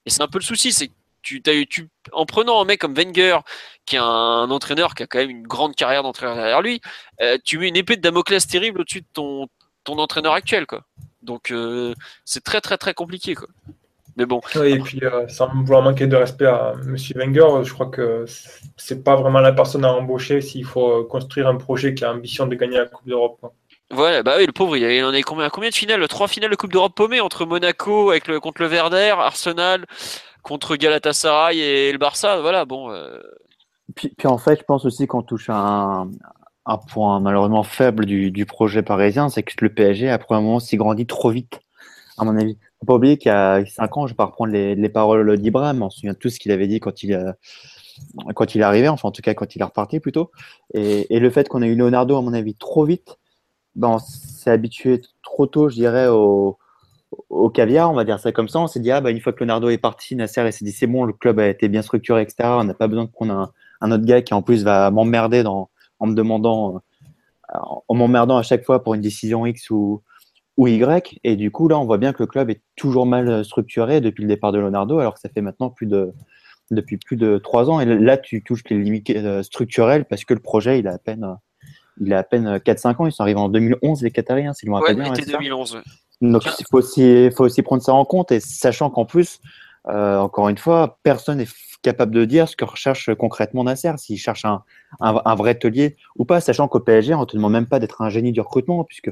Et c'est un peu le souci, c'est tu, tu, en prenant un mec comme Wenger, qui est un, entraîneur qui a quand même une grande carrière d'entraîneur derrière lui, euh, tu mets une épée de Damoclès terrible au-dessus de ton, ton entraîneur actuel, quoi. Donc euh, c'est très très très compliqué quoi. Mais bon. et puis euh, sans vouloir manquer de respect à M. Wenger, je crois que c'est pas vraiment la personne à embaucher s'il faut construire un projet qui a ambition de gagner la Coupe d'Europe. Ouais, bah oui, le pauvre, il en a combien, combien de finales? Trois finales de Coupe d'Europe paumées entre Monaco avec le, contre le Verder, Arsenal contre Galatasaray et le Barça. Voilà, bon. Euh. Puis, puis, en fait, je pense aussi qu'on touche à un, un point malheureusement faible du, du projet parisien, c'est que le PSG, après un moment, s'y grandit trop vite, à mon avis. Faut pas oublier qu'il y a 5 ans, je vais pas reprendre les, les paroles d'Ibrahim, on se souvient de tout ce qu'il avait dit quand il, euh, quand il est arrivé, enfin en tout cas quand il est reparti plutôt. Et, le fait qu'on ait eu Leonardo, à mon avis, trop vite, ben, on s'est habitué trop tôt, je dirais, au, au caviar, on va dire ça comme ça. On s'est dit, ah, bah, une fois que Leonardo est parti, Nasser s'est dit, c'est bon, le club a été bien structuré, etc. On n'a pas besoin qu'on ait un, un, autre gars qui en plus va m'emmerder dans, en me demandant, euh, en m'emmerdant à chaque fois pour une décision X ou, ou Y. Et du coup, là, on voit bien que le club est toujours mal structuré depuis le départ de Leonardo, alors que ça fait maintenant plus de, depuis plus de trois ans. Et là, tu touches les limites euh, structurelles parce que le projet, il a à peine, il a à peine 4-5 ans. Ils sont arrivés en 2011, les Qatariens, si je me rappelle bien. 2011. Donc, il faut aussi, faut aussi prendre ça en compte. Et sachant qu'en plus, euh, encore une fois, personne n'est capable de dire ce que recherche concrètement Nasser, s'il cherche un, un, vrai telier ou pas, sachant qu'au PSG, on ne te demande même pas d'être un génie du recrutement, puisque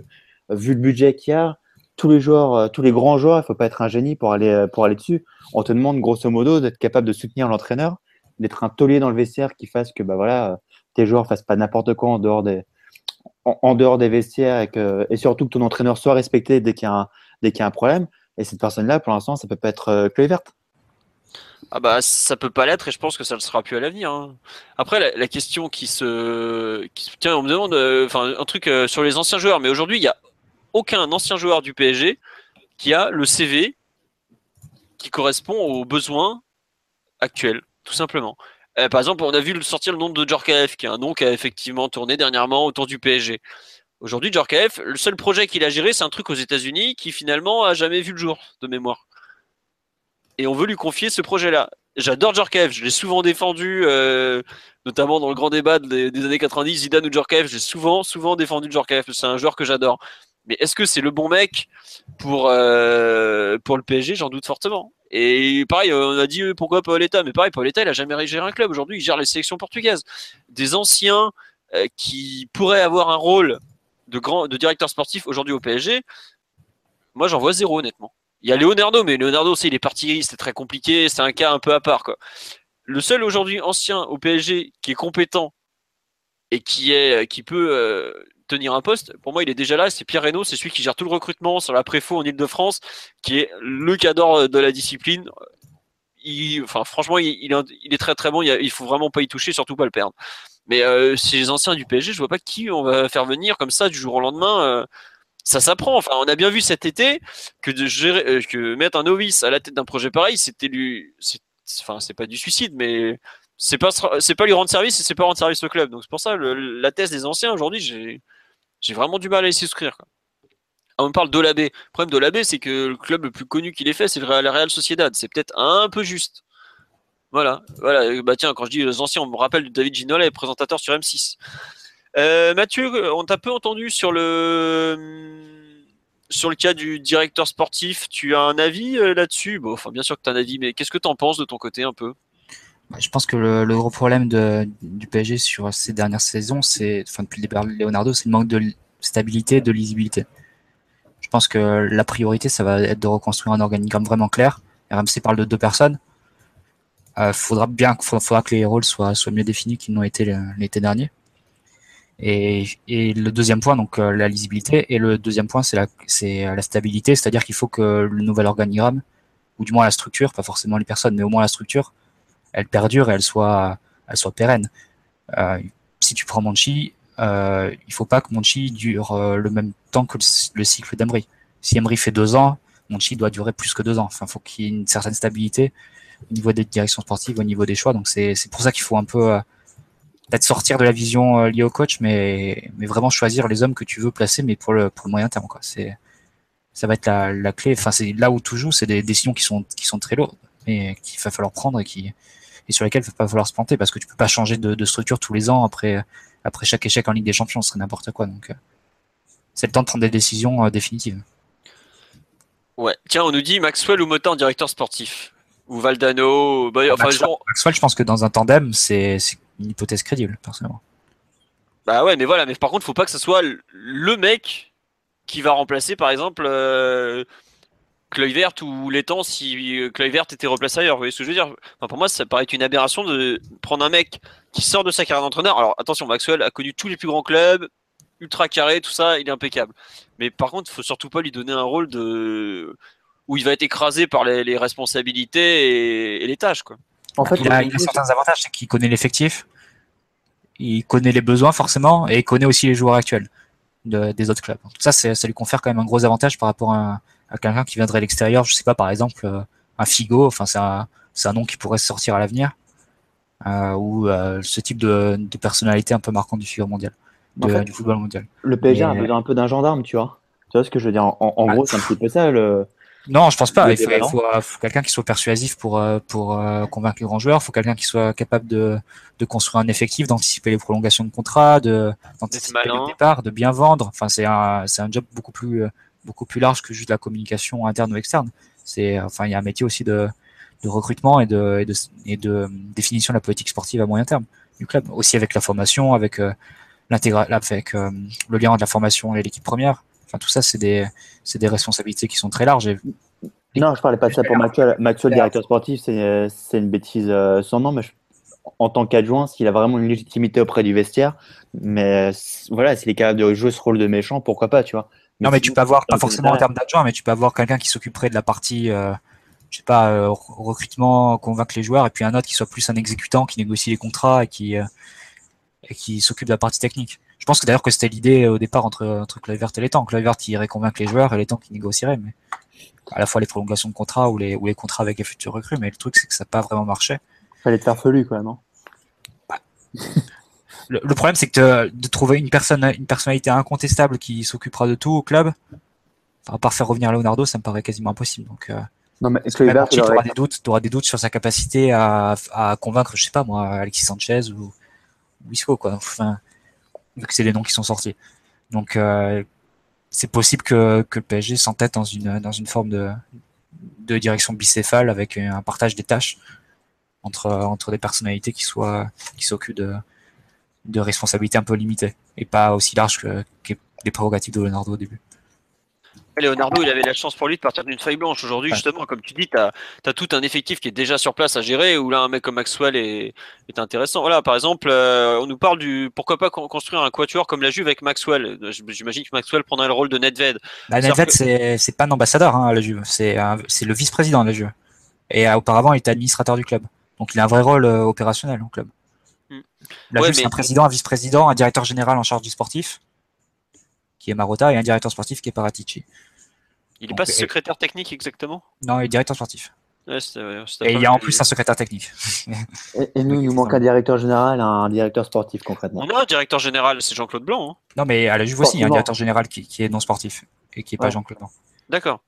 vu le budget qu'il y a, tous les joueurs, euh, tous les grands joueurs, il faut pas être un génie pour aller, pour aller dessus. On te demande grosso modo d'être capable de soutenir l'entraîneur, d'être un taulier dans le vestiaire qui fasse que bah voilà, tes joueurs fassent pas n'importe quoi en dehors des, en, dehors des vestiaires et, surtout que ton entraîneur soit respecté dès qu'il y y a un problème. Et cette personne-là, pour l'instant, ça peut pas être euh, verte. Ah bah ça peut pas l'être et je pense que ça ne sera plus à l'avenir. Hein. Après la, question qui se, qui, tiens on me demande euh, enfin un truc euh, sur les anciens joueurs mais aujourd'hui il y a aucun ancien joueur du PSG qui a le CV qui correspond aux besoins actuels tout simplement. Euh, par exemple on a vu sortir le nom de Djorkaeff qui est un nom qui a effectivement tourné dernièrement autour du PSG. Aujourd'hui Djorkaeff le seul projet qu'il a géré c'est un truc aux États-Unis qui finalement a jamais vu le jour de mémoire et on veut lui confier ce projet-là. J'adore Djorkaeff, je l'ai souvent défendu, euh, notamment dans le grand débat des, années 90, Zidane ou Djorkaeff, j'ai souvent, souvent défendu Djorkaeff, c'est un joueur que j'adore. Mais est-ce que c'est le bon mec pour, euh, pour le PSG J'en doute fortement. Et pareil, on a dit euh, pourquoi Paoletta, mais pareil, Paoletta, il a jamais géré un club. Aujourd'hui, il gère les sélections portugaises. Des anciens qui pourraient avoir un rôle de, grand, de directeur sportif aujourd'hui au PSG, moi j'en vois zéro honnêtement. Il y a Leonardo, mais Leonardo, c'est il est parti, c'était très compliqué, c'est un cas un peu à part. Quoi. Le seul aujourd'hui ancien au PSG qui est compétent et qui est qui peut euh, tenir un poste, pour moi, il est déjà là. C'est Pierre Reynaud, c'est celui qui gère tout le recrutement sur la préfo en Ile-de-France, qui est le cadre de la discipline. Il, enfin, franchement, il, il, est très très bon. Il, faut vraiment pas y toucher, surtout pas le perdre. Mais euh, chez les anciens du PSG, je vois pas qui on va faire venir comme ça du jour au lendemain. Euh, ça s'apprend. Enfin, on a bien vu cet été que de gérer, euh, que mettre un novice à la tête d'un projet pareil, c'était lui, enfin, c'est pas du suicide, mais c'est pas, c'est pas lui rendre service et c'est pas rendre service au club. Donc c'est pour ça la thèse des anciens aujourd'hui, j'ai, vraiment du mal à y souscrire. Quoi. On parle d'Olabé. Le problème d'Olabé, c'est que le club le plus connu qu'il ait fait, c'est le Real Sociedad. C'est peut-être un peu juste. Voilà, voilà. Bah tiens, quand je dis les anciens, on me rappelle David Ginola, présentateur sur M6. Euh, Mathieu, on t'a peu entendu sur le sur le cas du directeur sportif. Tu as un avis euh, là-dessus? Bon, bien sûr que tu as un avis, mais qu'est-ce que tu en penses de ton côté un peu? Bah, Je pense que le, gros problème du PSG sur ces dernières saisons, c'est, enfin, depuis le départ de Leonardo, c'est le manque de stabilité, de lisibilité. Je pense que la priorité, ça va être de reconstruire un organigramme vraiment clair. RMC parle de deux personnes. Il euh, faudra bien, faudra, que les rôles soient mieux définis qu'ils n'ont été l'été dernier. Et, et, le deuxième point, donc euh, la lisibilité, et le deuxième point, c'est la, c'est la stabilité, c'est-à-dire qu'il faut que le nouvel organigramme, ou du moins la structure, pas forcément les personnes, mais au moins la structure, elle perdure et elle soit, elle soit pérenne. Euh, si tu prends Monchi, euh, il faut pas que Monchi dure euh, le même temps que le, cycle d'Emery. Si Emery fait deux ans, Monchi doit durer plus que deux ans. Enfin, faut qu'il y ait une certaine stabilité au niveau des directions sportives, au niveau des choix. Donc c'est, pour ça qu'il faut un peu euh, peut-être sortir de la vision euh, liée au coach, mais, mais vraiment choisir les hommes que tu veux placer, mais pour le, pour le moyen terme. Quoi. C'est, ça va être la, la clé. Enfin, c'est là où tout joue, c'est des décisions qui sont, qui sont très lourdes, mais qu'il va falloir prendre et, qui, et sur lesquelles il va pas falloir se planter parce que tu peux pas changer de, de structure tous les ans après, après chaque échec en Ligue des Champions, ce serait n'importe quoi. Donc, c'est le temps de prendre des décisions euh, définitives. Ouais. Tiens, on nous dit Maxwell ou Motin, directeur sportif? Ou Valdano. Bah, enfin, Maxwell, Maxwell, je pense que dans un tandem, c'est une hypothèse crédible, personnellement. Bah ouais, mais voilà, mais par contre, faut pas que ce soit le mec qui va remplacer, par exemple, euh, Kluivert ou Létang si euh, Kluivert était replacé ailleurs. Vous voyez ce que je veux dire? Pour moi, ça paraît une aberration de prendre un mec qui sort de sa carrière d'entraîneur. Alors attention, Maxwell a connu tous les plus grands clubs, ultra carré, tout ça, il est impeccable. Mais par contre, faut surtout pas lui donner un rôle de où il va être écrasé par les, responsabilités et, les tâches, quoi. En fait, il a, certains avantages, c'est qu'il connaît l'effectif, il connaît les besoins forcément, et il connaît aussi les joueurs actuels des autres clubs. ça, ça lui confère quand même un gros avantage par rapport à, quelqu'un qui viendrait de l'extérieur. Je sais pas, par exemple, euh, un Figo. Enfin, c'est un, nom qui pourrait sortir à l'avenir, euh, ou euh, ce type de, personnalité un peu marquante du figure mondial, du football mondial. Le PSG a besoin un peu d'un gendarme, tu vois. Tu vois ce que je veux dire? En, gros, c'est un petit peu ça. Le, non, je pense pas. Il faut, quelqu'un qui soit persuasif pour euh, pour euh, convaincre les grands joueurs. Il faut quelqu'un qui soit capable de, de construire un effectif, d'anticiper les prolongations de contrat, de d'anticiper le départ, de bien vendre. Enfin, c'est un c'est un job beaucoup plus beaucoup plus large que juste la communication interne ou externe. C'est enfin il y a un métier aussi de de recrutement et de, et de, et de définition de la politique sportive à moyen terme du club. Aussi avec la formation, avec euh, l'intégral, avec euh, le lien de la formation et l'équipe première Enfin, tout ça, c'est des, c'est des responsabilités qui sont très larges. Et Non, je parlais pas de ça pour Maxwell. Maxwell, directeur sportif, c'est c'est une bêtise euh, sans nom, mais je- en tant qu'adjoint, s'il a vraiment une légitimité auprès du vestiaire, mais voilà, s'il est capable de jouer ce rôle de méchant, pourquoi pas, tu vois. Non, mais tu peux avoir, pas forcément en termes d'adjoint, mais tu peux avoir quelqu'un qui s'occuperait de la partie, euh, je sais pas, euh, recrutement, convaincre les joueurs, et puis un autre qui soit plus un exécutant, qui négocie les contrats et qui, euh, et qui s'occupe de la partie technique. Je pense que d'ailleurs que c'était l'idée euh, au départ entre, entre Kluivert et les temps. Kluivert qui irait convaincre les joueurs et les temps qui négocieraient, mais à la fois les prolongations de contrats ou les, ou les contrats avec les futurs recrues. Mais le truc, c'est que ça n'a pas vraiment marché. Fallait te faire felu, quoi, non? Le, le problème, c'est que de, de trouver une personne, une personnalité incontestable qui s'occupera de tout au club, à part faire revenir Leonardo, ça me paraît quasiment impossible. Donc, euh, Non, mais tu aurait- auras des doutes, t'auras des doutes sur sa capacité à, à convaincre, je sais pas moi, Alexis Sanchez ou, ou Isco, quoi. Enfin, que c'est les noms qui sont sortis. Donc, euh, c'est possible que, que le PSG s'entête dans une, dans une forme de, de direction bicéphale avec un partage des tâches entre, entre des personnalités qui soient, qui s'occupent de, de responsabilités un peu limitées et pas aussi larges que, que les prérogatives de Leonardo au début. Leonardo, il avait la chance pour lui de partir d'une feuille blanche. Aujourd'hui, justement, comme tu dis, tu as, tout un effectif qui est déjà sur place à gérer, où là, un mec comme Maxwell est, est intéressant. Voilà, par exemple, euh, on nous parle du pourquoi pas con- construire un quatuor comme la Juve avec Maxwell. J'imagine que Maxwell prendrait le rôle de Nedved. Bah, Nedved, que- c'est pas un ambassadeur hein, à la Juve, c'est le vice-président de la Juve. Et euh, auparavant, il était administrateur du club. Donc il a un vrai rôle euh, opérationnel au club. Hmm. La Ouais, Juve, c'est un président, un vice-président, un directeur général en charge du sportif, qui est Marotta, et un directeur sportif qui est Paratici. Il est Donc, pas et- secrétaire technique exactement? Non, il est directeur sportif. Ouais, Et il y a en plus un secrétaire technique. Et, et nous, il nous manque un directeur général, un directeur sportif, concrètement. On a un directeur général, c'est Jean-Claude Blanc. hein. non, mais à la Juve aussi, il y a un directeur général qui, qui est non sportif et qui est pas. Jean-Claude. Blanc. D'accord.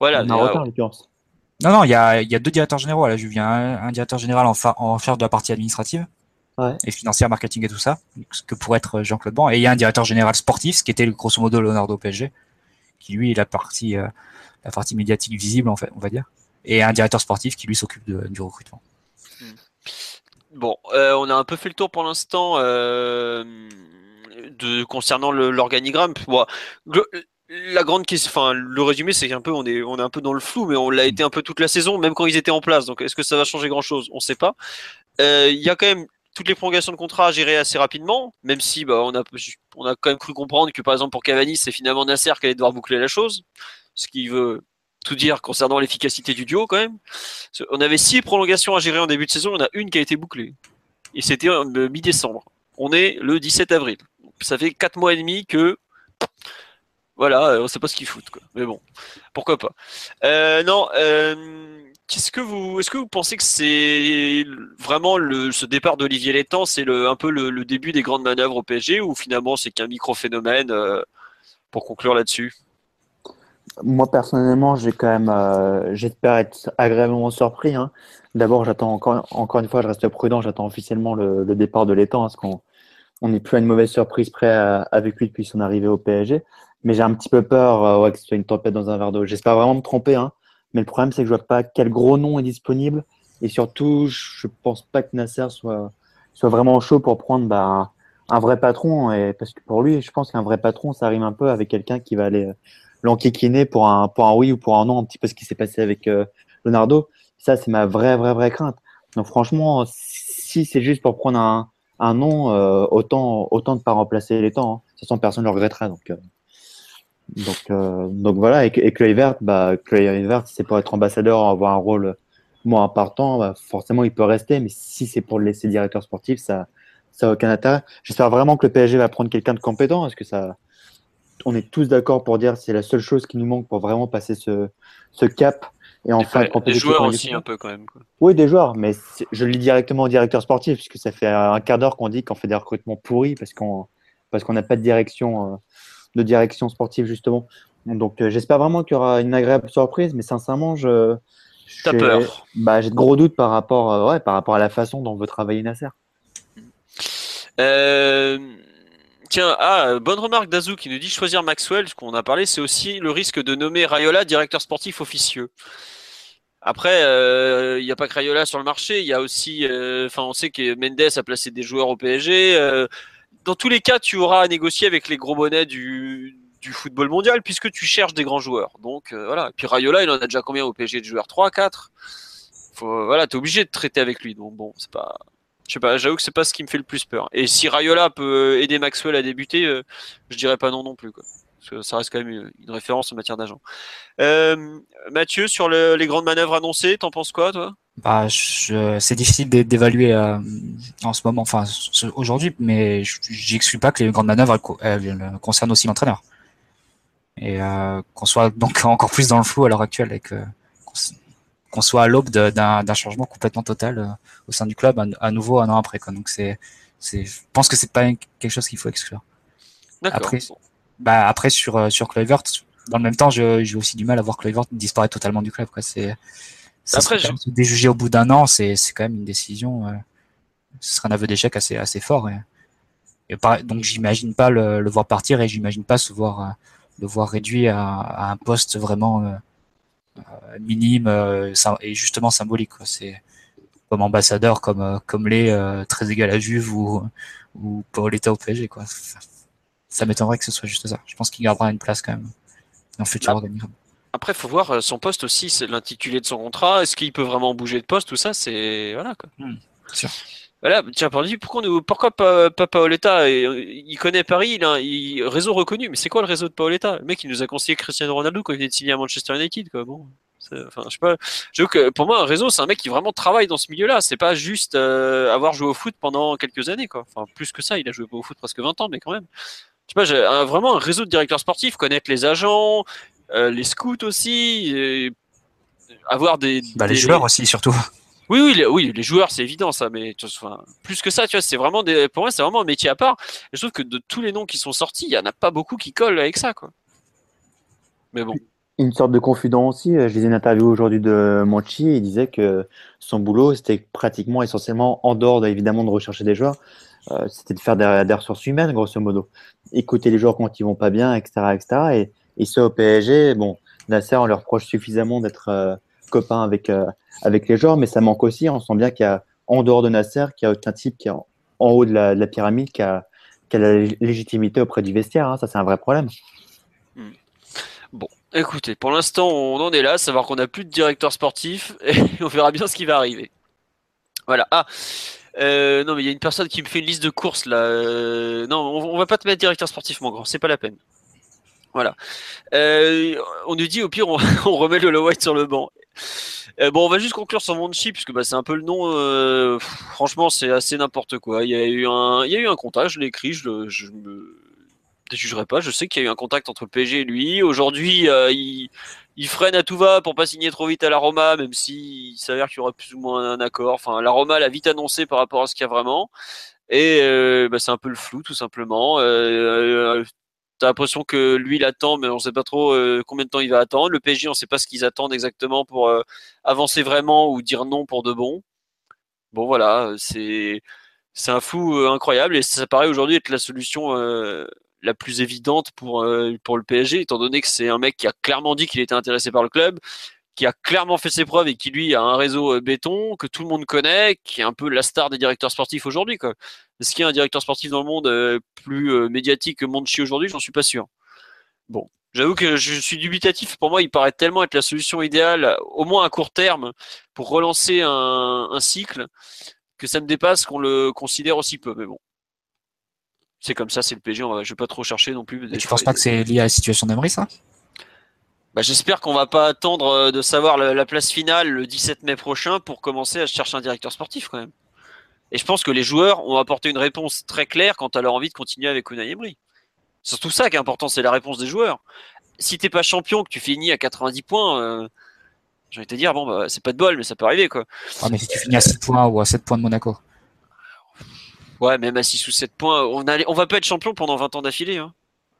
Voilà. Euh, en l'occurrence. Non, non, il y a, il y a deux directeurs généraux à la Juve. Il y a un, un directeur général en, fa- en charge de la partie administrative Ouais. et financière, marketing et tout ça, ce que pourrait être Jean-Claude Ban. Et il y a un directeur général sportif, ce qui était grosso modo Leonardo au PSG, qui lui est la partie, euh, la partie médiatique visible, en fait, on va dire. Et un directeur sportif qui lui s'occupe du recrutement. Bon, euh, on a un peu fait le tour pour l'instant euh, de concernant l'organigramme. Bon, la grande question, enfin le résumé, c'est qu'un peu on est on est un peu dans le flou, mais on l'a été un peu toute la saison, même quand ils étaient en place. Donc est-ce que ça va changer grand chose On ne sait pas. Euh, Il y a quand même toutes les prolongations de contrat à gérer assez rapidement, même si bah, on a on quand même cru comprendre que par exemple pour Cavani, c'est finalement Nasser qui allait devoir boucler la chose, ce qui veut tout dire concernant l'efficacité du duo quand même. On avait six prolongations à gérer en début de saison, en a une qui a été bouclée. Et c'était euh, mi-décembre. On est le 17 avril. Ça fait quatre mois et demi que. Voilà, euh, on sait pas ce qu'ils foutent. Mais bon, pourquoi pas. Euh, non, Est-ce que vous pensez que c'est vraiment le, ce départ d'Olivier Létang, c'est un peu le, début des grandes manœuvres au PSG ou finalement c'est qu'un micro-phénomène euh, pour conclure là-dessus? Moi, personnellement, j'ai quand même, euh, j'espère être agréablement surpris. hein. D'abord, j'attends encore, encore une fois, je reste prudent, j'attends officiellement le, départ de l'étang, parce qu'on on n'est plus à une mauvaise surprise près à- avec lui depuis son arrivée au PSG. Mais j'ai un petit peu peur euh, que ce soit une tempête dans un verre d'eau. J'espère vraiment me tromper, hein. Mais le problème, c'est que je vois pas quel gros nom est disponible. Et surtout, je pense pas que Nasser soit, soit vraiment chaud pour prendre bah, un, vrai patron. Et, parce que pour lui, je pense qu'un vrai patron, ça rime un peu avec quelqu'un qui va aller euh, l'enquiquiner pour un, pour un oui ou pour un non, un petit peu ce qui s'est passé avec euh, Leonardo. Ça, c'est ma vraie, vraie, vraie crainte. Donc franchement, si c'est juste pour prendre un, un nom, euh, autant, autant de pas remplacer les temps. Hein. De toute façon, personne ne le regrettera. Donc, euh, donc voilà. Et, et Kluivert, bah, Kluivert, si c'est pour être ambassadeur, avoir un rôle moins important, bah, forcément, il peut rester. Mais si c'est pour le laisser directeur sportif, ça ça n'a aucun intérêt. J'espère vraiment que le PSG va prendre quelqu'un de compétent. Est-ce que ça, on est tous d'accord pour dire que c'est la seule chose qui nous manque pour vraiment passer ce, ce cap et enfin être Des joueurs aussi un. peu quand même. quoi. Oui, des joueurs, mais je le dis directement au directeur sportif, puisque ça fait un quart d'heure qu'on dit qu'on fait des recrutements pourris parce qu'on parce qu'on n'a pas de direction, euh, de direction sportive justement. Donc euh, j'espère vraiment qu'il y aura une agréable surprise, mais sincèrement, je T'as j'ai- peur. Bah, j'ai de gros doutes par rapport, euh, ouais, par rapport à la façon dont veut travailler Nasser. Euh, Tiens, ah, bonne remarque d'Azou qui nous dit choisir Maxwell, ce qu'on a parlé, c'est aussi le risque de nommer Rayola directeur sportif officieux. Après, il n'y a pas que Rayola sur le marché, il y a aussi, euh, enfin, on sait que Mendes a placé des joueurs au PSG. euh, dans tous les cas, tu auras à négocier avec les gros bonnets du, football mondial puisque tu cherches des grands joueurs. Donc euh, voilà. Et puis Rayola, il en a déjà combien au PSG de joueurs? 3, 4 Faut, Voilà, t'es obligé de traiter avec lui. Donc bon, c'est pas. Je sais pas, j'avoue que c'est pas ce qui me fait le plus peur. Et si Rayola peut aider Maxwell à débuter, euh, je dirais pas non non plus. Quoi. Parce que ça reste quand même une, référence en matière d'agent. Euh, Mathieu, sur le- les grandes manœuvres annoncées, t'en penses quoi, toi? Bah, c'est difficile d'é- d'évaluer euh, en ce moment, enfin aujourd'hui, mais je- j'exclus pas que les grandes manœuvres elles co- elles, concernent aussi l'entraîneur. Et euh, qu'on soit donc encore plus dans le flou à l'heure actuelle et que qu'on soit à l'aube d'un changement complètement total euh, au sein du club à, à nouveau un an après. Quoi. Donc c'est, je pense que c'est pas quelque chose qu'il faut exclure. Après, Bah après sur euh, sur Kluivert, dans le même temps, j'ai aussi du mal à voir Kluivert disparaître totalement du club. Quoi. C'est ça Après, serait se déjuger au bout d'un an, c'est c'est quand même une décision. euh, ce serait un aveu d'échec assez assez fort. Et, et par- donc j'imagine pas le, le voir partir et j'imagine pas se voir euh, le voir réduit à, à un poste vraiment euh, euh, minime euh, et justement symbolique. C'est comme ambassadeur, comme euh, comme les euh, très égal à Juve ou ou Paoletta au PSG. Quoi. Ça, ça m'étonnerait que ce soit juste ça. Je pense qu'il gardera une place quand même dans le futur Bah. Après, faut voir euh, son poste aussi, c'est l'intitulé de son contrat. Est-ce qu'il peut vraiment bouger de poste Tout ça, c'est voilà quoi. sûr. Voilà, tiens, pourquoi, nous- pourquoi pas, pas Paoletta et, euh, Il connaît Paris, il a un il- réseau reconnu. Mais c'est quoi le réseau de Paoletta Le mec, il nous a conseillé Cristiano Ronaldo quand il est signé à Manchester United. Quoi. Bon, enfin, je sais pas. J'avoue que pour moi, un réseau, c'est un mec qui vraiment travaille dans ce milieu-là. C'est pas juste euh, avoir joué au foot pendant quelques années. Quoi. Enfin, plus que ça, il a joué au foot presque 20 ans, mais quand même. Je sais pas, un- vraiment un réseau de directeurs sportifs, connaître les agents, euh, les scouts aussi, et avoir des, Bah, les joueurs aussi surtout. oui, oui, les, oui, les joueurs, c'est évident ça, mais tu vois, enfin, plus que ça, tu vois, c'est vraiment des, pour moi, c'est vraiment un métier à part. Et je trouve que de tous les noms qui sont sortis, il y en a pas beaucoup qui collent avec ça, quoi. Mais bon, Une sorte de confident aussi. euh, Je lisais une interview aujourd'hui de Monchi. Il disait que son boulot, c'était pratiquement essentiellement en dehors de- évidemment de rechercher des joueurs. euh, c'était de faire des, des ressources humaines, grosso modo. Écouter les joueurs quand ils vont pas bien, etc. etc. Et, ça, au PSG, bon, Nasser, on leur reproche suffisamment d'être euh, copain avec, euh, avec les joueurs, mais ça manque aussi. On sent bien qu'il y a, en dehors de Nasser, qu'il y a aucun type qui est en, haut de la, de la pyramide qui a, qui a la lég- légitimité auprès du vestiaire. hein. Ça, c'est un vrai problème. bon, écoutez, pour l'instant, on en est là, savoir qu'on n'a plus de directeur sportif, et on verra bien ce qui va arriver. Voilà. Ah, euh, non, mais il y a une personne qui me fait une liste de courses là. Euh, non, on, on va pas te mettre directeur sportif, mon grand, c'est pas la peine. Voilà. Euh, on nous dit au pire, on, remet le white sur le banc. Euh, bon, on va juste conclure sur Monchi, puisque bah, c'est un peu le nom. euh, franchement, c'est assez n'importe quoi. Il y a eu un, contact, je l'ai écrit, je, je me déjugerai pas. Je sais qu'il y a eu un contact entre le PSG et lui. Aujourd'hui, il, freine à tout va pour pas signer trop vite à la Roma, même s'il s'avère qu'il y aura plus ou moins un accord. Enfin, la Roma l'a vite annoncé par rapport à ce qu'il y a vraiment. Et bah, c'est un peu le flou, tout simplement. T'as l'impression que lui, il attend, mais on sait pas trop euh, combien de temps il va attendre. Le PSG, on sait pas ce qu'ils attendent exactement pour euh, avancer vraiment ou dire non pour de bon. Bon, voilà, c'est c'est un flou euh, incroyable et ça paraît aujourd'hui être la solution euh, la plus évidente pour euh, pour le PSG, étant donné que c'est un mec qui a clairement dit qu'il était intéressé par le club, qui a clairement fait ses preuves et qui lui a un réseau euh, béton que tout le monde connaît, qui est un peu la star des directeurs sportifs aujourd'hui. Est-ce qu'il y a un directeur sportif dans le monde euh, plus euh, médiatique que Monchi aujourd'hui? J'en suis pas sûr. Bon, j'avoue que je suis dubitatif. Pour moi, il paraît tellement être la solution idéale, au moins à court terme, pour relancer un, un cycle, que ça me dépasse qu'on le considère aussi peu. Mais bon, c'est comme ça, c'est le va, je vais pas trop chercher non plus. Et tu penses pas que c'est lié à la situation d'Emery, ça? Bah, J'espère qu'on va pas attendre euh, de savoir la, la place finale le 17 mai prochain pour commencer à chercher un directeur sportif quand même. Et je pense que les joueurs ont apporté une réponse très claire quant à leur envie de continuer avec Unai Emery. C'est surtout ça qui est important, c'est la réponse des joueurs. Si t'es pas champion, que tu finis à 90 points, euh, j'ai envie de te dire, bon, bah, c'est pas de bol, mais ça peut arriver, quoi. Ah, mais si tu finis à 6 points ou à 7 points de Monaco. Ouais, même à 6 ou 7 points, on, a, on va pas être champion pendant 20 ans d'affilée. Hein.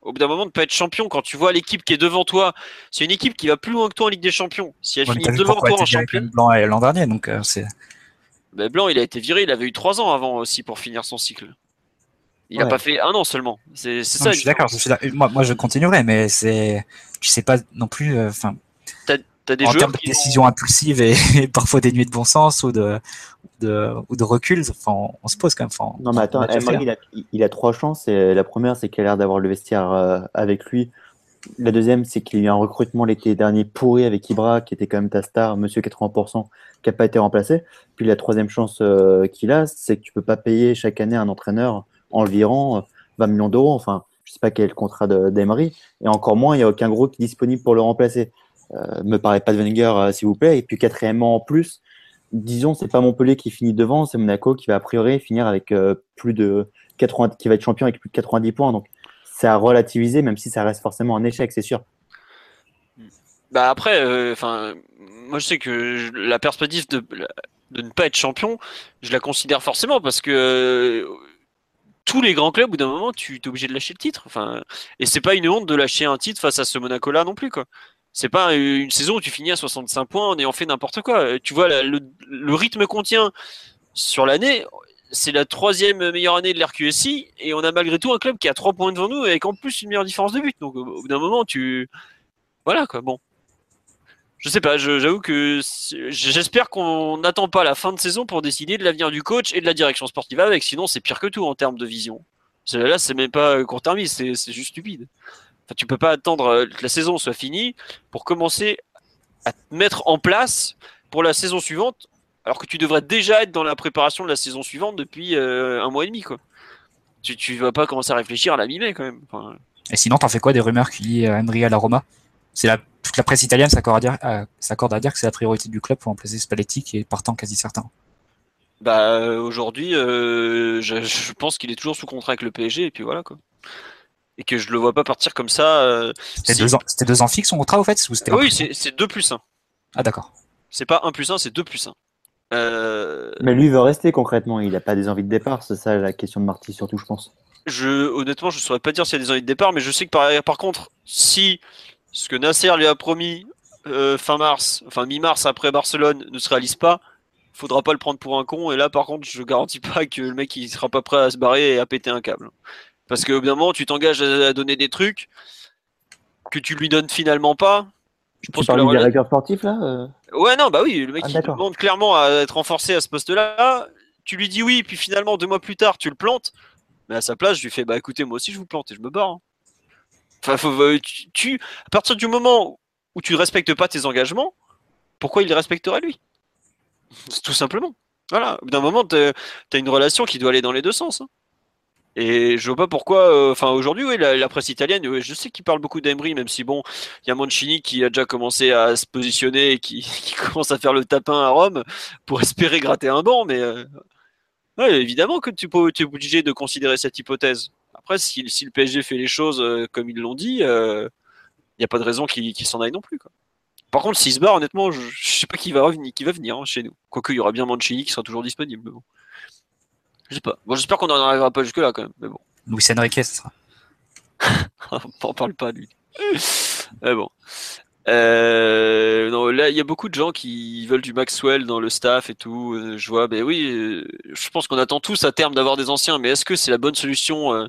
Au bout d'un moment, de pas être champion, quand tu vois l'équipe qui est devant toi, c'est une équipe qui va plus loin que toi en Ligue des Champions. Si elle Ouais, finit devant toi en champion, Blanc euh, l'an dernier, donc euh, c'est. ben, Blanc, il a été viré, il avait eu 3 ans avant aussi pour finir son cycle. Il a Ouais. pas fait un an seulement. C'est ça. je suis d'accord. je Moi, moi, je continuerai, mais c'est. Tu sais pas non plus. euh, Enfin, T'as des en termes de qui ont- décisions impulsives et, et parfois dénuées de bon sens ou de, de ou de recul, enfin, on, on se pose quand même. Enfin, Non, mais attends, Emery, il, a, il a trois chances. Et la première, c'est qu'il a l'air d'avoir le vestiaire euh, avec lui la deuxième, c'est qu'il y a eu un recrutement l'été dernier pourri avec Ibra, qui était quand même ta star, monsieur 80%, qui n'a pas été remplacé. Puis la troisième chance euh, qu'il a, c'est que tu peux pas payer chaque année un entraîneur environ 20 millions d'euros. Enfin, je sais pas quel est le contrat d'Emery. Et encore moins, il n'y a aucun groupe qui est disponible pour le remplacer. Euh, me paraît pas de Wenger, s'il vous plaît. Et puis quatrièmement, en plus, disons, c'est pas Montpellier qui finit devant, c'est Monaco qui va a priori finir avec plus de 80, qui va être champion avec plus de 90 points. Donc c'est à relativiser, même si ça reste forcément un échec, c'est sûr. Bah après, euh, enfin, moi je sais que la perspective de, de, ne pas être champion, je la considère forcément parce que euh, tous les grands clubs, au bout d'un moment, tu es obligé de lâcher le titre. Enfin, et c'est pas une honte de lâcher un titre face à ce Monaco-là non plus, quoi. C'est pas une saison où tu finis à 65 points en ayant fait n'importe quoi. Tu vois, le, rythme qu'on tient sur l'année, c'est la troisième meilleure année de l'RQSI et on a malgré tout un club qui a trois points devant nous et en plus une meilleure différence de but. Donc au bout d'un moment, tu. Voilà quoi, bon. Je sais pas, j'avoue que j'espère qu'on n'attend pas la fin de saison pour décider de l'avenir du coach et de la direction sportive avec, sinon c'est pire que tout en termes de vision. Là, c'est même pas court-termiste, c'est juste stupide. Enfin, tu peux pas attendre que la saison soit finie pour commencer à mettre en place pour la saison suivante alors que tu devrais déjà être dans la préparation de la saison suivante depuis euh, un mois et demi, quoi. Tu, tu vas pas commencer à réfléchir à la mi-mai, quand même. Et sinon, t'en fais quoi des rumeurs qui lient Henry à la Roma C'est la, toute la presse italienne s'accorde à, dire, à dire que c'est la priorité du club pour remplacer Spalletti, qui est partant quasi certain. Bah euh, aujourd'hui, euh, je, pense qu'il est toujours sous contrat avec le PSG et puis voilà quoi. Et que je le vois pas partir comme ça. c'était deux ans, c'était deux ans fixes son contrat au fait Oui, c'est deux plus 1 Ah d'accord. C'est pas 1 plus 1, c'est 2 plus 1. Euh, Mais lui veut rester concrètement, il n'a pas des envies de départ, c'est ça la question de Marty surtout, je pense. Je, honnêtement, je ne saurais pas dire s'il y a des envies de départ, mais je sais que par, par contre, si ce que Nasser lui a promis euh, fin mars, enfin mi-mars après Barcelone ne se réalise pas, faudra pas le prendre pour un con. Et là, par contre, je garantis pas que le mec il sera pas prêt à se barrer et à péter un câble. Parce que d'un moment, tu t'engages à donner des trucs que tu lui donnes finalement pas. Je pense tu parles du directeur sportif là euh Ouais, non, bah oui, le mec ah, demande clairement à être renforcé à ce poste-là. Tu lui dis oui, puis finalement, deux mois plus tard, tu le plantes. Mais à sa place, je lui fais bah écoutez, moi aussi je vous plante et je me barre. Hein. Enfin, faut, tu, à partir du moment où tu ne respectes pas tes engagements, pourquoi il les respecterait lui? Tout simplement. Voilà, d'un moment, tu as une relation qui doit aller dans les deux sens. Hein. Et je vois pas pourquoi. Euh, enfin, aujourd'hui, oui, la, presse italienne, je sais qu'il parle beaucoup d'Embry, même si bon, il y a Mancini qui a déjà commencé à se positionner et qui, commence à faire le tapin à Rome pour espérer gratter un banc. Mais euh, évidemment que tu, es obligé de considérer cette hypothèse. Après, si, le PSG fait les choses euh, comme ils l'ont dit, il n'y a pas de raison qu'il s'en aille non plus. Par contre, s'il se barre, honnêtement, je, ne sais pas qui va revenir, qui va venir hein, chez nous. Quoique, il y aura bien Mancini qui sera toujours disponible. bon. Je sais pas. Bon, j'espère qu'on en arrivera pas jusque là quand même. Mais bon. Luis. On parle pas de lui. mais bon. Euh, non, là, il y a beaucoup de gens qui veulent du Maxwell dans le staff et tout. Euh, je vois, ben oui, euh, je pense qu'on attend tous à terme d'avoir des anciens, mais est-ce que c'est la bonne solution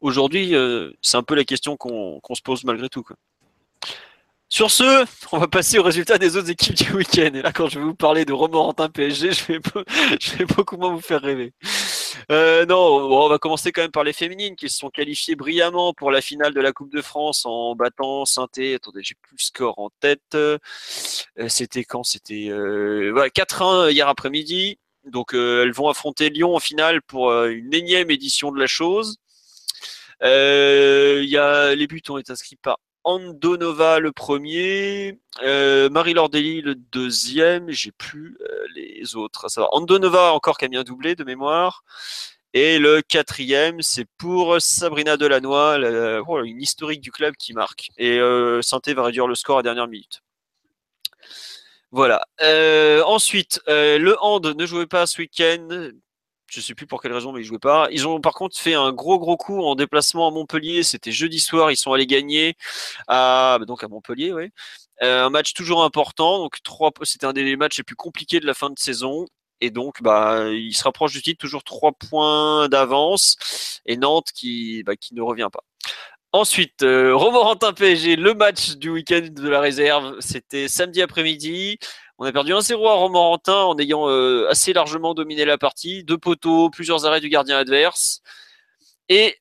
aujourd'hui C'est un peu la question qu'on se pose malgré tout. Quoi. Sur ce, on va passer aux résultats des autres équipes du week-end. Et là, quand je vais vous parler de Romorantin PSG, je vais, beaucoup moins vous faire rêver. Euh, non, on va commencer quand même par les féminines qui se sont qualifiées brillamment pour la finale de la Coupe de France en battant saint Attendez, j'ai plus le score en tête. Euh, c'était quand? C'était euh, 4-1 hier après-midi. Donc euh, elles vont affronter Lyon en finale pour une énième édition de la chose. Il y a, les buts ont été inscrits par Andonova le premier, euh, Marie Lordelli le deuxième, j'ai plus euh, les autres à savoir. Andonova encore qui a mis un doublé de mémoire. Et le quatrième, c'est pour Sabrina Delannoy, oh, une historique du club qui marque. Et euh, Santé va réduire le score à dernière minute. Voilà. Euh, ensuite, le hand ne jouait pas ce week-end je sais plus pour quelle raison, mais ils jouaient pas. Ils ont par contre fait un gros gros coup en déplacement à Montpellier. C'était jeudi soir. Ils sont allés gagner à donc à Montpellier, oui. Euh, un match toujours important. Donc c'était un des matchs les plus compliqués de la fin de saison. Et donc, bah, ils se rapprochent du titre, toujours trois points d'avance. Et Nantes qui, bah, qui ne revient pas. Ensuite, euh, Romorantin PSG, le match du week-end de la réserve, c'était samedi après-midi. On a perdu 1-0 à Romorantin en ayant euh, assez largement dominé la partie. Deux poteaux, plusieurs arrêts du gardien adverse. Et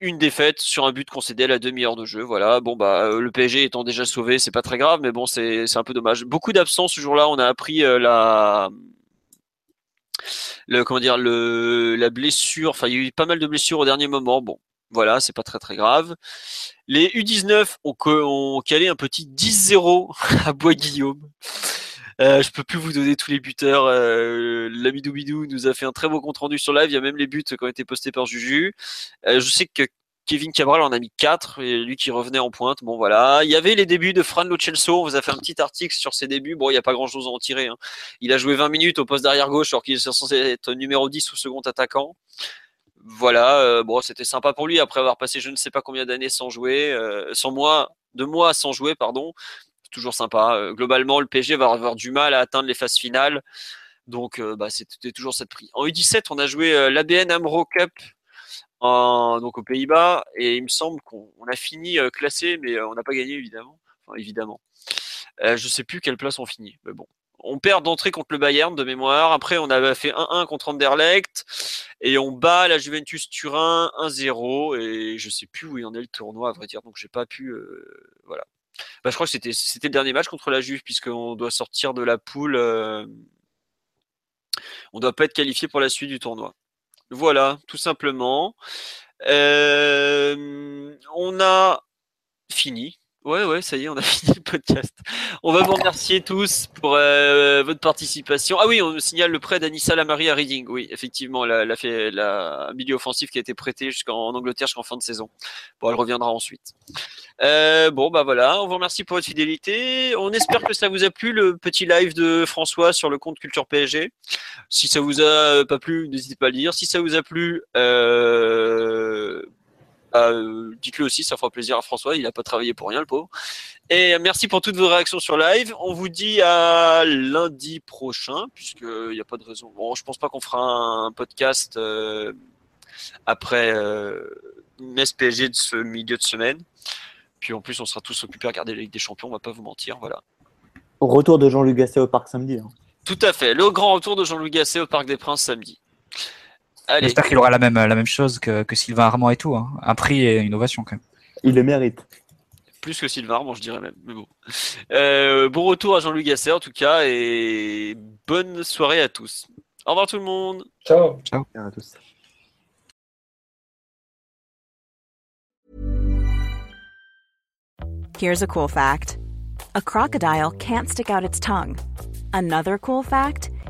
une défaite sur un but concédé à la demi-heure de jeu. Voilà. Bon bah le PSG étant déjà sauvé, c'est pas très grave, mais bon c'est un peu dommage. Beaucoup d'absence ce jour-là. On a appris la le comment dire la blessure. Enfin il y a eu pas mal de blessures au dernier moment. Bon voilà, c'est pas très très grave. Les U19 ont, ont calé un petit 10-0 à Bois-Guillaume. Euh, je peux plus vous donner tous les buteurs. Euh, L'ami Bidou nous a fait un très beau compte rendu sur live. Il y a même les buts qui ont été postés par Juju. Euh, je sais que Kevin Cabral en a mis 4 et lui qui revenait en pointe. Bon voilà, il y avait les débuts de Fran Lochelso. On vous a fait un petit article sur ses débuts. Bon, il n'y a pas grand chose à en tirer. Hein. Il a joué 20 minutes au poste d'arrière gauche alors qu'il est censé être numéro 10 ou second attaquant. Voilà, euh, bon, c'était sympa pour lui après avoir passé je ne sais pas combien d'années sans jouer, euh, sans mois, deux mois sans jouer, pardon. Toujours sympa. Euh, globalement, le PSG va avoir du mal à atteindre les phases finales. Donc, bah, c'était toujours cette prix. En U17, on a joué l'ABN Amro Cup donc aux Pays-Bas et il me semble qu'on a fini classé, mais on n'a pas gagné évidemment. Enfin, évidemment. je sais plus quelle place on finit, mais bon on perd d'entrée contre le Bayern de mémoire. Après, on avait fait 1-1 contre Anderlecht et on bat la Juventus Turin 1-0 et je sais plus où il en est le tournoi à vrai dire. Donc j'ai pas pu euh, voilà. Bah, je crois que c'était le dernier match contre la Juve puisqu'on doit sortir de la poule. Euh, on doit pas être qualifié pour la suite du tournoi. Voilà, tout simplement. Euh, on a fini Ouais, ouais, ça y est, on a fini le podcast. On va vous remercier tous pour euh, votre participation. Ah oui, on signale le prêt d'Anissa Lamari à Reading. Oui, effectivement, la, fait la milieu offensif qui a été prêté jusqu'en Angleterre jusqu'en fin de saison. Bon, elle reviendra ensuite. Euh, bon, bah voilà, on vous remercie pour votre fidélité. On espère que ça vous a plu le petit live de François sur le compte Culture PSG. Si ça vous a pas plu, n'hésitez pas à le dire. Si ça vous a plu, euh, euh, dites-le aussi, ça fera plaisir à François, il n'a pas travaillé pour rien le pauvre. Et merci pour toutes vos réactions sur live. On vous dit à lundi prochain, puisqu'il n'y a pas de raison. Bon, je pense pas qu'on fera un podcast euh, après euh, SPG de ce milieu de semaine. Puis en plus, on sera tous occupés à regarder la Ligue des Champions, on va pas vous mentir, voilà. Au retour de Jean-Luc Gasset au Parc samedi. Hein. Tout à fait, le grand retour de Jean-Luc Gasset au Parc des Princes samedi. J'espère qu'il aura la même, la même chose que, que Sylvain Armand et tout. Hein. Un prix et une ovation quand même. Il le mérite. Plus que Sylvain Armand, je dirais même. bon. Euh, bon retour à Jean-Luc Gasser en tout cas et bonne soirée à tous. Au revoir tout le monde. Ciao. Ciao. à tous. Here's a cool fact. A crocodile can't stick out its tongue. Another cool fact.